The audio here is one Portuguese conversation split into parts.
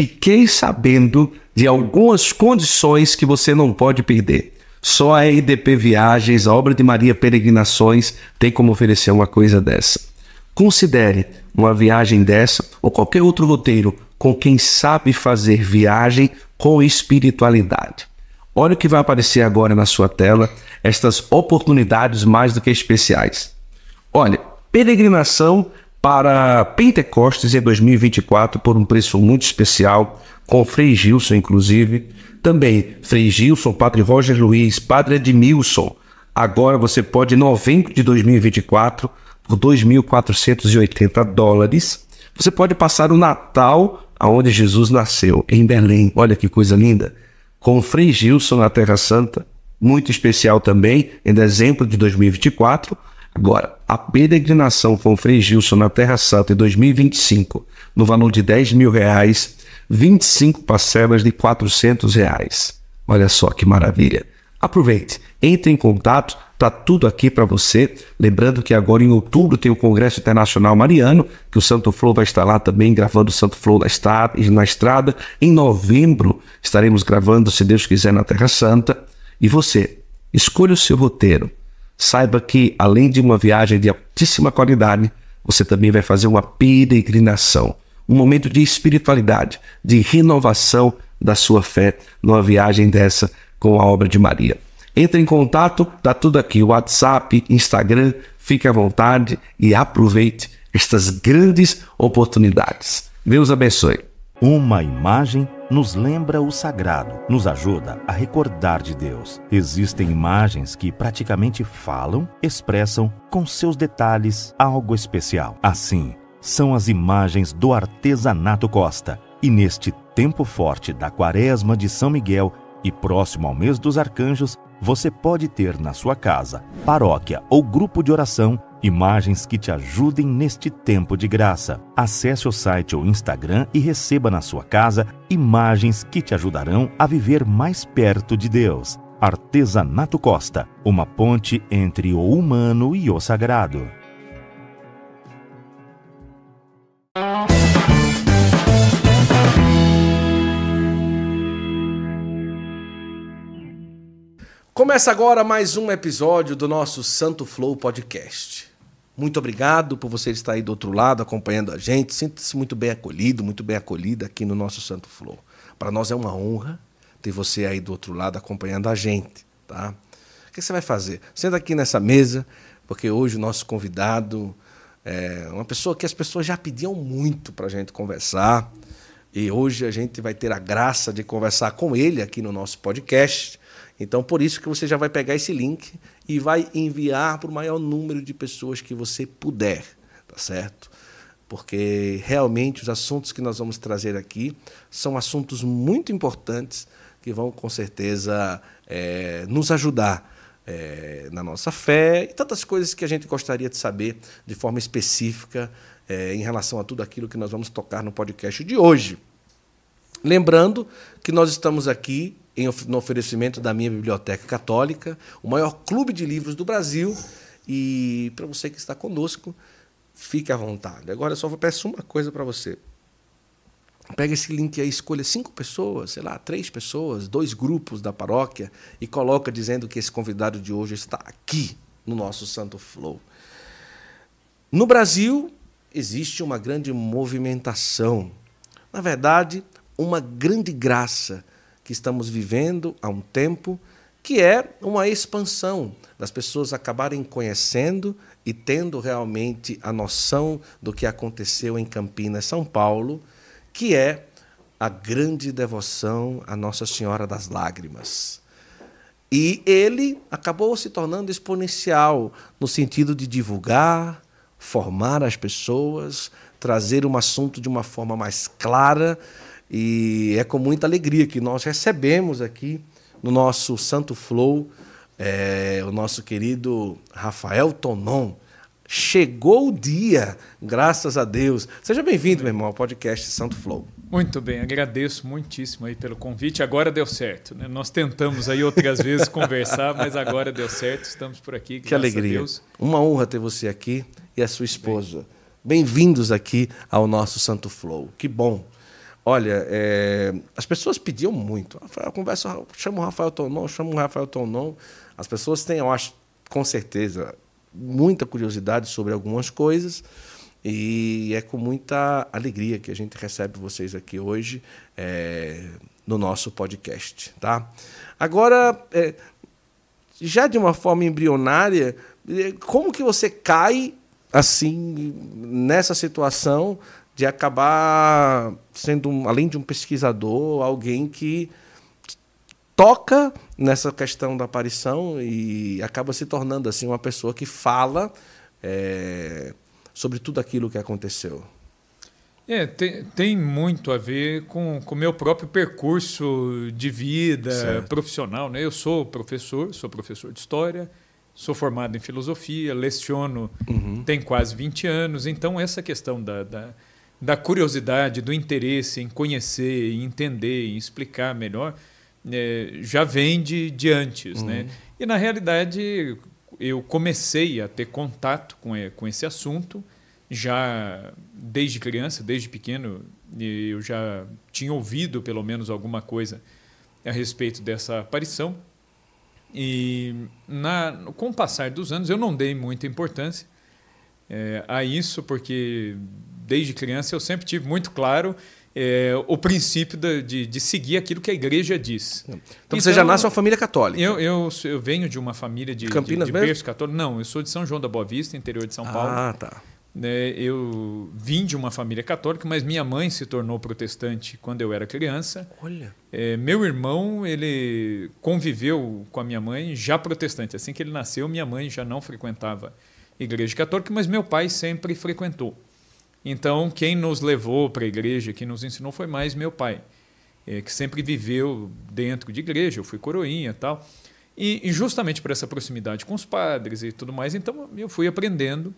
fiquei sabendo de algumas condições que você não pode perder. Só a RDP Viagens, a obra de Maria Peregrinações, tem como oferecer uma coisa dessa. Considere uma viagem dessa ou qualquer outro roteiro com quem sabe fazer viagem com espiritualidade. Olha o que vai aparecer agora na sua tela, estas oportunidades mais do que especiais. Olha, peregrinação para Pentecostes em 2024 por um preço muito especial, com Frei Gilson, inclusive. Também Frei Gilson, Padre Roger Luiz, Padre Edmilson. Agora você pode, em novembro de 2024, por 2.480 dólares, você pode passar o Natal aonde Jesus nasceu, em Belém. Olha que coisa linda. Com Frei Gilson na Terra Santa, muito especial também, em dezembro de 2024. Agora, a peregrinação com Frei Gilson na Terra Santa em 2025, no valor de 10 mil reais, 25 parcelas de 400 reais. Olha só que maravilha. Aproveite, entre em contato, tá tudo aqui para você. Lembrando que agora em outubro tem o Congresso Internacional Mariano, que o Santo Flow vai estar lá também gravando o Santo Flow na estrada, na estrada. Em novembro estaremos gravando, se Deus quiser, na Terra Santa. E você, escolha o seu roteiro. Saiba que, além de uma viagem de altíssima qualidade, você também vai fazer uma peregrinação, um momento de espiritualidade, de renovação da sua fé numa viagem dessa com a obra de Maria. Entre em contato, tá tudo aqui, WhatsApp, Instagram, fique à vontade e aproveite estas grandes oportunidades. Deus abençoe. Uma imagem nos lembra o sagrado, nos ajuda a recordar de Deus. Existem imagens que praticamente falam, expressam com seus detalhes algo especial. Assim, são as imagens do artesanato Costa. E neste tempo forte da Quaresma de São Miguel, e próximo ao mês dos arcanjos, você pode ter na sua casa, paróquia ou grupo de oração imagens que te ajudem neste tempo de graça. Acesse o site ou Instagram e receba na sua casa imagens que te ajudarão a viver mais perto de Deus. Artesanato Costa, uma ponte entre o humano e o sagrado. Começa agora mais um episódio do nosso Santo Flow Podcast. Muito obrigado por você estar aí do outro lado acompanhando a gente. Sinta-se muito bem acolhido, muito bem acolhida aqui no nosso Santo Flow. Para nós é uma honra ter você aí do outro lado acompanhando a gente, tá? O que você vai fazer? Senta aqui nessa mesa, porque hoje o nosso convidado é uma pessoa que as pessoas já pediam muito para a gente conversar. E hoje a gente vai ter a graça de conversar com ele aqui no nosso podcast. Então, por isso que você já vai pegar esse link e vai enviar para o maior número de pessoas que você puder, tá certo? Porque realmente os assuntos que nós vamos trazer aqui são assuntos muito importantes que vão com certeza é, nos ajudar é, na nossa fé e tantas coisas que a gente gostaria de saber de forma específica é, em relação a tudo aquilo que nós vamos tocar no podcast de hoje. Lembrando que nós estamos aqui em, no oferecimento da minha Biblioteca Católica, o maior clube de livros do Brasil. E para você que está conosco, fique à vontade. Agora eu só peço uma coisa para você. Pega esse link aí, escolha cinco pessoas, sei lá, três pessoas, dois grupos da paróquia e coloca dizendo que esse convidado de hoje está aqui no nosso Santo Flow. No Brasil existe uma grande movimentação. Na verdade, uma grande graça que estamos vivendo há um tempo, que é uma expansão das pessoas acabarem conhecendo e tendo realmente a noção do que aconteceu em Campinas, São Paulo, que é a grande devoção à Nossa Senhora das Lágrimas. E ele acabou se tornando exponencial no sentido de divulgar, formar as pessoas, trazer um assunto de uma forma mais clara e é com muita alegria que nós recebemos aqui no nosso Santo Flow é, o nosso querido Rafael Tonon. Chegou o dia, graças a Deus. Seja bem-vindo, meu irmão, ao podcast Santo Flow. Muito bem, agradeço muitíssimo aí pelo convite. Agora deu certo. Né? Nós tentamos aí outras vezes conversar, mas agora deu certo. Estamos por aqui. Que alegria. Uma honra ter você aqui e a sua esposa. Bem-vindos aqui ao nosso Santo Flow. Que bom Olha, é, as pessoas pediam muito. Rafael, conversa, chama o Rafael Tonon, chama o Rafael Tonon. As pessoas têm, eu acho, com certeza, muita curiosidade sobre algumas coisas. E é com muita alegria que a gente recebe vocês aqui hoje é, no nosso podcast. Tá? Agora, é, já de uma forma embrionária, é, como que você cai assim nessa situação de acabar sendo, além de um pesquisador, alguém que toca nessa questão da aparição e acaba se tornando assim uma pessoa que fala é, sobre tudo aquilo que aconteceu. É, tem, tem muito a ver com o meu próprio percurso de vida certo. profissional. Né? Eu sou professor, sou professor de história, sou formado em filosofia, leciono uhum. tem quase 20 anos, então essa questão da, da, da curiosidade, do interesse em conhecer, em entender, em explicar melhor, é, já vem de, de antes. Né? Uhum. Né? E, na realidade, eu comecei a ter contato com, com esse assunto já desde criança, desde pequeno, eu já tinha ouvido pelo menos alguma coisa a respeito dessa aparição. E na, com o passar dos anos, eu não dei muita importância é, a isso, porque desde criança eu sempre tive muito claro é, o princípio de, de, de, seguir aquilo que a igreja diz. Então, então você já nasce uma família católica? Eu, eu, eu venho de uma família de, Campinas de, de berço católico. Não, eu sou de São João da Boa Vista, interior de São ah, Paulo. Ah, tá. É, eu vim de uma família católica, mas minha mãe se tornou protestante quando eu era criança. Olha. É, meu irmão, ele conviveu com a minha mãe já protestante. Assim que ele nasceu, minha mãe já não frequentava igreja católica, mas meu pai sempre frequentou. Então, quem nos levou para a igreja, quem nos ensinou foi mais meu pai, é, que sempre viveu dentro de igreja. Eu fui coroinha tal. E, e justamente por essa proximidade com os padres e tudo mais, então eu fui aprendendo.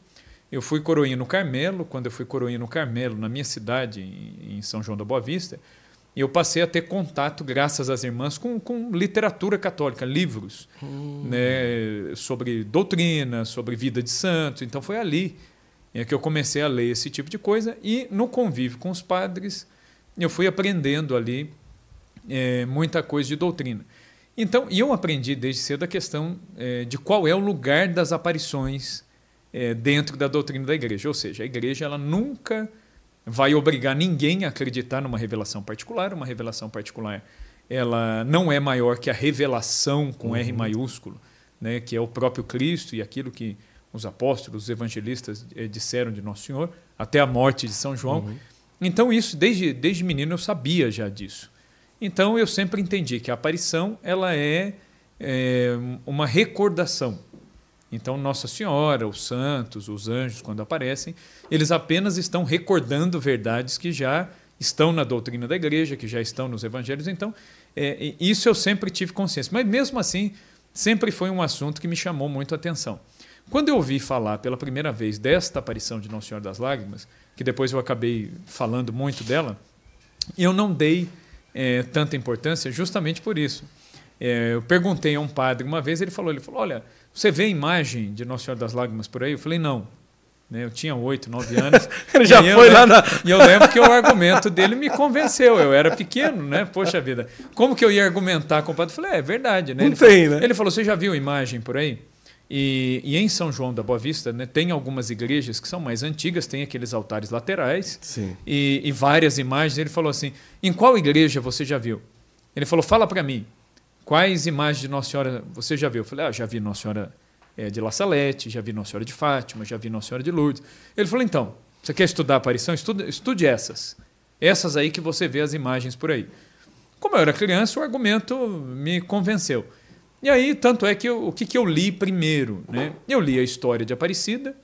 Eu fui coroinha no Carmelo, quando eu fui coroinha no Carmelo, na minha cidade, em São João da Boa Vista, e eu passei a ter contato, graças às irmãs, com, com literatura católica, livros hum. né, sobre doutrina, sobre vida de santos. Então foi ali é que eu comecei a ler esse tipo de coisa e no convívio com os padres eu fui aprendendo ali é, muita coisa de doutrina. Então, e eu aprendi desde cedo a questão é, de qual é o lugar das aparições é, dentro da doutrina da igreja. Ou seja, a igreja ela nunca vai obrigar ninguém a acreditar numa revelação particular. Uma revelação particular ela não é maior que a revelação com uhum. R maiúsculo, né, que é o próprio Cristo e aquilo que os apóstolos, os evangelistas eh, disseram de Nosso Senhor, até a morte de São João. Uhum. Então, isso, desde, desde menino, eu sabia já disso. Então, eu sempre entendi que a aparição ela é, é uma recordação. Então, Nossa Senhora, os santos, os anjos, quando aparecem, eles apenas estão recordando verdades que já estão na doutrina da igreja, que já estão nos evangelhos. Então, é, isso eu sempre tive consciência. Mas, mesmo assim, sempre foi um assunto que me chamou muito a atenção. Quando eu ouvi falar pela primeira vez desta aparição de Nosso Senhor das Lágrimas, que depois eu acabei falando muito dela, eu não dei é, tanta importância justamente por isso. É, eu perguntei a um padre uma vez, ele falou, ele falou, olha, você vê a imagem de Nosso Senhor das Lágrimas por aí? Eu falei, não. Né, eu tinha oito, nove anos. ele já foi lá na... E eu lembro que o argumento dele me convenceu. Eu era pequeno, né? Poxa vida. Como que eu ia argumentar com o padre? Eu falei, é, é verdade. Né? Não ele tem, falou, né? Ele falou, você já viu a imagem por aí? E, e, em São João da Boa Vista, né, tem algumas igrejas que são mais antigas, tem aqueles altares laterais e, e, várias imagens. Ele falou assim: em qual igreja você já viu? Ele falou: fala para mim, quais imagens de Nossa Senhora você já viu? Eu falei: ah, já vi Nossa Senhora é, de La Salete, já vi Nossa Senhora de Fátima, já vi Nossa Senhora de Lourdes. Ele falou: então, você quer estudar a aparição? Estude, estude essas. Essas aí que você vê as imagens por aí. Como eu era criança, o argumento me convenceu. E aí, tanto é que eu, o que, que eu li primeiro? Né? Eu li a história de Aparecida,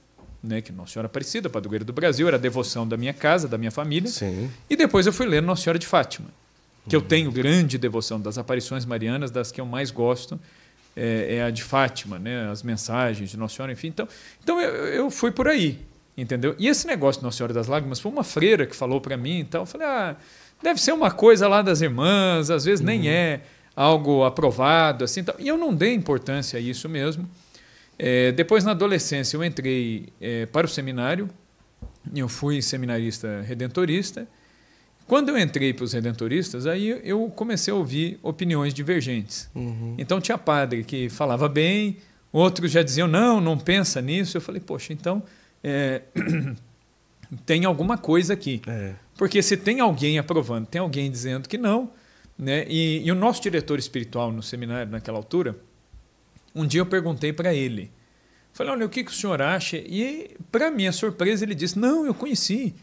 né, que Nossa Senhora Aparecida, padroeira do Brasil, era a devoção da minha casa, da minha família. Sim. E depois eu fui ler Nossa Senhora de Fátima, que uhum. eu tenho grande devoção das aparições marianas, das que eu mais gosto, é, é, a de Fátima, né, as mensagens de Nossa Senhora, enfim. Então, então eu, eu fui por aí, entendeu? E esse negócio de Nossa Senhora das Lágrimas foi uma freira que falou para mim, então eu falei, ah, deve ser uma coisa lá das irmãs, às vezes uhum. nem é algo aprovado, assim. E eu não dei importância a isso mesmo. É, depois, na adolescência, eu entrei é, para o seminário. Eu fui seminarista redentorista. Quando eu entrei para os redentoristas, aí eu comecei a ouvir opiniões divergentes. Uhum. Então tinha padre que falava bem, outros já diziam não, não pensa nisso. Eu falei, poxa, então é, tem alguma coisa aqui. É. Porque se tem alguém aprovando, tem alguém dizendo que não, né? E, e o nosso diretor espiritual no seminário naquela altura, um dia eu perguntei para ele, falei, olha, o que, que o senhor acha? E para minha surpresa ele disse, não, eu conheci.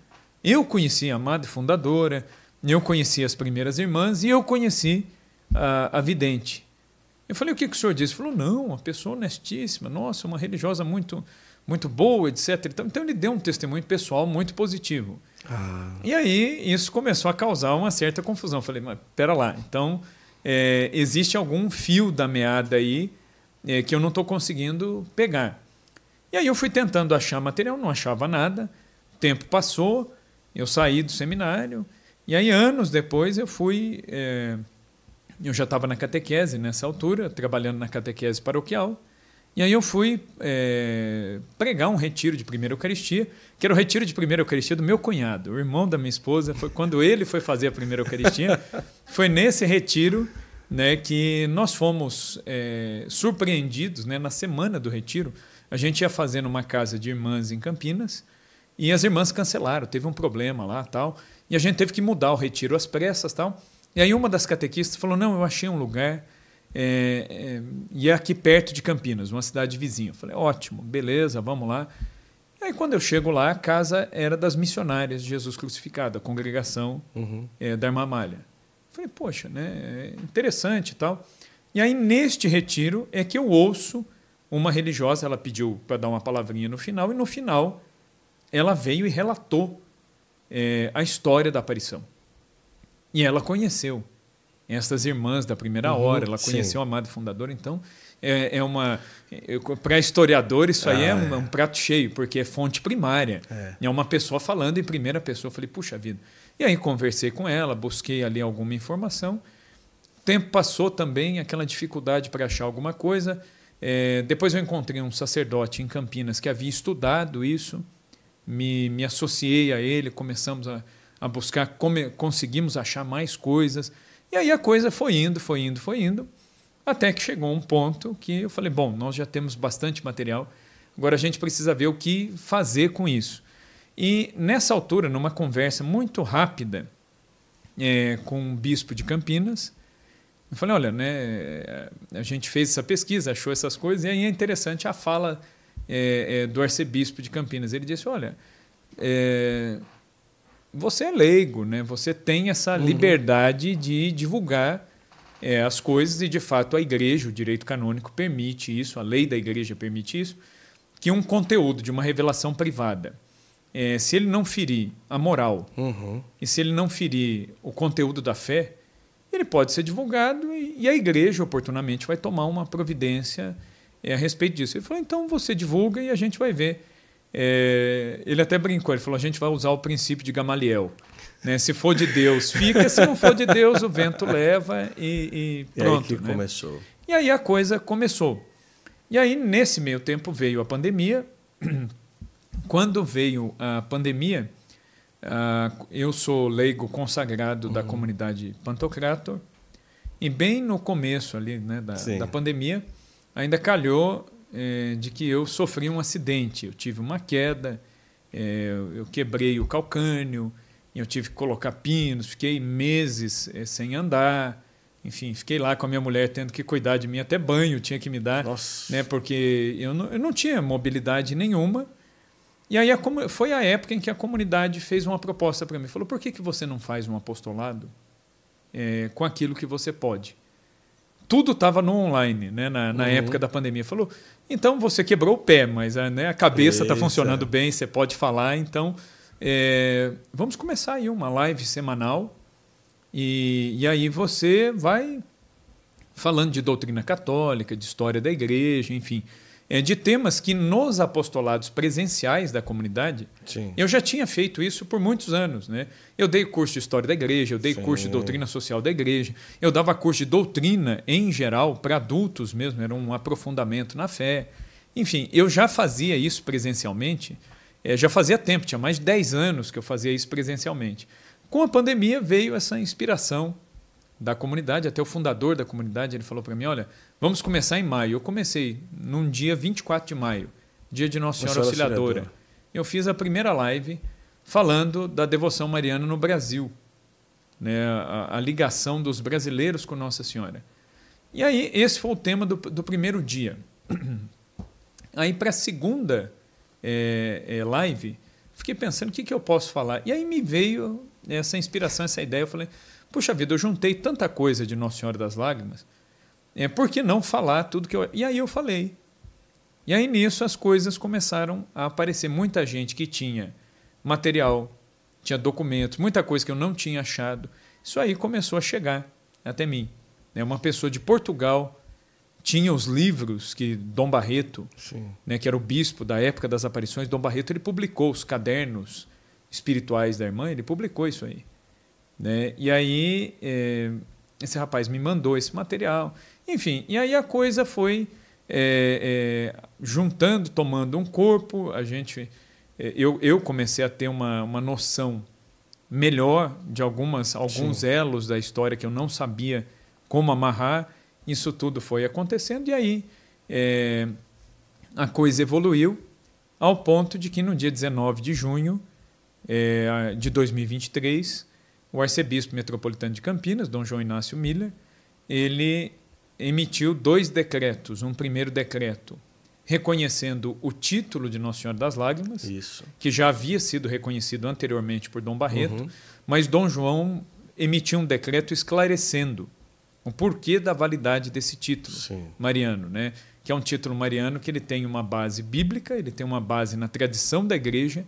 Eu conheci a amada fundadora, eu conheci as primeiras irmãs e eu conheci a, a vidente. Eu falei, o que, que o senhor disse? Ele falou, não, uma pessoa honestíssima, nossa, uma religiosa muito, muito boa, etc. Então, então ele deu um testemunho pessoal muito positivo. Ah. E aí isso começou a causar uma certa confusão. Falei, mas pera lá, então é, existe algum fio da meada aí é, que eu não estou conseguindo pegar. E aí eu fui tentando achar material, não achava nada. O tempo passou, eu saí do seminário e aí anos depois eu fui, é, eu já estava na catequese nessa altura, trabalhando na catequese paroquial. E aí eu fui é, pregar um retiro de primeira Eucaristia, que era o retiro de primeira Eucaristia do meu cunhado, o irmão da minha esposa. Foi quando ele foi fazer a primeira Eucaristia. foi nesse retiro né, que nós fomos é, surpreendidos né, na semana do retiro. A gente ia fazendo uma casa de irmãs em Campinas e as irmãs cancelaram, teve um problema lá tal. E a gente teve que mudar o retiro às pressas tal. E aí uma das catequistas falou: Não, eu achei um lugar. É, é, e é aqui perto de Campinas, uma cidade vizinha. Eu falei: Ótimo, beleza, vamos lá. E aí quando eu chego lá, a casa era das missionárias de Jesus crucificado, a congregação uhum. é, da Irmã Malha. Falei: Poxa, né, é interessante e tal. E aí neste retiro é que eu ouço uma religiosa, ela pediu para dar uma palavrinha no final, e no final ela veio e relatou é, a história da aparição. E ela conheceu essas irmãs da primeira uhum, hora, ela conheceu o amado fundador, então é, é uma. Para historiador, isso aí é, ah, um, é, um, prato cheio, porque é fonte primária. É. é uma pessoa falando em primeira pessoa. Eu falei, puxa vida. E aí conversei com ela, busquei ali alguma informação. O tempo passou também, aquela dificuldade para achar alguma coisa. É, depois eu encontrei um sacerdote em Campinas que havia estudado isso me, me associei a ele, começamos a, a buscar, come, conseguimos achar mais coisas. E aí a coisa foi indo, foi indo, foi indo, até que chegou um ponto que eu falei: bom, nós já temos bastante material, agora a gente precisa ver o que fazer com isso. E nessa altura, numa conversa muito rápida é, com o bispo de Campinas, eu falei: olha, né, a gente fez essa pesquisa, achou essas coisas, e aí é interessante a fala é, é, do arcebispo de Campinas. Ele disse: Olha, é, você é leigo, né? você tem essa uhum. liberdade de divulgar é, as coisas e, de fato, a igreja, o direito canônico, permite isso, a lei da igreja permite isso, que um conteúdo de uma revelação privada, é, se ele não ferir a moral uhum. e se ele não ferir o conteúdo da fé, ele pode ser divulgado e, e a igreja, oportunamente, vai tomar uma providência é, a respeito disso. Ele falou, então você divulga e a gente vai ver. É, ele até brincou, ele falou, a gente vai usar o princípio de Gamaliel. Né? Se for de Deus, fica, se não for de Deus, o vento leva e, e pronto. E aí né? começou. E aí a coisa começou. E aí, nesse meio tempo, veio a pandemia. Quando veio a pandemia, eu sou leigo consagrado uhum. da comunidade Pantocrator. E bem no começo ali né, da, da pandemia, ainda calhou é, de que eu sofri um acidente. Eu tive uma queda, é, eu quebrei o calcânio, eu tive que colocar pinos, fiquei meses é, sem andar. Enfim, fiquei lá com a minha mulher tendo que cuidar de mim, até banho tinha que me dar, Nossa. né? Porque eu não, eu não tinha mobilidade nenhuma. E aí a, foi a época em que a comunidade fez uma proposta para mim. Falou: por que, que você não faz um apostolado é, com aquilo que você pode? tudo estava no online, né, na, na uhum. época da pandemia. Falou, então você quebrou o pé, mas a, né, a cabeça está funcionando bem, você pode falar. Então, é, vamos começar aí uma live semanal. E, e aí você vai falando de doutrina católica, de história da igreja, enfim. é, de temas que nos apostolados presenciais da comunidade, Sim. eu já tinha feito isso por muitos anos. Né? Eu dei curso de História da Igreja, eu dei Sim. curso de Doutrina Social da Igreja, eu dava curso de doutrina em geral para adultos mesmo, era um aprofundamento na fé. Enfim, eu já fazia isso presencialmente, é, já fazia tempo, tinha mais de 10 anos que eu fazia isso presencialmente. Com a pandemia veio essa inspiração da comunidade, até o fundador da comunidade, ele falou para mim, olha, vamos começar em maio. Eu comecei num dia 24 de maio, dia de Nossa Senhora, Nossa Auxiliadora. Auxiliadora. Eu fiz a primeira live falando da devoção mariana no Brasil, né, a, a ligação dos brasileiros com Nossa Senhora. E aí, esse foi o tema do, do primeiro dia. Aí, para a segunda é, é, live, fiquei pensando o que, que eu posso falar. E aí me veio essa inspiração, essa ideia. Eu falei, puxa vida, eu juntei tanta coisa de Nossa Senhora das Lágrimas, é, por que não falar tudo que eu. E aí eu falei. E aí nisso as coisas começaram a aparecer. Muita gente que tinha material, tinha documentos, muita coisa que eu não tinha achado. Isso aí começou a chegar até mim. É uma pessoa de Portugal tinha os livros que Dom Barreto, né, que era o bispo da época das aparições, Dom Barreto ele publicou os cadernos espirituais da irmã, ele publicou isso aí. Né? E aí é, esse rapaz me mandou esse material. Enfim, e aí a coisa foi é, é, juntando, tomando um corpo, a gente é, eu, eu comecei a ter uma, uma noção melhor de algumas alguns Sim. elos da história que eu não sabia como amarrar. Isso tudo foi acontecendo e aí é, a coisa evoluiu ao ponto de que no dia 19 de junho é, de 2023, o arcebispo metropolitano de Campinas, Dom João Inácio Miller, ele emitiu dois decretos. Um primeiro decreto reconhecendo o título de Nossa Senhora das Lágrimas, Isso. que já havia sido reconhecido anteriormente por Dom Barreto, uhum. mas Dom João emitiu um decreto esclarecendo o porquê da validade desse título Sim. mariano, né? que é um título mariano que ele tem uma base bíblica, ele tem uma base na tradição da igreja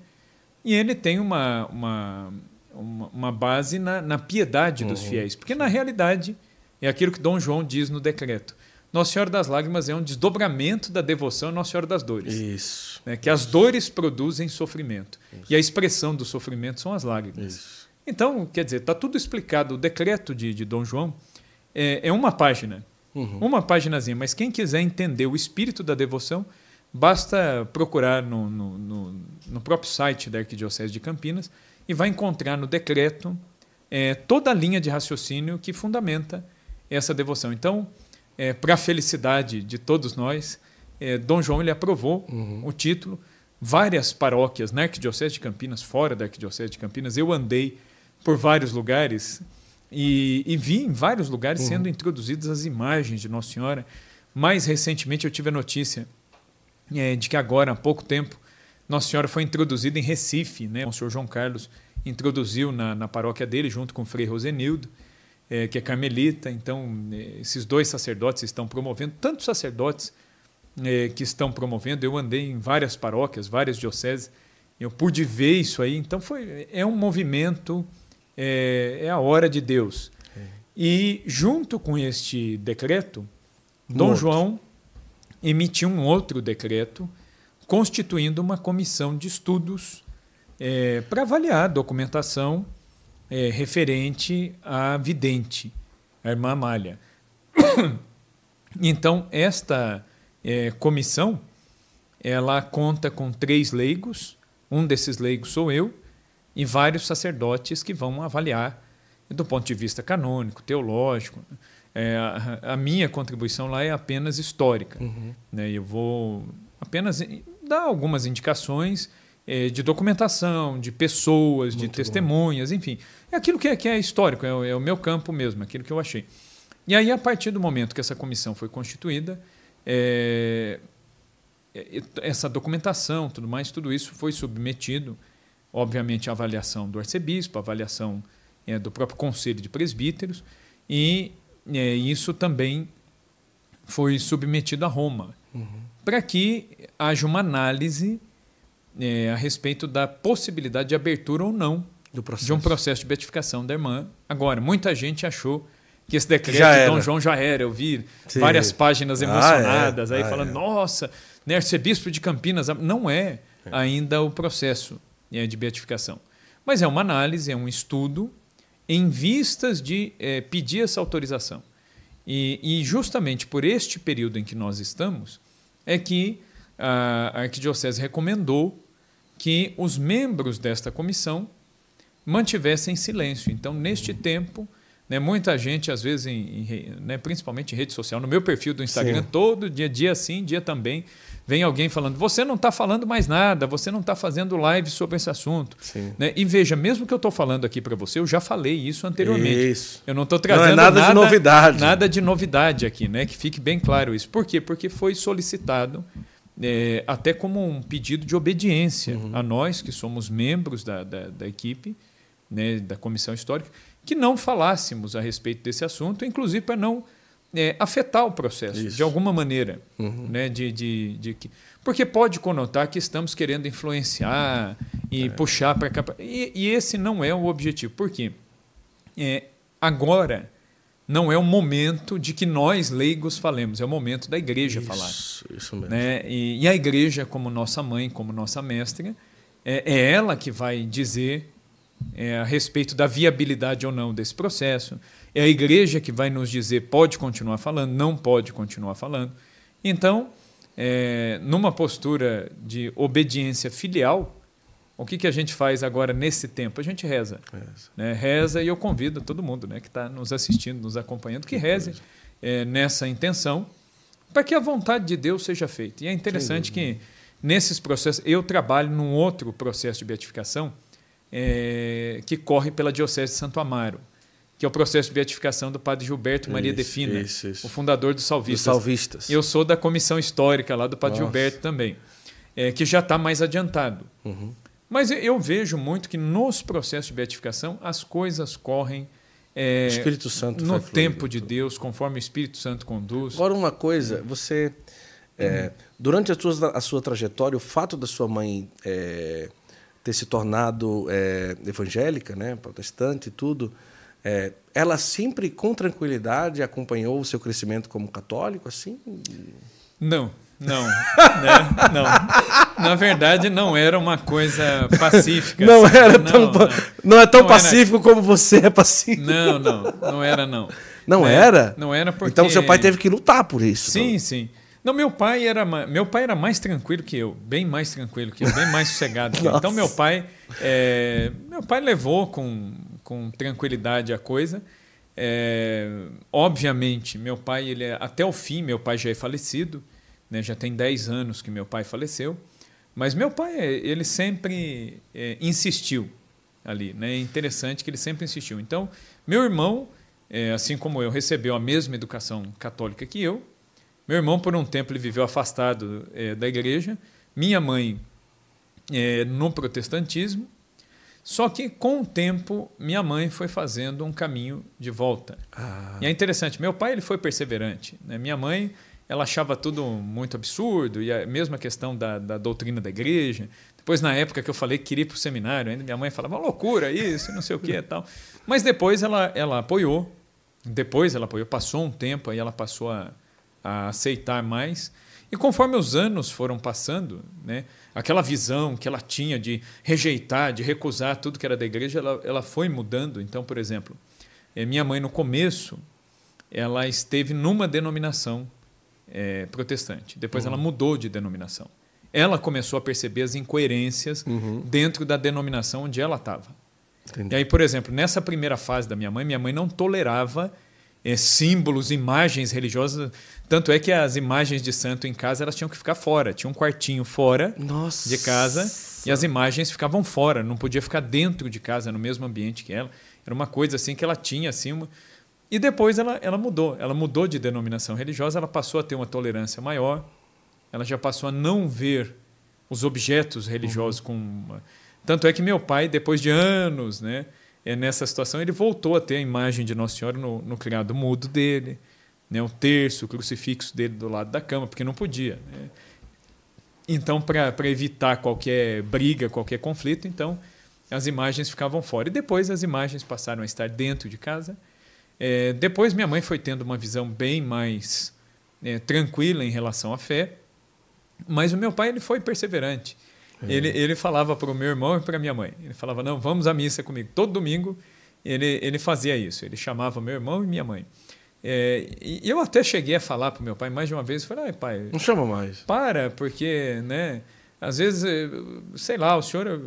e ele tem uma, uma, uma, uma base na, na piedade uhum. dos fiéis. Porque, na realidade, é aquilo que Dom João diz no decreto. Nossa Senhora das Lágrimas é um desdobramento da devoção a Nossa Senhora das Dores. Isso. Né? Que as dores produzem sofrimento. Isso. E a expressão do sofrimento são as lágrimas. Isso. Então, quer dizer, está tudo explicado. O decreto de, de Dom João é, é uma página. Uhum. Uma páginazinha. Mas quem quiser entender o espírito da devoção, basta procurar no, no, no, no próprio site da Arquidiocese de Campinas e vai encontrar no decreto é, toda a linha de raciocínio que fundamenta essa devoção. Então, é, para a felicidade de todos nós, é, Dom João ele aprovou uhum. o título. Várias paróquias na Arquidiocese de Campinas, fora da Arquidiocese de Campinas, eu andei por vários lugares e, e vi em vários lugares uhum. sendo introduzidas as imagens de Nossa Senhora. Mais recentemente eu tive a notícia é, de que agora, há pouco tempo, Nossa Senhora foi introduzida em Recife. Né? O senhor João Carlos introduziu na, na paróquia dele, junto com o Frei Rosenildo é, que é carmelita. Então, é, esses dois sacerdotes estão promovendo, tantos sacerdotes é, que estão promovendo. Eu andei em várias paróquias, várias dioceses, eu pude ver isso aí. Então, foi, é um movimento, é, é a hora de Deus. É. E, junto com este decreto, Dom João emitiu um outro decreto constituindo uma comissão de estudos é, para avaliar a documentação é, referente à vidente, a irmã Amália. Então, esta é, comissão ela conta com três leigos, um desses leigos sou eu, e vários sacerdotes que vão avaliar do ponto de vista canônico, teológico. É, a, a, minha contribuição lá é apenas histórica. Uhum. Né? Eu vou apenas dar algumas indicações de documentação, de pessoas, Muito de testemunhas, bom. enfim. É aquilo que é, que é histórico, é o, é o, meu campo mesmo, aquilo que eu achei. E aí, a partir do momento que essa comissão foi constituída, é, é essa documentação, tudo mais, tudo isso foi submetido, obviamente, à avaliação do arcebispo, à avaliação é, do próprio conselho de presbíteros, e é, isso também foi submetido a Roma, uhum. para que haja uma análise é, a respeito da possibilidade de abertura ou não de um processo de beatificação da irmã. Agora, muita gente achou que esse decreto de Dom João já era. Eu vi Sim. várias páginas emocionadas ah, é. aí ah, falando, é. nossa, né, arcebispo de Campinas. Não é, é. ainda o processo né, de beatificação. Mas é uma análise, é um estudo em vistas de é, pedir essa autorização. E, e, justamente por este período em que nós estamos, é que a Arquidiocese recomendou que os membros desta comissão mantivessem silêncio. Então, neste tempo, né, muita gente, às vezes, em, em, né, principalmente em rede social, no meu perfil do Instagram, sim. todo dia, dia sim, dia também, vem alguém falando: você não está falando mais nada, você não está fazendo live sobre esse assunto. Né? E veja, mesmo que eu estou falando aqui para você, eu já falei isso anteriormente. Isso. Eu não estou trazendo não é nada, nada, de novidade. Nada de novidade aqui, né? Que fique bem claro isso. Por quê? Porque foi solicitado. É, até como um pedido de obediência uhum. a nós, que somos membros da, da, da equipe, né, da comissão histórica, que não falássemos a respeito desse assunto, inclusive para não é, afetar o processo Isso. de alguma maneira. Uhum. Né, de, de, de, porque pode conotar que estamos querendo influenciar e é. puxar para cá. E, e, esse não é o objetivo. Por quê? É, agora não é o momento de que nós, leigos, falemos, é o momento da igreja isso, falar. Isso mesmo. Né? E, e, a igreja, como nossa mãe, como nossa mestra, é, é ela que vai dizer é, a respeito da viabilidade ou não desse processo. É a igreja que vai nos dizer pode continuar falando, não pode continuar falando. Então, é, numa postura de obediência filial, o que, que a gente faz agora nesse tempo? A gente reza. Reza, né? reza e eu convido todo mundo né, que está nos assistindo, nos acompanhando, que reze é, nessa intenção para que a vontade de Deus seja feita. E é interessante que nesses processos, eu trabalho num outro processo de beatificação, é, que corre pela Diocese de Santo Amaro, que é o processo de beatificação do padre Gilberto Maria isso, Defina, isso, isso. o fundador dos Salvistas. dos Salvistas. Eu sou da comissão histórica lá do padre Nossa. Gilberto também, é, que já está mais adiantado. Uhum. Mas eu vejo muito que nos processos de beatificação as coisas correm é, Espírito Santo no tempo de Deus, conforme o Espírito Santo conduz. Agora, uma coisa, você. É, uhum. Durante a sua, a sua trajetória, o fato da sua mãe é, ter se tornado é, evangélica, né, protestante e tudo, é, ela sempre com tranquilidade acompanhou o seu crescimento como católico, assim? Não, não, né? não. Na verdade, não era uma coisa pacífica. Não assim. era tão, não, não. não é tão não pacífico era... como você é pacífico. Não, não, não era não. Não né? era? Não era porque. Então seu pai teve que lutar por isso. Sim, então. sim. Não, meu pai era meu pai era mais tranquilo que eu, bem mais tranquilo que eu, bem mais sossegado que eu. Então meu pai é, meu pai levou com, com tranquilidade a coisa. É, obviamente, meu pai ele é, até o fim, meu pai já é falecido, né, já tem 10 anos que meu pai faleceu, mas meu pai ele sempre é, insistiu ali, né? É interessante que ele sempre insistiu. Então, meu irmão, é, assim como eu, recebeu a mesma educação católica que eu, meu irmão, por um tempo, ele viveu afastado é, da igreja. Minha mãe, é, no protestantismo. Só que, com o tempo, minha mãe foi fazendo um caminho de volta. Ah. E é interessante, meu pai ele foi perseverante. Né? Minha mãe ela achava tudo muito absurdo, e a mesma questão da, da doutrina da igreja. Depois, na época que eu falei que queria ir para o seminário, ainda minha mãe falava, loucura isso, não sei o que e tal. Mas depois ela, ela apoiou. Depois ela apoiou, passou um tempo, aí ela passou a a aceitar mais. E conforme os anos foram passando, né, aquela visão que ela tinha de rejeitar, de recusar tudo que era da igreja, ela, ela foi mudando. Então, por exemplo, eh, minha mãe no começo, ela esteve numa denominação é, protestante. Depois uhum. ela mudou de denominação. Ela começou a perceber as incoerências uhum. dentro da denominação onde ela estava. E aí, por exemplo, nessa primeira fase da minha mãe, minha mãe não tolerava é, símbolos, imagens religiosas. Tanto é que as imagens de santo em casa elas tinham que ficar fora. Tinha um quartinho fora Nossa. de casa e as imagens ficavam fora. Não podia ficar dentro de casa, no mesmo ambiente que ela. Era uma coisa assim que ela tinha assim. Uma... E depois ela, ela mudou. Ela mudou de denominação religiosa. Ela passou a ter uma tolerância maior. Ela já passou a não ver os objetos religiosos uhum. com uma... tanto é que meu pai depois de anos, né? é, nessa situação, ele voltou a ter a imagem de Nossa Senhora no, no criado mudo dele, né, o terço, o crucifixo dele do lado da cama, porque não podia. Né? Então, para evitar qualquer briga, qualquer conflito, então as imagens ficavam fora. E depois as imagens passaram a estar dentro de casa. É, depois minha mãe foi tendo uma visão bem mais é, tranquila em relação à fé, mas o meu pai ele foi perseverante. É. Ele, ele falava para o meu irmão e para minha mãe. Ele falava: Não, vamos à missa comigo. Todo domingo ele, ele fazia isso. Ele chamava meu irmão e minha mãe. É, e eu até cheguei a falar para o meu pai mais de uma vez: falei, pai. Não chama mais. Para, porque, né? Às vezes, sei lá, o senhor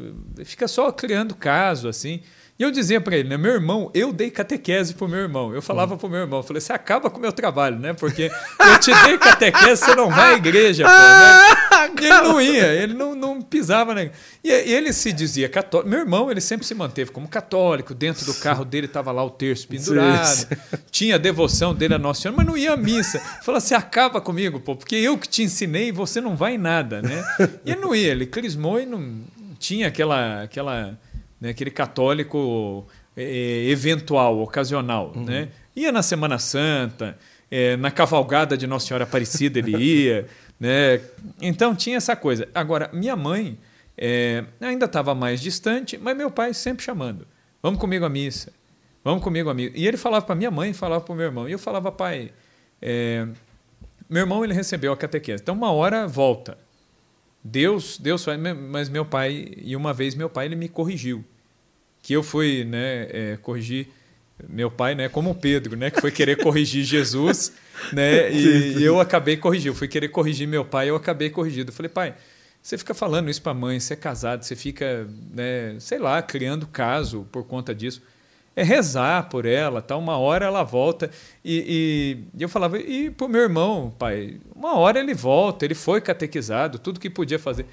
fica só criando caso assim. E eu dizia para ele, né, meu irmão, eu dei catequese pro meu irmão. Eu falava pro meu irmão, eu falei, você acaba com o meu trabalho, né? Porque eu te dei catequese, você não vai à igreja, pô, né? E ele não ia, ele não, não pisava, né? E ele se dizia católico. Meu irmão, ele sempre se manteve como católico, dentro do carro dele estava lá o terço pendurado, sim. tinha a devoção dele a Nossa Senhora, mas não ia à missa. Falou, você acaba comigo, pô, porque eu que te ensinei e você não vai em nada, né? E ele não ia, ele crismou e não tinha aquela... aquela né, aquele católico é, eventual, ocasional. Uhum. Né? Ia na Semana Santa, é, na cavalgada de Nossa Senhora Aparecida ele ia. né? Então tinha essa coisa. Agora, minha mãe é, ainda estava mais distante, mas meu pai sempre chamando. Vamos comigo à missa. Vamos comigo à missa. E ele falava para minha mãe, falava para o meu irmão. E eu falava, pai, é, meu irmão ele recebeu a catequese. Então, uma hora volta. Deus, Deus faz, mas meu pai, e uma vez meu pai ele me corrigiu. Que eu fui né, é, corrigir meu pai, né, como Pedro, né, que foi querer corrigir Jesus, né, e, e, eu acabei corrigindo. Eu fui querer corrigir meu pai, eu acabei corrigindo. Eu falei, pai, você fica falando isso para mãe, você é casado, você fica, né, sei lá, criando caso por conta disso. É rezar por ela, tá? Uma hora ela volta e, e eu falava e pro meu irmão, pai, uma hora ele volta, ele foi catequizado, tudo que podia fazer.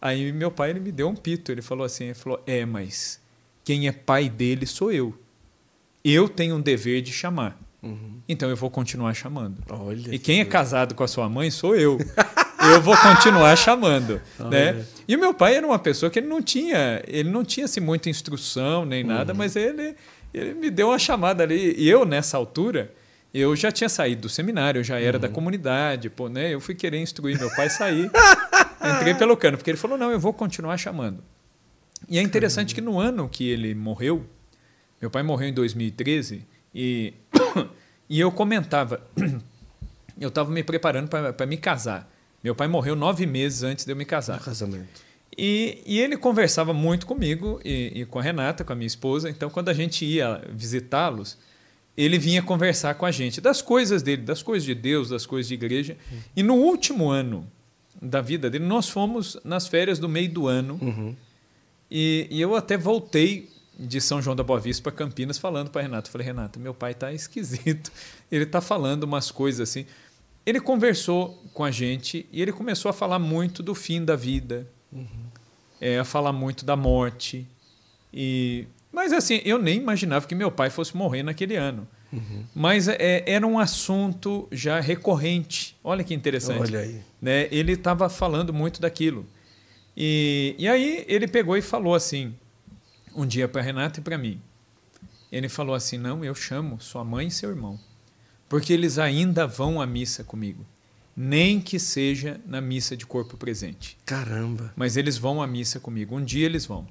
Aí meu pai ele me deu um pito, ele falou assim, ele falou, é, mas quem é pai dele sou eu. Eu tenho um dever de chamar. Uhum. Então eu vou continuar chamando. Olha e quem é casado com a sua mãe sou eu. eu vou continuar chamando, né? E o meu pai era uma pessoa que ele não tinha, ele não tinha assim, muita instrução nem nada, uhum. mas ele, ele me deu uma chamada ali. E eu nessa altura, eu já tinha saído do seminário, eu já era uhum. da comunidade, pô, né? Eu fui querer instruir meu pai sair. entrei pelo cano, porque ele falou: "Não, eu vou continuar chamando". E é interessante que no ano que ele morreu, meu pai morreu em 2013, e, e eu comentava, eu estava me preparando para me casar. Meu pai morreu nove meses antes de eu me casar. No casamento. E, e ele conversava muito comigo e, e, com a Renata, com a minha esposa. Então, quando a gente ia visitá-los, ele vinha conversar com a gente das coisas dele, das coisas de Deus, das coisas de igreja. Uhum. E no último ano da vida dele, nós fomos nas férias do meio do ano. Uhum. E, e eu até voltei de São João da Boa Vista para Campinas falando para Renato. Falei, Renato, meu pai está esquisito. Ele está falando umas coisas assim. Ele conversou com a gente e ele começou a falar muito do fim da vida, uhum. é, a falar muito da morte. E, mas assim, eu nem imaginava que meu pai fosse morrer naquele ano. Uhum. Mas é, era um assunto já recorrente. Olha que interessante. Olha aí. Né? Ele estava falando muito daquilo. E, e aí ele pegou e falou assim, um dia para Renata e para mim. Ele falou assim: Não, eu chamo sua mãe e seu irmão, porque eles ainda vão à missa comigo. Nem que seja na missa de corpo presente. Caramba! Mas eles vão à missa comigo. Um dia eles vão.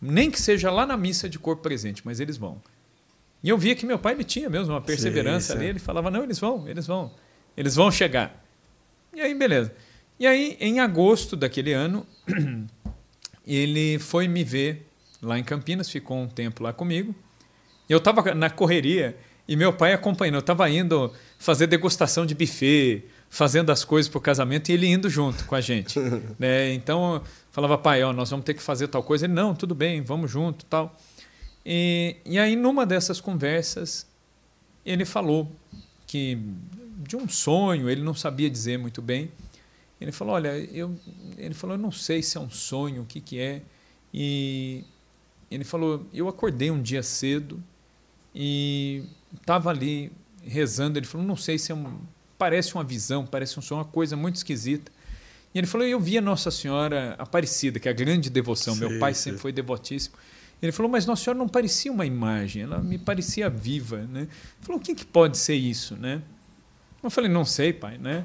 Nem que seja lá na missa de corpo presente, mas eles vão. E eu via que meu pai ele tinha mesmo uma perseverança sim, sim. ali. Ele falava: Não, eles vão, eles vão. Eles vão chegar. E aí, beleza. E aí, em agosto daquele ano, ele foi me ver lá em Campinas, ficou um tempo lá comigo. Eu estava na correria e meu pai acompanhando. Eu estava indo fazer degustação de buffet, fazendo as coisas para o casamento e ele indo junto com a gente. né? Então, falava, pai, ó, nós vamos ter que fazer tal coisa. Ele, não, tudo bem, vamos junto tal. E, e aí, numa dessas conversas, ele falou que de um sonho, ele não sabia dizer muito bem. Ele falou, olha, eu, ele falou, eu não sei se é um sonho, o que, que é. E ele falou, eu acordei um dia cedo e estava ali rezando. Ele falou, não sei se é um, parece uma visão, parece um sonho, uma coisa muito esquisita. E ele falou, eu vi a Nossa Senhora Aparecida, que é a grande devoção. Sim, Meu pai sim. sempre foi devotíssimo. Ele falou, mas Nossa Senhora não parecia uma imagem, ela me parecia viva, né? Ele falou, o que, que pode ser isso, né? Eu falei, não sei, pai, né?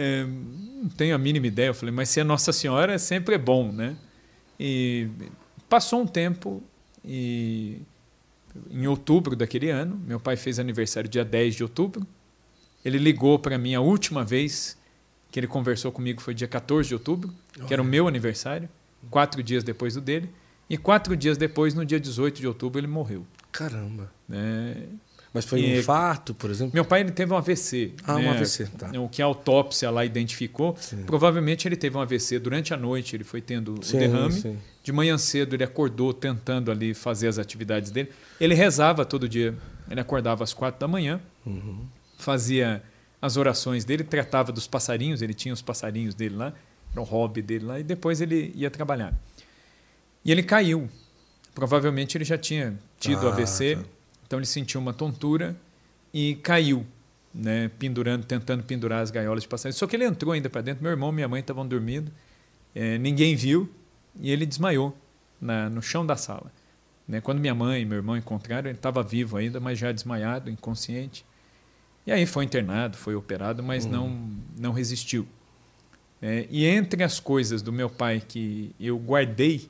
É, não tenho a mínima ideia. Eu falei, mas se é Nossa Senhora, sempre é bom, né? E passou um tempo e em outubro daquele ano, meu pai fez aniversário dia 10 de outubro. Ele ligou para mim a última vez que ele conversou comigo foi dia 14 de outubro, que era o meu aniversário, quatro dias depois do dele. E quatro dias depois, no dia 18 de outubro, ele morreu. Caramba. É, Mas foi um E- infarto, por exemplo? Meu pai ele teve um AVC. Ah, um né? AVC, tá. O que a autópsia lá identificou. Sim. Provavelmente ele teve um AVC durante a noite, ele foi tendo Sim, o derrame. sim. De manhã cedo ele acordou tentando ali fazer as atividades dele. Ele rezava todo dia. Ele acordava às quatro da manhã, Uhum. fazia as orações dele, tratava dos passarinhos, ele tinha os passarinhos dele lá, era o hobby dele lá, e depois ele ia trabalhar. E ele caiu. Provavelmente ele já tinha tido Ah, AVC, tá. Então ele sentiu uma tontura e caiu, né, pendurando, tentando pendurar as gaiolas de passarinhos. Só que ele entrou ainda para dentro. Meu irmão e minha mãe estavam dormindo, eh, ninguém viu e ele desmaiou na, no chão da sala. Né? Quando minha mãe e meu irmão encontraram, ele estava vivo ainda, mas já desmaiado, inconsciente. E aí foi internado, foi operado, mas não, não resistiu. É, e entre as coisas do meu pai que eu guardei,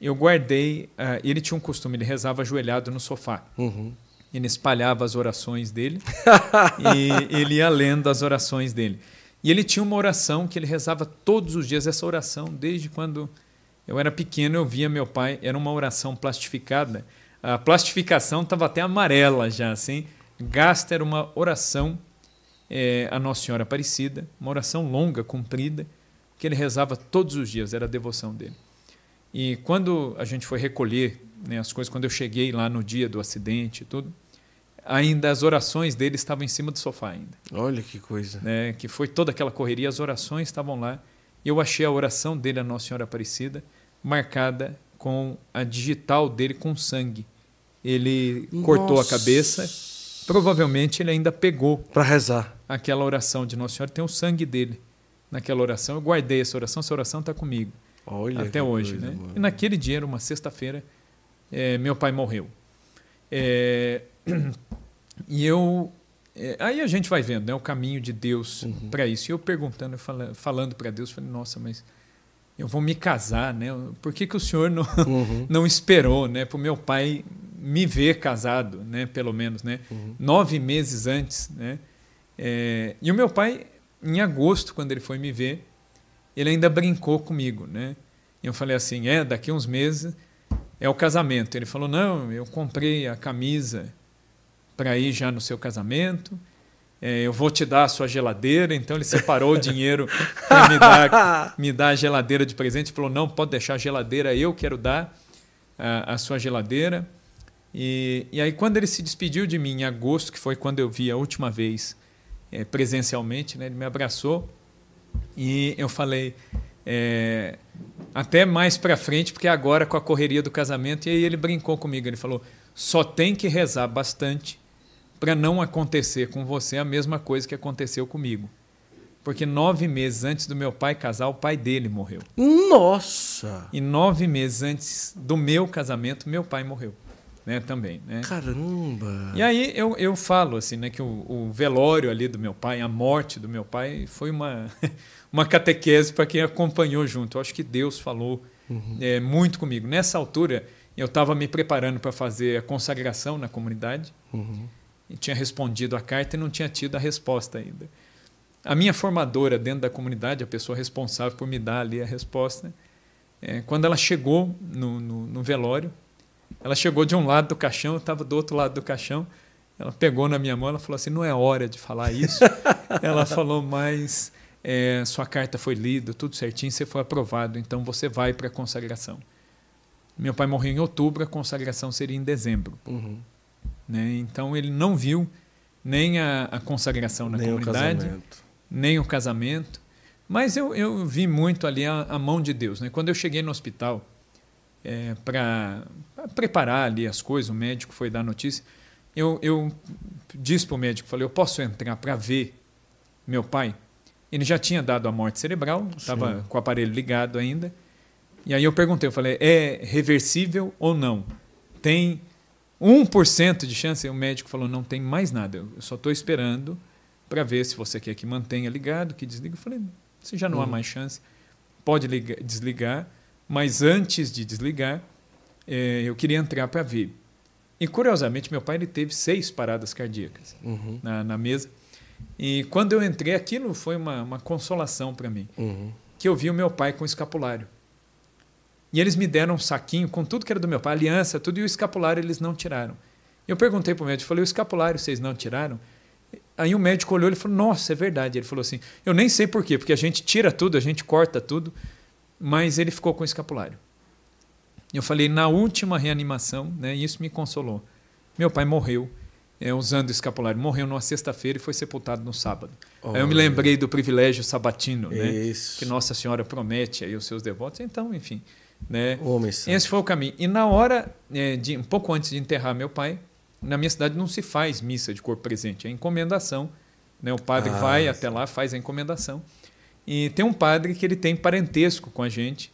eu guardei. ah, ele tinha um costume, ele rezava ajoelhado no sofá. Uhum. Ele espalhava as orações dele e ele ia lendo as orações dele. E ele tinha uma oração que ele rezava todos os dias, essa oração, desde quando eu era pequeno, eu via meu pai, era uma oração plastificada. A plastificação estava até amarela já, assim. Gasta era uma oração eh, a Nossa Senhora Aparecida, uma oração longa, comprida, que ele rezava todos os dias, era a devoção dele. E quando a gente foi recolher né, as coisas, quando eu cheguei lá no dia do acidente e tudo, ainda as orações dele estavam em cima do sofá ainda, Olha que coisa. né, que foi toda aquela correria, as orações estavam lá. E eu achei a oração dele, a Nossa Senhora Aparecida, marcada com a digital dele com sangue. Ele cortou a Nossa. cabeça, provavelmente ele ainda pegou Para rezar. aquela oração de Nossa Senhora, tem o sangue dele naquela oração. Eu guardei essa oração, essa oração está comigo Olha até hoje. coisa, né? mano. E naquele dia, era uma sexta-feira, eh, meu pai morreu. Eh, e eu. eh, aí a gente vai vendo né, o caminho de Deus Uhum. para isso. E eu perguntando, fala- falando para Deus, falei, nossa, mas eu vou me casar, né? Por que, que o senhor não, Uhum. não esperou né, para o meu pai me ver casado, né, pelo menos, né, Uhum. nove meses antes. Né, É, e o meu pai, em agosto, quando ele foi me ver, ele ainda brincou comigo. Né, e eu falei assim: é, daqui uns meses é o casamento. Ele falou: não, eu comprei a camisa para ir já no seu casamento. É, eu vou te dar a sua geladeira. Então ele separou o dinheiro para me dar, me dar a geladeira de presente. Falou: não, pode deixar a geladeira, eu quero dar a, a sua geladeira. E, e aí, quando ele se despediu de mim em agosto, que foi quando eu vi a última vez eh, presencialmente, né, ele me abraçou e eu falei. eh, até mais para frente, porque agora com a correria do casamento, e aí ele brincou comigo. Ele falou: só tem que rezar bastante para não acontecer com você a mesma coisa que aconteceu comigo. Porque nove meses antes do meu pai casar, o pai dele morreu. Nossa! E nove meses antes do meu casamento, meu pai morreu. Né, também. Né? Caramba! E aí eu, eu falo assim, né, que o, o velório ali do meu pai, a morte do meu pai, foi uma, uma catequese para quem acompanhou junto. Eu acho que Deus falou é, muito comigo. Nessa altura, eu estava me preparando para fazer a consagração na comunidade. Uhum. E tinha respondido a carta e não tinha tido a resposta ainda. A minha formadora dentro da comunidade, a pessoa responsável por me dar ali a resposta, é, quando ela chegou no, no, no velório, ela chegou de um lado do caixão, eu estava do outro lado do caixão. Ela pegou na minha mão, ela falou assim: não é hora de falar isso. ela falou, mas é, sua carta foi lida, tudo certinho, você foi aprovado, então você vai para a consagração. Meu pai morreu em outubro, a consagração seria em dezembro. Uhum. Né? Então ele não viu nem a, a consagração na Nem o comunidade, casamento. nem o casamento. Mas eu, eu vi muito ali a, a mão de Deus. Né? Quando eu cheguei no hospital é, para preparar ali as coisas, o médico foi dar notícia, eu, eu disse para o médico, falei, eu posso entrar para ver meu pai? Ele já tinha dado a morte cerebral, estava com o aparelho ligado ainda. E aí eu perguntei, eu falei, é reversível ou não? Tem 1% de chance? E o médico falou, não tem mais nada, eu só estou esperando para ver se você quer que mantenha ligado, que desligue. Eu falei, se já não há Uhum. mais chance, pode ligar, desligar, mas antes de desligar, eh, eu queria entrar para ver. E curiosamente, meu pai ele teve seis paradas cardíacas Uhum. na, na mesa. E quando eu entrei, aquilo foi uma, uma consolação para mim, Uhum. que eu vi o meu pai com escapulário. E eles me deram um saquinho com tudo que era do meu pai, aliança, tudo, e o escapulário eles não tiraram. Eu perguntei para o médico, falei, o escapulário vocês não tiraram? Aí o médico olhou e falou, nossa, é verdade. Ele falou assim, eu nem sei por quê, porque a gente tira tudo, a gente corta tudo, mas ele ficou com o escapulário. Eu falei, na última reanimação, né, e isso me consolou. Meu pai morreu é, usando o escapulário. Morreu numa sexta-feira e foi sepultado no sábado. Aí eu me lembrei do privilégio sabatino, né, que Nossa Senhora promete aí os seus devotos. Então, enfim, né, esse foi o caminho. E na hora, é, de, um pouco antes de enterrar meu pai, na minha cidade não se faz missa de corpo presente, é encomendação. Né, o padre ah, vai sim. até lá, faz a encomendação. E tem um padre que ele tem parentesco com a gente.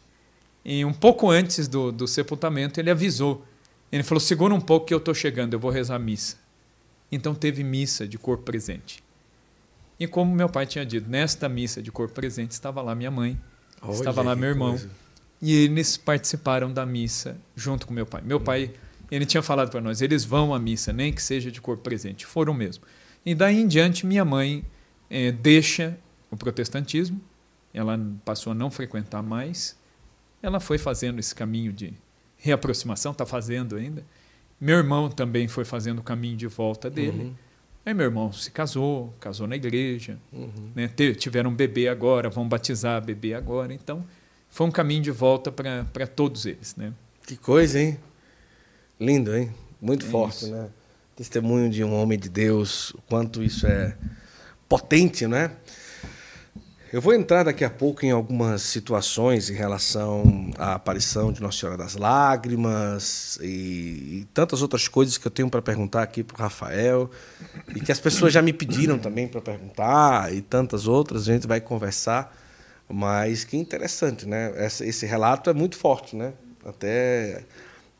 E um pouco antes do, do sepultamento, ele avisou. Ele falou: segura um pouco que eu estou chegando, eu vou rezar a missa. Então teve missa de corpo presente. E como meu pai tinha dito, nesta missa de corpo presente estava lá minha mãe, Olha, estava lá meu irmão. Coisa. E eles participaram da missa junto com meu pai. Meu pai, ele tinha falado para nós: eles vão à missa, nem que seja de corpo presente. Foram mesmo. E daí em diante, minha mãe é, deixa o protestantismo, ela passou a não frequentar mais, ela foi fazendo esse caminho de reaproximação, está fazendo ainda. Meu irmão também foi fazendo o caminho de volta dele. Uhum. Aí meu irmão se casou, casou na igreja, uhum. né? tiveram um bebê agora, vão batizar bebê agora. Então, foi um caminho de volta para todos eles. Né? Que coisa, hein? Lindo, hein? Muito é forte, isso. né? Testemunho de um homem de Deus, o quanto isso é potente, né? Eu vou entrar daqui a pouco em algumas situações em relação à aparição de Nossa Senhora das Lágrimas e, e tantas outras coisas que eu tenho para perguntar aqui para o Rafael e que as pessoas já me pediram também para perguntar e tantas outras. A gente vai conversar, mas que interessante, né? Esse, esse relato é muito forte, né? Até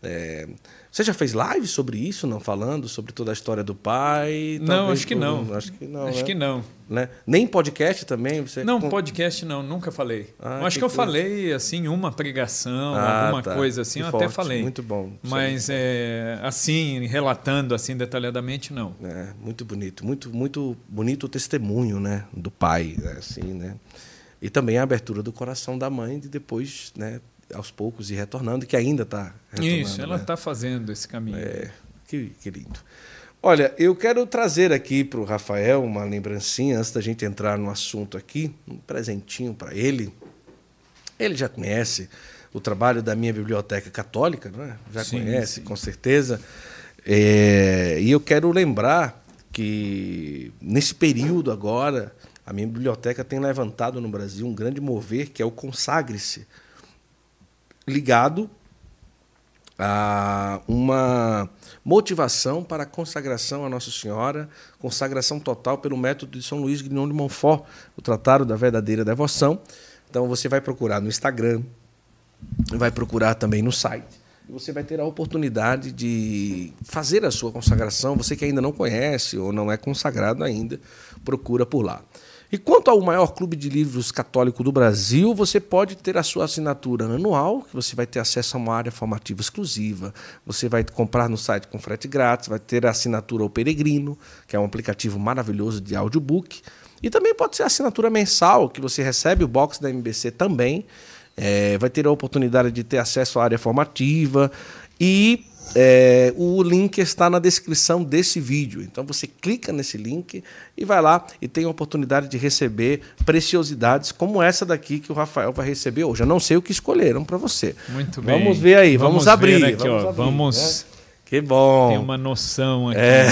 é, você já fez live sobre isso, não falando sobre toda a história do pai? Não, acho que não. Acho que não. Acho né? que não. Né? Nem podcast também? Você... Não, podcast não, nunca falei. Ah, acho que, que eu falei assim, uma pregação, ah, alguma tá. coisa assim, que eu forte. até falei. Muito bom. Mas é, assim, relatando assim detalhadamente, não. É, muito bonito, muito, muito bonito o testemunho, né, do pai, né, assim, né? E também a abertura do coração da mãe de depois, né, aos poucos e retornando, que ainda está retornando. Isso, ela está né? fazendo esse caminho. É, que, que lindo. Olha, eu quero trazer aqui para o Rafael uma lembrancinha, antes da gente entrar no assunto aqui, um presentinho para ele. Ele já conhece o trabalho da minha biblioteca católica, não é? já sim, conhece, sim. com certeza. É, e eu quero lembrar que nesse período agora, a minha biblioteca tem levantado no Brasil um grande mover que é o Consagre-se ligado a uma motivação para a consagração a Nossa Senhora, consagração total pelo método de São Luís Guignon de Montfort, o Tratado da Verdadeira Devoção. Então você vai procurar no Instagram, vai procurar também no site. E você vai ter a oportunidade de fazer a sua consagração. Você que ainda não conhece ou não é consagrado ainda, procura por lá. E quanto ao maior clube de livros católico do Brasil, você pode ter a sua assinatura anual, que você vai ter acesso a uma área formativa exclusiva. Você vai comprar no site com frete grátis, vai ter a assinatura ao Peregrino, que é um aplicativo maravilhoso de audiobook. E também pode ser a assinatura mensal, que você recebe o box da MBC também. É, vai ter a oportunidade de ter acesso à área formativa e é, o link está na descrição desse vídeo. Então você clica nesse link e vai lá e tem a oportunidade de receber preciosidades como essa daqui que o Rafael vai receber hoje. Eu não sei o que escolheram para você. Muito bem. Vamos ver aí, vamos, vamos abrir. Aqui, vamos, abrir, vamos né? Que bom. Tem uma noção aqui. É.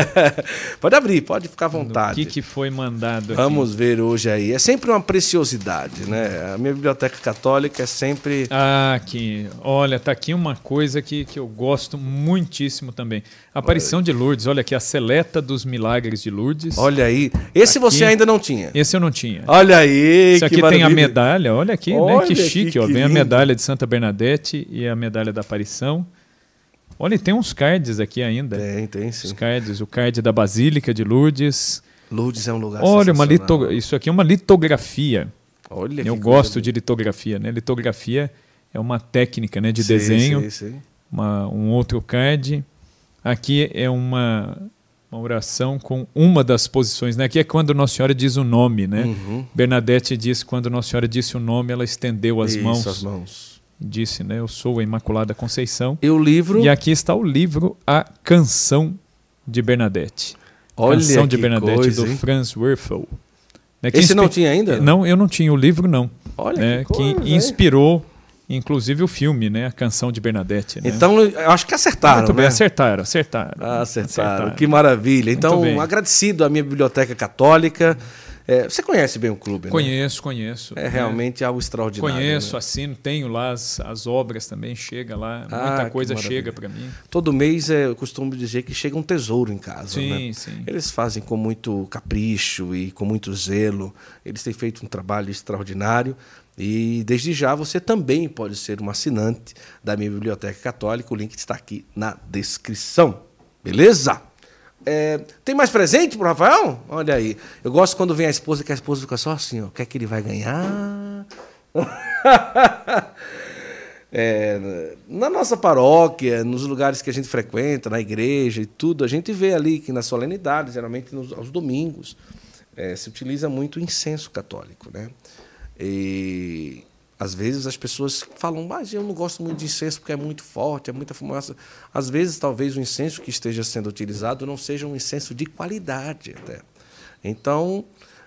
pode abrir, pode ficar à vontade. O que, que foi mandado aqui. Vamos ver hoje aí. É sempre uma preciosidade, né? A minha biblioteca católica é sempre. Ah, aqui. Olha, tá aqui uma coisa que, que eu gosto muitíssimo também. A aparição olha. de Lourdes. Olha aqui, a seleta dos milagres de Lourdes. Olha aí. Esse aqui, você ainda não tinha. Esse eu não tinha. Olha aí. Isso aqui tem a medalha. Olha aqui, olha né? Que chique, que, ó. Vem a medalha de Santa Bernadette e a medalha da aparição. Olha, tem uns cards aqui ainda. Tem, tem sim. Os cards, o card da Basílica de Lourdes. Lourdes é um lugar Olha, uma lito... isso aqui é uma litografia. Olha Eu gosto de litografia, né? Litografia é uma técnica, né, de sim, desenho. Sim, sim. Uma, um outro card. Aqui é uma, uma oração com uma das posições, né? Aqui é quando Nossa Senhora diz o nome, né? Uhum. Bernadette diz que quando Nossa Senhora disse o nome, ela estendeu as Isso, mãos. as mãos. Disse, né? Eu sou a Imaculada Conceição. E o livro? E aqui está o livro A Canção de Bernadette. Olha Canção de que Bernadette coisa, do hein? Franz Werfel. Né, que Esse não inspi- tinha ainda? Não, eu não tinha o livro não. Olha né, que coisa, hein? inspirou inclusive o filme, né? A Canção de Bernadette. Né? Então, eu acho que acertaram, Muito bem, né? acertaram, acertaram. Ah, acertaram. Que maravilha. Então, agradecido à minha biblioteca católica. É, você conhece bem o clube, né? Conheço, conheço. É realmente algo extraordinário. Conheço, né? assino, tenho lá as, as obras também, chega lá, Ah, muita que coisa chega para mim. Todo mês é, eu costumo dizer que chega um tesouro em casa. Sim, né? sim. Eles fazem com muito capricho e com muito zelo. Eles têm feito um trabalho extraordinário. E desde já você também pode ser um assinante da minha biblioteca católica. O link está aqui na descrição. Beleza? É, tem mais presente pro Rafael? Olha aí. Eu gosto quando vem a esposa, que a esposa fica só assim, ó. O que é que ele vai ganhar? É, na nossa paróquia, nos lugares que a gente frequenta, na igreja e tudo, a gente vê ali que nas solenidades, geralmente nos, aos domingos, é, se utiliza muito incenso católico. Né? E às vezes as pessoas falam, mas eu não gosto muito de incenso porque é muito forte, é muita fumaça. Às vezes, talvez o incenso que esteja sendo utilizado não seja um incenso de qualidade até. Então,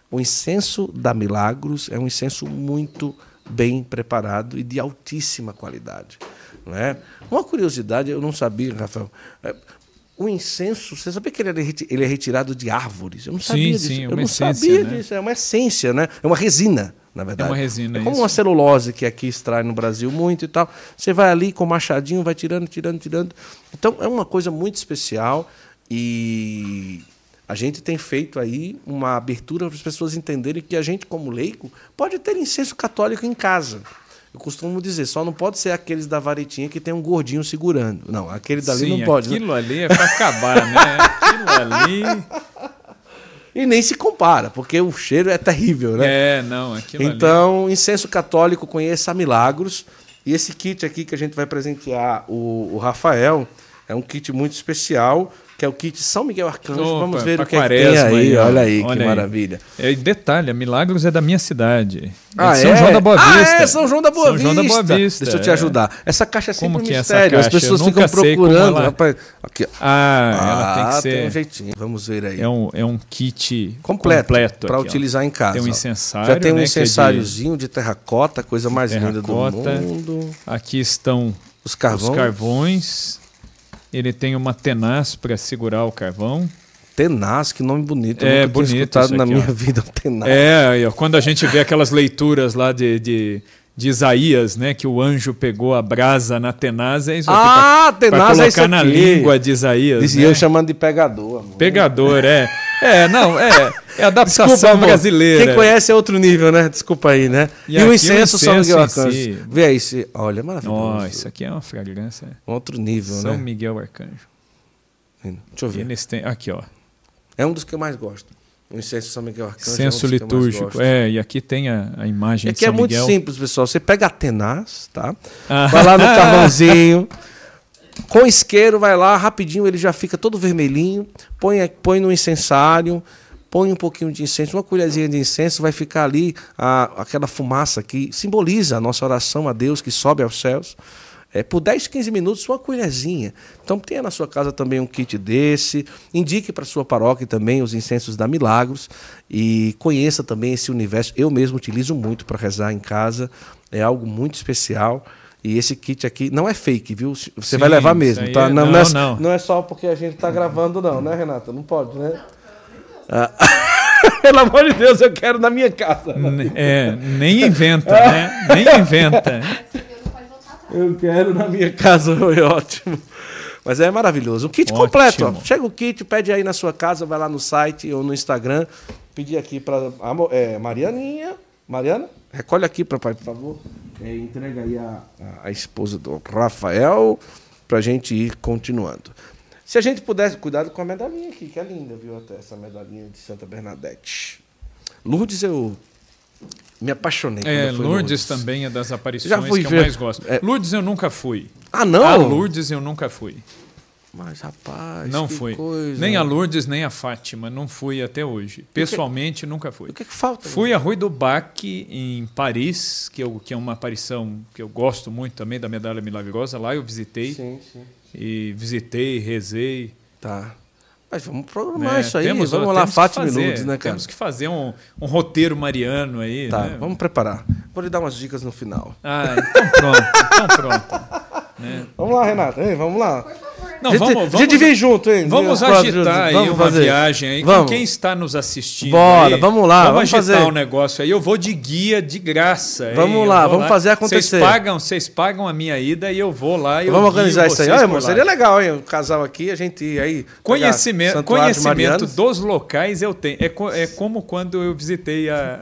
o incenso da Milagros é um incenso muito bem preparado e de altíssima qualidade. Não é? Uma curiosidade, eu não sabia, Rafael. É, O incenso, você sabia que ele é, reti- ele é retirado de árvores? Eu não Sim, sabia disso. sim, é eu não essência, sabia né? disso. É uma essência, né? É uma resina, na verdade. uma resina, É como isso. uma celulose que aqui extrai no Brasil muito e tal. Você vai ali com o machadinho, vai tirando, tirando, tirando. Então é uma coisa muito especial e a gente tem feito aí uma abertura para as pessoas entenderem que a gente, como leigo, pode ter incenso católico em casa. Eu costumo dizer, só não pode ser aqueles da varetinha que tem um gordinho segurando. Não, aquele dali Sim, não pode. né? aquilo ali é para acabar, né? Aquilo ali... E nem se compara, porque o cheiro é terrível, né? É, não, aquilo ali... Então, incenso católico, conheça Milagros. E esse kit aqui que a gente vai presentear o, o Rafael é um kit muito especial, que é o kit São Miguel Arcanjo. Opa, Vamos ver o que, é que tem aí. aí, olha aí, que Olha aí. maravilha. É, e detalhe, Milagros é da minha cidade. É Ah, de São é? João da Boa Ah, Vista. é, São João da Boa São Vista. João da Boa Vista. Deixa eu te é. ajudar. Essa caixa é sempre Como um que é mistério. As pessoas ficam procurando. ela- Rapaz, aqui. ó. Ah, ela tem Ah, que ser... um jeitinho. Vamos ver aí. É um, é um kit completo, completo para utilizar em casa. Tem um incensário, Já tem um né, que é de incensáriozinho de terracota, coisa mais linda do terracota. mundo. Aqui estão Os carvões. os carvões. Ele tem uma tenaz para segurar o carvão. Tenaz, que nome bonito. Eu É, nunca tinha bonito escutado isso na aqui, minha ó. vida um tenaz. É, quando a gente vê aquelas leituras lá de, de, de Isaías, né? Que o anjo pegou a brasa na tenaz, é isso aqui. Ah, pra, pra tenaz colocar é isso na aqui. língua de Isaías. Dizia né? eu chamando de pegador. amor. Pegador, é. É, não, é. É adaptação Desculpa, brasileira. Quem conhece é outro nível, né? Desculpa aí, né? E E, o o incenso São Miguel em si. Arcanjo. Vê aí, se... olha, é maravilhoso. Nossa, isso aqui é uma fragrância. Outro nível, São né? Miguel Arcanjo. Deixa eu ver. Eles têm. Aqui, ó. É um dos que eu mais gosto. O incenso São Miguel Arcanjo. Senso é um litúrgico. É, e aqui tem a, a imagem E de aqui é São muito Miguel. simples, pessoal. Você pega a tenaz, tá? Ah. Vai lá no carvãozinho. Com isqueiro, vai lá, rapidinho, ele já fica todo vermelhinho. Põe, põe no incensário, põe um pouquinho de incenso, uma colherzinha de incenso, vai ficar ali a, aquela fumaça que simboliza a nossa oração a Deus que sobe aos céus. É, por 10, 15 minutos, uma colherzinha. Então, tenha na sua casa também um kit desse. Indique para sua paróquia também os incensos da Milagros. E conheça também esse universo. Eu mesmo utilizo muito para rezar em casa. É algo muito especial. E esse kit aqui não é fake, viu? Você Sim, vai levar mesmo, tá? é- Não, não, não, é, não. não é só porque a gente tá gravando, não, né, Renata? Não pode, né? Ah. Pelo amor de Deus, eu quero na minha casa. É, nem inventa, né? Nem inventa. Eu quero na minha casa, foi ótimo. Mas é maravilhoso. Um kit Ótimo. completo. Ó. Chega o kit, pede aí na sua casa, vai lá no site ou no Instagram. Pedir aqui para é, Marianinha. Mariana, recolhe aqui, papai, por favor. É, entrega aí a, a, a esposa do Rafael para a gente ir continuando. Se a gente pudesse, cuidado com a medalhinha aqui, que é linda, viu? Até essa medalhinha de Santa Bernadette. Lourdes, eu me apaixonei. É, eu em Lourdes também é das aparições Já fui que eu ver. mais gosto. É. Lourdes eu nunca fui. Ah, não? A Lourdes eu nunca fui. Mas, rapaz. Não que fui. Coisa. Nem a Lourdes, nem a Fátima. Não fui até hoje. Pessoalmente, nunca fui. O que, que falta? Fui a Rui do Bac, em Paris, que, eu, que é uma aparição que eu gosto muito também, da Medalha Milagrosa. Lá eu visitei. Sim, sim. E visitei, rezei. Tá. Mas vamos programar É, isso aí. temos- vamos lá, Fátima Lourdes, né, cara? Temos que fazer um, um roteiro mariano aí. Tá, né? vamos preparar. Vou lhe dar umas dicas no final. Ah, então pronto. Então pronto. né? Vamos lá, Renato. Hein? Vamos lá. Não, gente, vamos, a gente vamos, vem junto, hein? vamos agitar aí Vamos uma fazer. viagem aí Vamos. com quem está nos assistindo. Bora, aí. vamos lá, Vamos, vamos agitar fazer. um negócio aí. Eu vou de guia de graça. Vamos Eu lá, vamos fazer acontecer. Vocês pagam, vocês pagam a minha ida e eu vou lá. e eu Vamos organizar isso aí. Olha, amor, lá. seria legal, hein? O casal aqui, a gente ir aí. Conhecimento, conhecimento dos locais eu tenho. É, co- é como quando eu visitei a-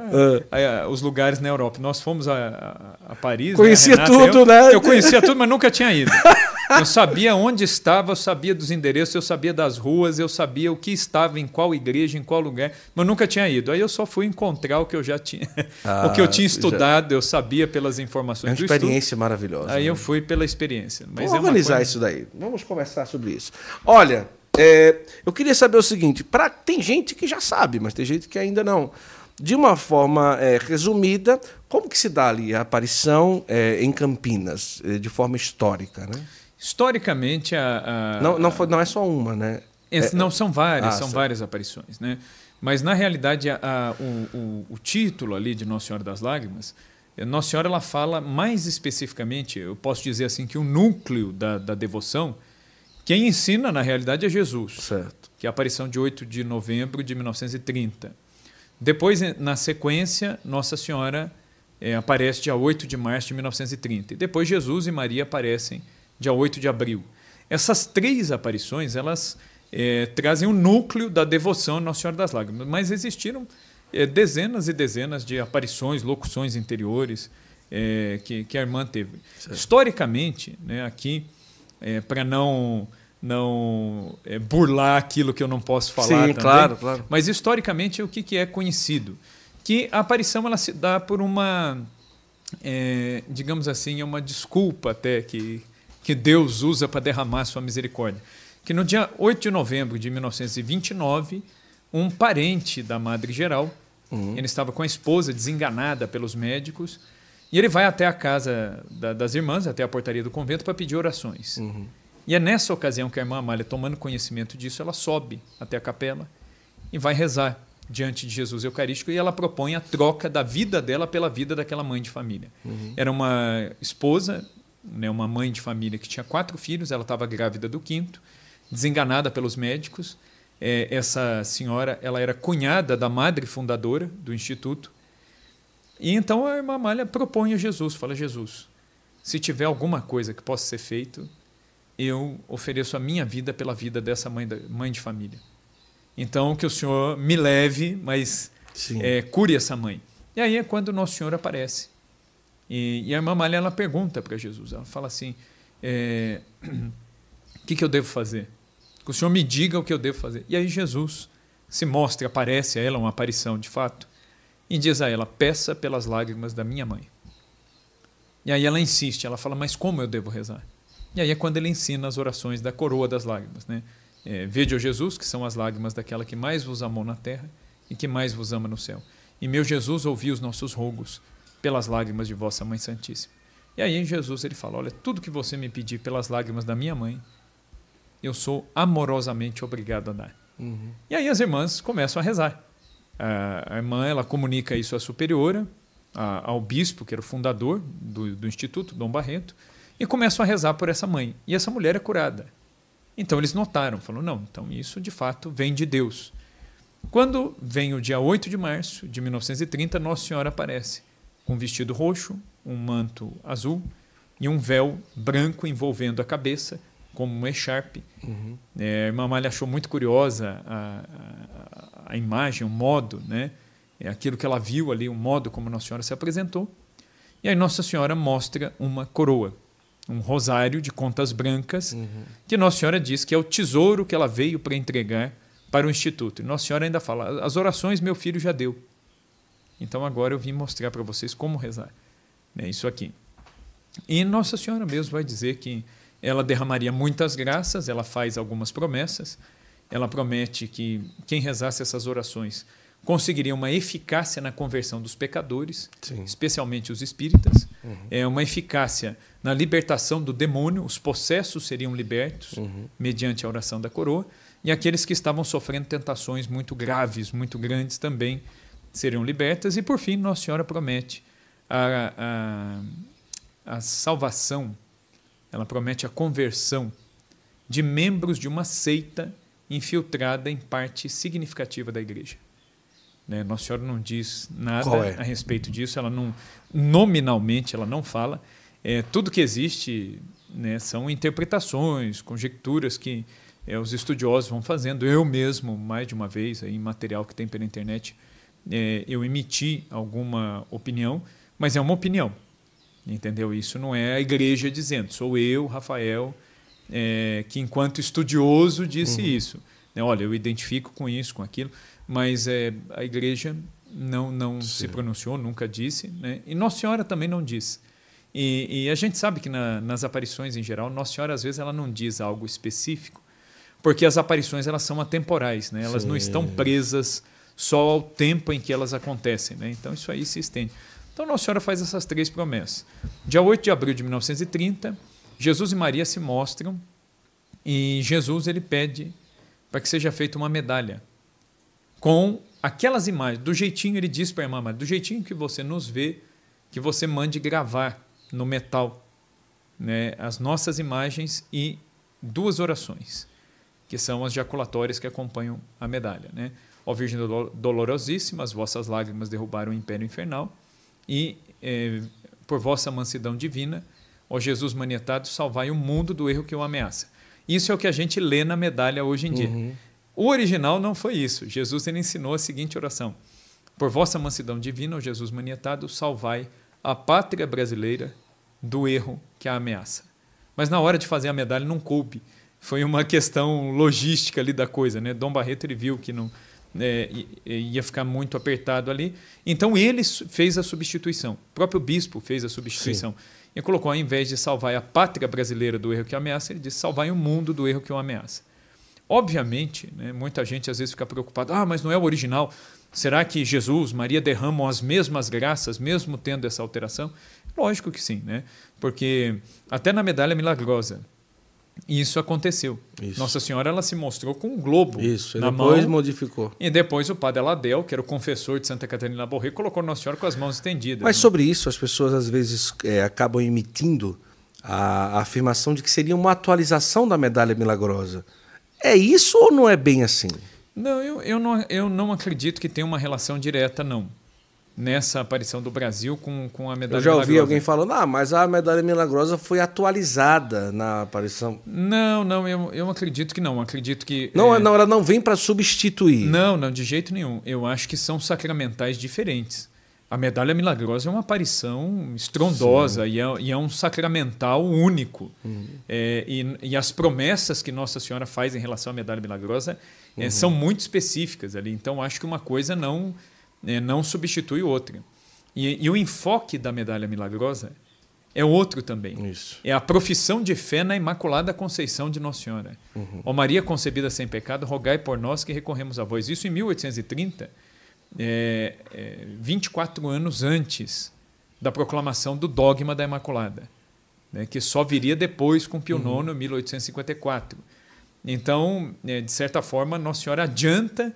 É. a- a- os lugares na Europa. Nós fomos a, Paris. né, Conhecia e tudo, eu, né? Eu conhecia tudo, mas nunca tinha ido. Eu sabia onde estava, eu sabia dos endereços, eu sabia das ruas, eu sabia o que estava em qual igreja, em qual lugar, mas nunca tinha ido. Aí eu só fui encontrar o que eu já tinha, Ah, o que eu tinha já- estudado, eu sabia pelas É informações uma do estudo. experiência maravilhosa. Aí né? eu fui pela experiência. Mas Vamos é uma organizar coisa- isso daí. Vamos conversar sobre isso. Olha, é, eu queria saber o seguinte: pra, tem gente que já sabe, mas tem gente que ainda não. De uma forma é, resumida, como que se dá ali a aparição é, em Campinas, é, de forma histórica, né? Historicamente, a, a- Não, não, foi, não é só uma, né? Esse- não, são várias, Ah, são certo. várias aparições, né? Mas, na realidade, a- a- o, o- o título ali de Nossa Senhora das Lágrimas, eh, Nossa Senhora ela fala mais especificamente, eu posso dizer assim, que o núcleo da, da devoção, quem ensina, na realidade, é Jesus, Certo. que é a aparição de 8 de novembro de 1930. Depois, eh, na sequência, Nossa Senhora eh, aparece dia 8 de março de 1930. E depois Jesus e Maria aparecem dia 8 de abril. Essas três aparições, elas eh, trazem o núcleo da devoção a Nossa Senhora das Lágrimas. Mas existiram eh, dezenas e dezenas de aparições, locuções interiores eh, que, que a irmã teve. Historicamente, né, aqui, para não não burlar aquilo que eu não posso falar Sim, também, claro, claro. mas historicamente o que, que é conhecido? Que a aparição ela se dá por uma, é, digamos assim, é uma desculpa até que, que Deus usa para derramar sua misericórdia. Que no dia 8 de novembro de 1929, um parente da Madre Geral, ele estava com a esposa desenganada pelos médicos, e ele vai até a casa da- das irmãs, até a portaria do convento, para pedir orações. E é nessa ocasião que a irmã Amália, tomando conhecimento disso, ela sobe até a capela e vai rezar diante de Jesus Eucarístico e ela propõe a troca da vida dela pela vida daquela mãe de família. Era uma esposa, né, uma mãe de família que tinha quatro filhos, ela estava grávida do quinto, desenganada pelos médicos. É, essa senhora ela era cunhada da madre fundadora do instituto. E então a irmã Amália propõe a Jesus, fala, Jesus, se tiver alguma coisa que possa ser feito, eu ofereço a minha vida pela vida dessa mãe, da- mãe de família. Então, que o Senhor me leve, mas é, cure essa mãe. E aí é quando o Nosso Senhor aparece. E, e a irmã Malha, ela pergunta para Jesus, ela fala assim, é, o que, que eu devo fazer? Que o Senhor me diga o que eu devo fazer. E aí Jesus se mostra, aparece a ela, uma aparição de fato, e diz a ela, peça pelas lágrimas da minha mãe. E aí ela insiste, ela fala, mas como eu devo rezar? E aí é quando ele ensina as orações da coroa das lágrimas. Né? É, Vede, ó Jesus, que são as lágrimas daquela que mais vos amou na terra e que mais vos ama no céu. E meu Jesus, ouvi os nossos rogos pelas lágrimas de vossa Mãe Santíssima. E aí Jesus ele fala, olha, tudo que você me pedir pelas lágrimas da minha mãe, eu sou amorosamente obrigado a dar. Uhum. E aí as irmãs começam a rezar. A irmã ela comunica isso à superiora, ao bispo, que era o fundador do, do instituto, Dom Barreto, e começam a rezar por essa mãe. E essa mulher é curada. Então eles notaram, falaram, não, então isso de fato vem de Deus. Quando vem o dia 8 de março de 1930, Nossa Senhora aparece com um vestido roxo, um manto azul e um véu branco envolvendo a cabeça, como um echarpe. Uhum. É, a irmã Amália achou muito curiosa a, a, a imagem, o modo, né? É aquilo que ela viu ali, o modo como Nossa Senhora se apresentou. E aí Nossa Senhora mostra uma coroa, um rosário de contas brancas, Uhum. que Nossa Senhora diz que é o tesouro que ela veio para entregar para o Instituto. E Nossa Senhora ainda fala, as orações meu filho já deu. Então agora eu vim mostrar para vocês como rezar. É isso aqui. E Nossa Senhora mesmo vai dizer que ela derramaria muitas graças, ela faz algumas promessas. Ela promete que quem rezasse essas orações conseguiria uma eficácia na conversão dos pecadores, Sim. especialmente os espíritas, uhum. é uma eficácia na libertação do demônio, os possessos seriam libertos uhum. mediante a oração da coroa, e aqueles que estavam sofrendo tentações muito graves, muito grandes também seriam libertas, e por fim, Nossa Senhora promete a, a, a salvação, ela promete a conversão de membros de uma seita infiltrada em parte significativa da igreja. Né? Nossa Senhora não diz nada é? a respeito disso, ela não nominalmente ela não fala. É, tudo que existe né, são interpretações, conjecturas que é, os estudiosos vão fazendo. Eu mesmo, mais de uma vez, aí, em material que tem pela internet, é, eu emiti alguma opinião, mas é uma opinião. Entendeu? Isso não é a igreja dizendo, sou eu, Rafael, é, que enquanto estudioso disse uhum. isso. Né? Olha, eu identifico com isso, com aquilo mas é, a igreja não, não se pronunciou, nunca disse, né? e Nossa Senhora também não disse. E, e a gente sabe que na, nas aparições em geral, Nossa Senhora às vezes ela não diz algo específico, porque as aparições elas são atemporais, né? elas Sim. não estão presas só ao tempo em que elas acontecem. Né? Então isso aí se estende. Então Nossa Senhora faz essas três promessas. Dia 8 de abril de 1930, Jesus e Maria se mostram e Jesus ele pede para que seja feita uma medalha com aquelas imagens, do jeitinho, ele diz para a irmã, do jeitinho que você nos vê, que você mande gravar no metal né, as nossas imagens e duas orações, que são as jaculatórias que acompanham a medalha. Né? Ó Virgem Dolorosíssima, as vossas lágrimas derrubaram o império infernal, e eh, por vossa mansidão divina, ó Jesus manietado, salvai o mundo do erro que o ameaça. Isso é o que a gente lê na medalha hoje em dia. Uhum. O original não foi isso. Jesus ele ensinou a seguinte oração: Por vossa mansidão divina, ó Jesus manietado, salvai a pátria brasileira do erro que a ameaça. Mas na hora de fazer a medalha não coube. Foi uma questão logística ali da coisa, né? Dom Barreto ele viu que não é, ia ficar muito apertado ali. Então ele fez a substituição. O próprio bispo fez a substituição. Sim. E colocou, ao invés de salvar a pátria brasileira do erro que ameaça, ele disse salvar o mundo do erro que o ameaça. Obviamente, né, muita gente às vezes fica preocupada, ah, mas não é o original. Será que Jesus, Maria derramam as mesmas graças, mesmo tendo essa alteração? Lógico que sim, né? porque até na medalha milagrosa, isso aconteceu. Isso. Nossa Senhora ela se mostrou com um globo isso, na depois mão, modificou. E depois o padre Aladel, que era o confessor de Santa Catarina Borré, colocou Nossa Senhora com as mãos estendidas. Mas né? sobre isso, as pessoas às vezes é, acabam emitindo a, a afirmação de que seria uma atualização da medalha milagrosa. É isso ou não é bem assim? Não, eu, eu, não, eu não acredito que tenha uma relação direta, não. Nessa aparição do Brasil com, com a medalha Eu já ouvi milagrosa. alguém falando, ah, mas a medalha milagrosa foi atualizada na aparição. Não, não, eu, eu acredito que não. Acredito que. Não, é... não ela não vem para substituir. Não, não, de jeito nenhum. Eu acho que são sacramentais diferentes. A medalha milagrosa é uma aparição estrondosa e é, e é, um sacramental único. Uhum. É, e, e, as promessas que Nossa Senhora faz em relação à medalha milagrosa é, uhum. são muito específicas ali. Então, acho que uma coisa não, é, não substitui outra. E, e, o enfoque da medalha milagrosa é outro também. Isso. É a profissão de fé na Imaculada Conceição de Nossa Senhora. Uhum. Ó Maria concebida sem pecado, rogai por nós que recorremos a vós. Isso em 1830 é, é, 24 anos antes da proclamação do dogma da Imaculada, né, que só viria depois com Pio IX, em 1854. Então, é, de certa forma, Nossa Senhora adianta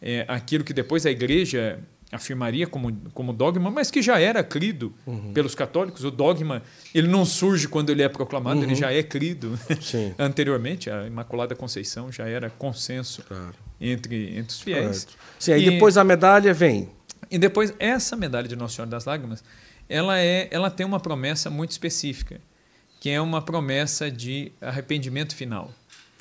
é, aquilo que depois a Igreja afirmaria como, como dogma, mas que já era crido uhum. pelos católicos. O dogma ele não surge quando ele é proclamado, uhum. ele já é crido. Anteriormente, a Imaculada Conceição já era consenso claro. entre, entre os fiéis. Sim, e depois a medalha vem. E depois, essa medalha de Nossa Senhora das Lágrimas, ela, é, ela tem uma promessa muito específica, que é uma promessa de arrependimento final.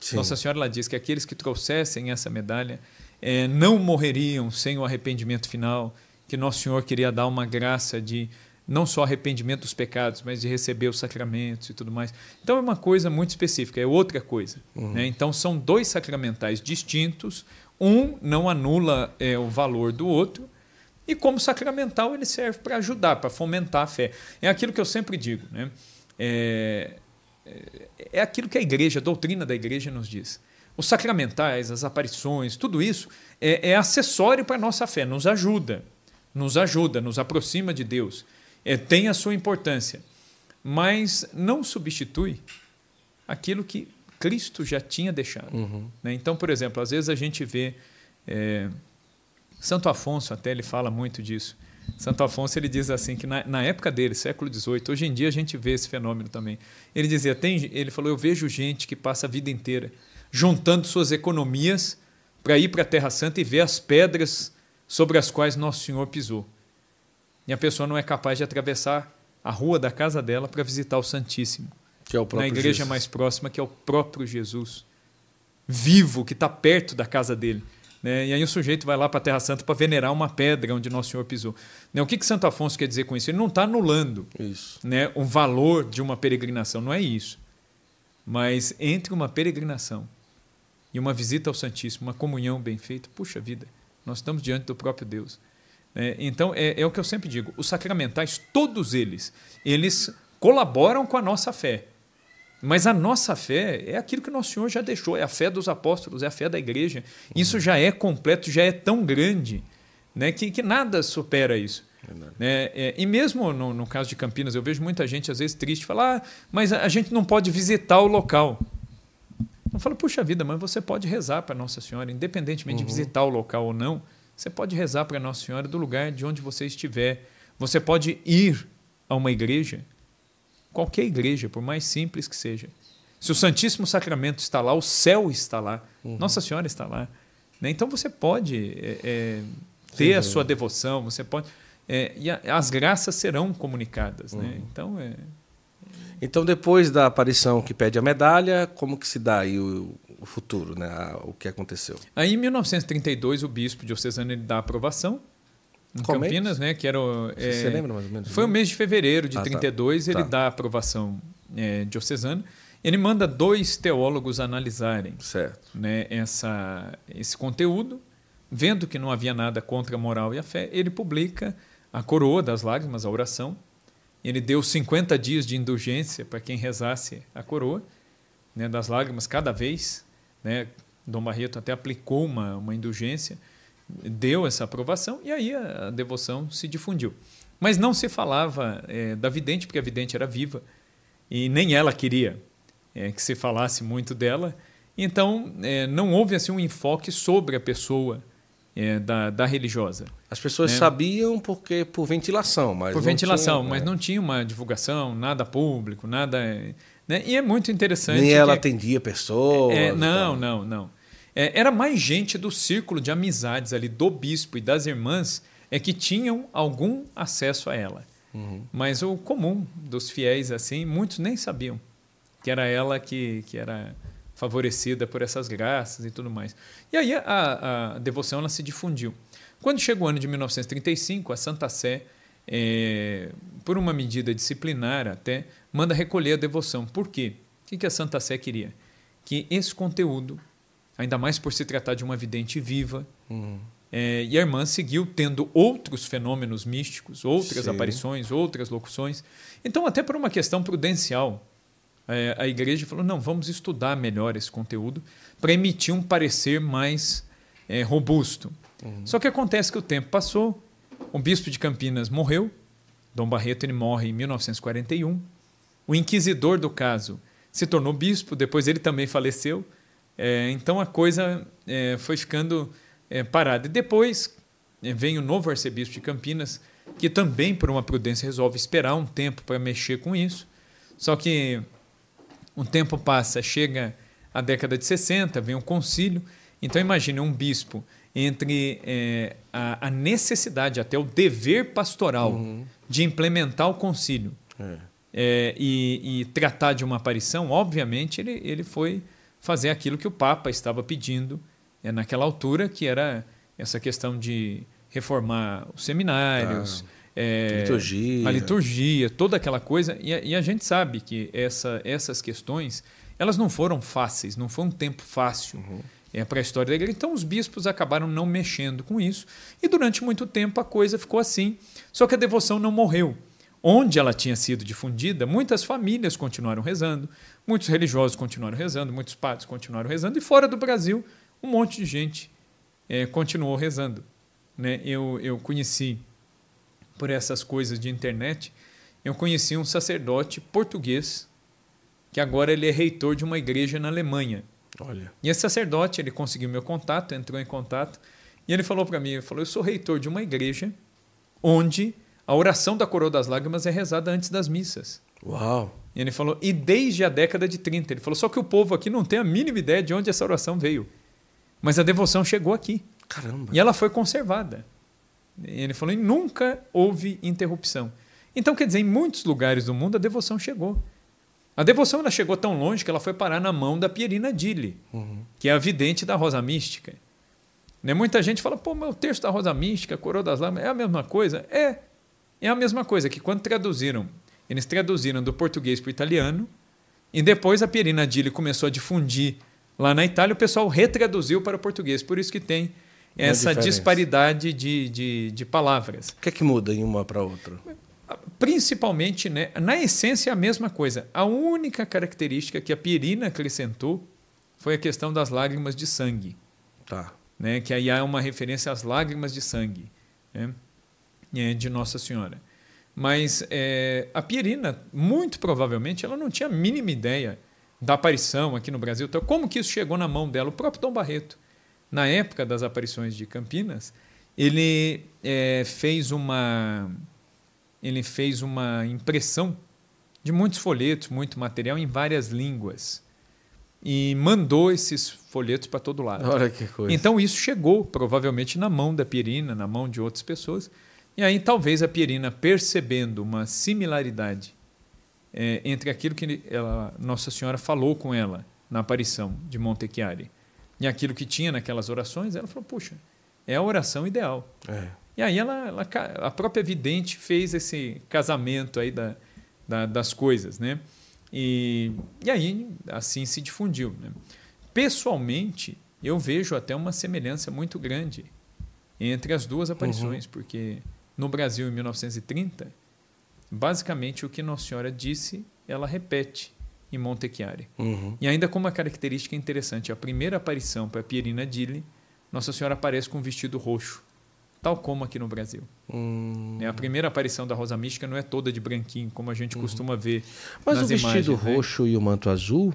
Sim. Nossa Senhora ela diz que aqueles que trouxessem essa medalha é, não morreriam sem o arrependimento final, que Nosso Senhor queria dar uma graça de não só arrependimento dos pecados, mas de receber os sacramentos e tudo mais. Então é uma coisa muito específica, é outra coisa. Uhum. Né? Então são dois sacramentais distintos, um não anula é, o valor do outro, e como sacramental ele serve para ajudar, para fomentar a fé. É aquilo que eu sempre digo. Né? É, é aquilo que a igreja, a doutrina da igreja nos diz. Os sacramentais, as aparições, tudo isso é, é acessório para a nossa fé, nos ajuda, nos ajuda, nos aproxima de Deus, é, tem a sua importância, mas não substitui aquilo que Cristo já tinha deixado. Uhum. Né? Então, por exemplo, às vezes a gente vê. É, Santo Afonso até ele fala muito disso. Santo Afonso ele diz assim que na, na, época dele, século XVIII, hoje em dia a gente vê esse fenômeno também. Ele dizia, tem, ele falou, eu vejo gente que passa a vida inteira juntando suas economias para ir para a Terra Santa e ver as pedras sobre as quais Nosso Senhor pisou. E a pessoa não é capaz de atravessar a rua da casa dela para visitar o Santíssimo. Que é o próprio na igreja Jesus. mais próxima, que é o próprio Jesus, vivo, que está perto da casa dele. Né? E aí o sujeito vai lá para a Terra Santa para venerar uma pedra onde Nosso Senhor pisou. Né? O que, que Santo Afonso quer dizer com isso? Ele não está anulando isso. Né, o valor de uma peregrinação, não é isso. Mas entre uma peregrinação e uma visita ao Santíssimo, uma comunhão bem feita, puxa vida, nós estamos diante do próprio Deus. Né? Então, é, é o que eu sempre digo: os sacramentais, todos eles, eles colaboram com a nossa fé. Mas a nossa fé é aquilo que Nosso Senhor já deixou, é a fé dos apóstolos, é a fé da igreja. Isso já é completo, já é tão grande né, que, que nada supera isso. Né? É, e mesmo no, no, caso de Campinas, eu vejo muita gente às vezes triste falar, ah, mas a gente não pode visitar o local. Eu falo, puxa vida, mas você pode rezar para Nossa Senhora, independentemente uhum. de visitar o local ou não, você pode rezar para Nossa Senhora do lugar de onde você estiver. Você pode ir a uma igreja Qualquer igreja, por mais simples que seja. Se o Santíssimo Sacramento está lá, o céu está lá, uhum. Nossa Senhora está lá. Né? Então você pode é, é, ter Sim, a sua devoção, você pode. É, e a, as graças serão comunicadas. Né? Uhum. Né? Então é. Então, depois da aparição que pede a medalha, como que se dá aí o, o futuro, né? o que aconteceu? Aí, em 1932, o bispo diocesano ele dá aprovação em Qual Campinas, mês? né? Que era é, Você lembra mais ou menos? Foi o mês de fevereiro de ah, 32, tá. ele tá. dá a aprovação é, diocesana. Ele manda dois teólogos analisarem certo. Né, essa, esse conteúdo, vendo que não havia nada contra a moral e a fé, ele publica a coroa das lágrimas, a oração. Ele deu 50 dias de indulgência para quem rezasse a coroa né, das lágrimas cada vez. Né? Dom Barreto até aplicou uma, uma indulgência deu essa aprovação e aí a, devoção se difundiu. Mas não se falava é, da vidente, porque a vidente era viva e nem ela queria é, que se falasse muito dela. Então, é, não houve assim um enfoque sobre a pessoa é, da, da religiosa. As pessoas né? sabiam porque por ventilação, mas por ventilação, tinha, mas é. não tinha uma divulgação, nada público, nada. Né? E é muito interessante. Nem ela atendia pessoas. É, não, não, não. É, era mais gente do círculo de amizades ali do bispo e das irmãs é que tinham algum acesso a ela. Uhum. Mas o comum dos fiéis, assim, muitos nem sabiam que era ela que, que era favorecida por essas graças e tudo mais. E aí a, a devoção ela se difundiu. Quando chegou o ano de 1935, a Santa Sé, é, por uma medida disciplinar até, manda recolher a devoção. Por quê? O que a Santa Sé queria? Que esse conteúdo ainda mais por se tratar de uma vidente viva. Uhum. É, e a irmã seguiu tendo outros fenômenos místicos, outras Sim. aparições, outras locuções. Então, até por uma questão prudencial, é, a igreja falou: não, vamos estudar melhor esse conteúdo para emitir um parecer mais é, robusto. Uhum. Só que acontece que o tempo passou, o bispo de Campinas morreu, Dom Barreto ele morre em 1941, o inquisidor do caso se tornou bispo, depois ele também faleceu. É, então a coisa é, foi ficando é, parada. E depois vem o novo arcebispo de Campinas, que também, por uma prudência, resolve esperar um tempo para mexer com isso. Só que um tempo passa, chega a década de 60, vem um concílio. Então imagine um bispo entre é, a, a, necessidade, até o dever pastoral uhum. de implementar o concílio é. É, e, e, tratar de uma aparição, obviamente ele, ele foi fazer aquilo que o Papa estava pedindo é, naquela altura, que era essa questão de reformar os seminários, ah, é, liturgia. a liturgia, toda aquela coisa. E a, e a gente sabe que essa, essas questões elas não foram fáceis, não foi um tempo fácil. Uhum. É, para a história da igreja. Então, os bispos acabaram não mexendo com isso, e durante muito tempo a coisa ficou assim. Só que a devoção não morreu. onde ela tinha sido difundida, muitas famílias continuaram rezando, muitos religiosos continuaram rezando, muitos padres continuaram rezando, e fora do Brasil, um monte de gente é, continuou rezando. Né? Eu, eu conheci, por essas coisas de internet, eu conheci um sacerdote português, que agora ele é reitor de uma igreja na Alemanha. Olha. E esse sacerdote, ele conseguiu meu contato, entrou em contato, e ele falou para mim, ele falou, eu sou reitor de uma igreja onde a oração da coroa das lágrimas é rezada antes das missas. Uau! E ele falou, e desde a década de 30. Ele falou, só que o povo aqui não tem a mínima ideia de onde essa oração veio. Mas a devoção chegou aqui. Caramba! E ela foi conservada. Ele falou, e nunca houve interrupção. Então, quer dizer, em muitos lugares do mundo a devoção chegou. A devoção ela chegou tão longe que ela foi parar na mão da Pierina Dille, Uhum. que é a vidente da Rosa Mística. Né? Muita gente fala, pô, o texto da Rosa Mística, Coroa das Lágrimas, é a mesma coisa? É. É a mesma coisa que quando traduziram, eles traduziram do português para o italiano, e depois a Pierina Dille começou a difundir lá na Itália, o pessoal retraduziu para o português. Por isso que tem essa diferença. disparidade de, de, de palavras. O que é que muda em uma para outra? Principalmente, né, na essência, é a mesma coisa. A única característica que a Pierina acrescentou foi a questão das lágrimas de sangue, Tá. né, que aí há uma referência às lágrimas de sangue né, é, de Nossa Senhora. Mas é, a Pierina, muito provavelmente, ela não tinha a mínima ideia da aparição aqui no Brasil. Então, como que isso chegou na mão dela? O próprio Dom Barreto, na época das aparições de Campinas, ele é, fez uma ele fez uma impressão de muitos folhetos, muito material em várias línguas e mandou esses folhetos para todo lado. Olha que coisa. Então isso chegou provavelmente na mão da Pierina, na mão de outras pessoas. E aí talvez a Pierina, percebendo uma similaridade é, entre aquilo que ela, Nossa Senhora falou com ela na aparição de Montechiari e aquilo que tinha naquelas orações, ela falou: puxa, é a oração ideal. É. E aí ela, ela a própria vidente fez esse casamento aí da, da- das coisas, né? E, e aí assim se difundiu. Né? Pessoalmente, eu vejo até uma semelhança muito grande entre as duas aparições, porque no Brasil em 1930, basicamente o que Nossa Senhora disse, ela repete em Montechiari. Uhum. E ainda com uma característica interessante, a primeira aparição para Pierina Dille, Nossa Senhora aparece com um vestido roxo, tal como aqui no Brasil. Hum. Né? A primeira aparição da Rosa Mística não é toda de branquinho, como a gente costuma ver Mas nas o vestido imagens, né? roxo e o manto azul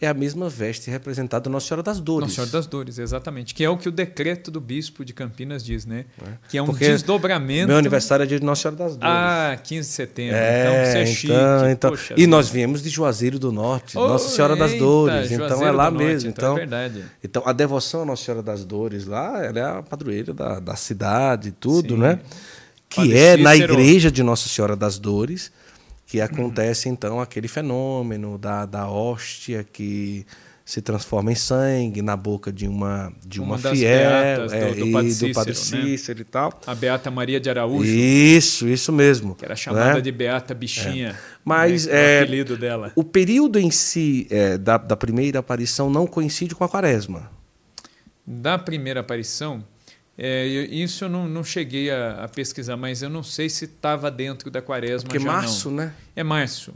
é a mesma veste representada da Nossa Senhora das Dores. Nossa Senhora das Dores, exatamente. Que é o que o decreto do bispo de Campinas diz, né? Que é um Porque desdobramento. Meu aniversário é dia de Nossa Senhora das Dores. Ah, 15 de setembro. É, então você é chique. então, então- Poxa e nós viemos de Juazeiro do Norte, Oh, Nossa Senhora das eita, Dores, então é Juazeiro lá do Norte, mesmo. então Então, é verdade. então a devoção à Nossa Senhora das Dores lá, ela é a padroeira da, da cidade e tudo, Sim. né? Que Padre é na Cícero. igreja de Nossa Senhora das Dores que acontece então aquele fenômeno da, da hóstia que se transforma em sangue na boca de uma de uma, Uma fiel do- é, do e Padre do Padre Cícero, né? Cícero e tal. A Beata Maria de Araújo, Isso, isso mesmo. que era chamada né? de Beata Bichinha. Mas, né? que é, o apelido dela. O período em si é, da, da primeira aparição não coincide com a quaresma. Da primeira aparição, é, eu- isso eu não, não cheguei a, a pesquisar, mas eu não sei se estava dentro da quaresma Porque março, não. né? É março.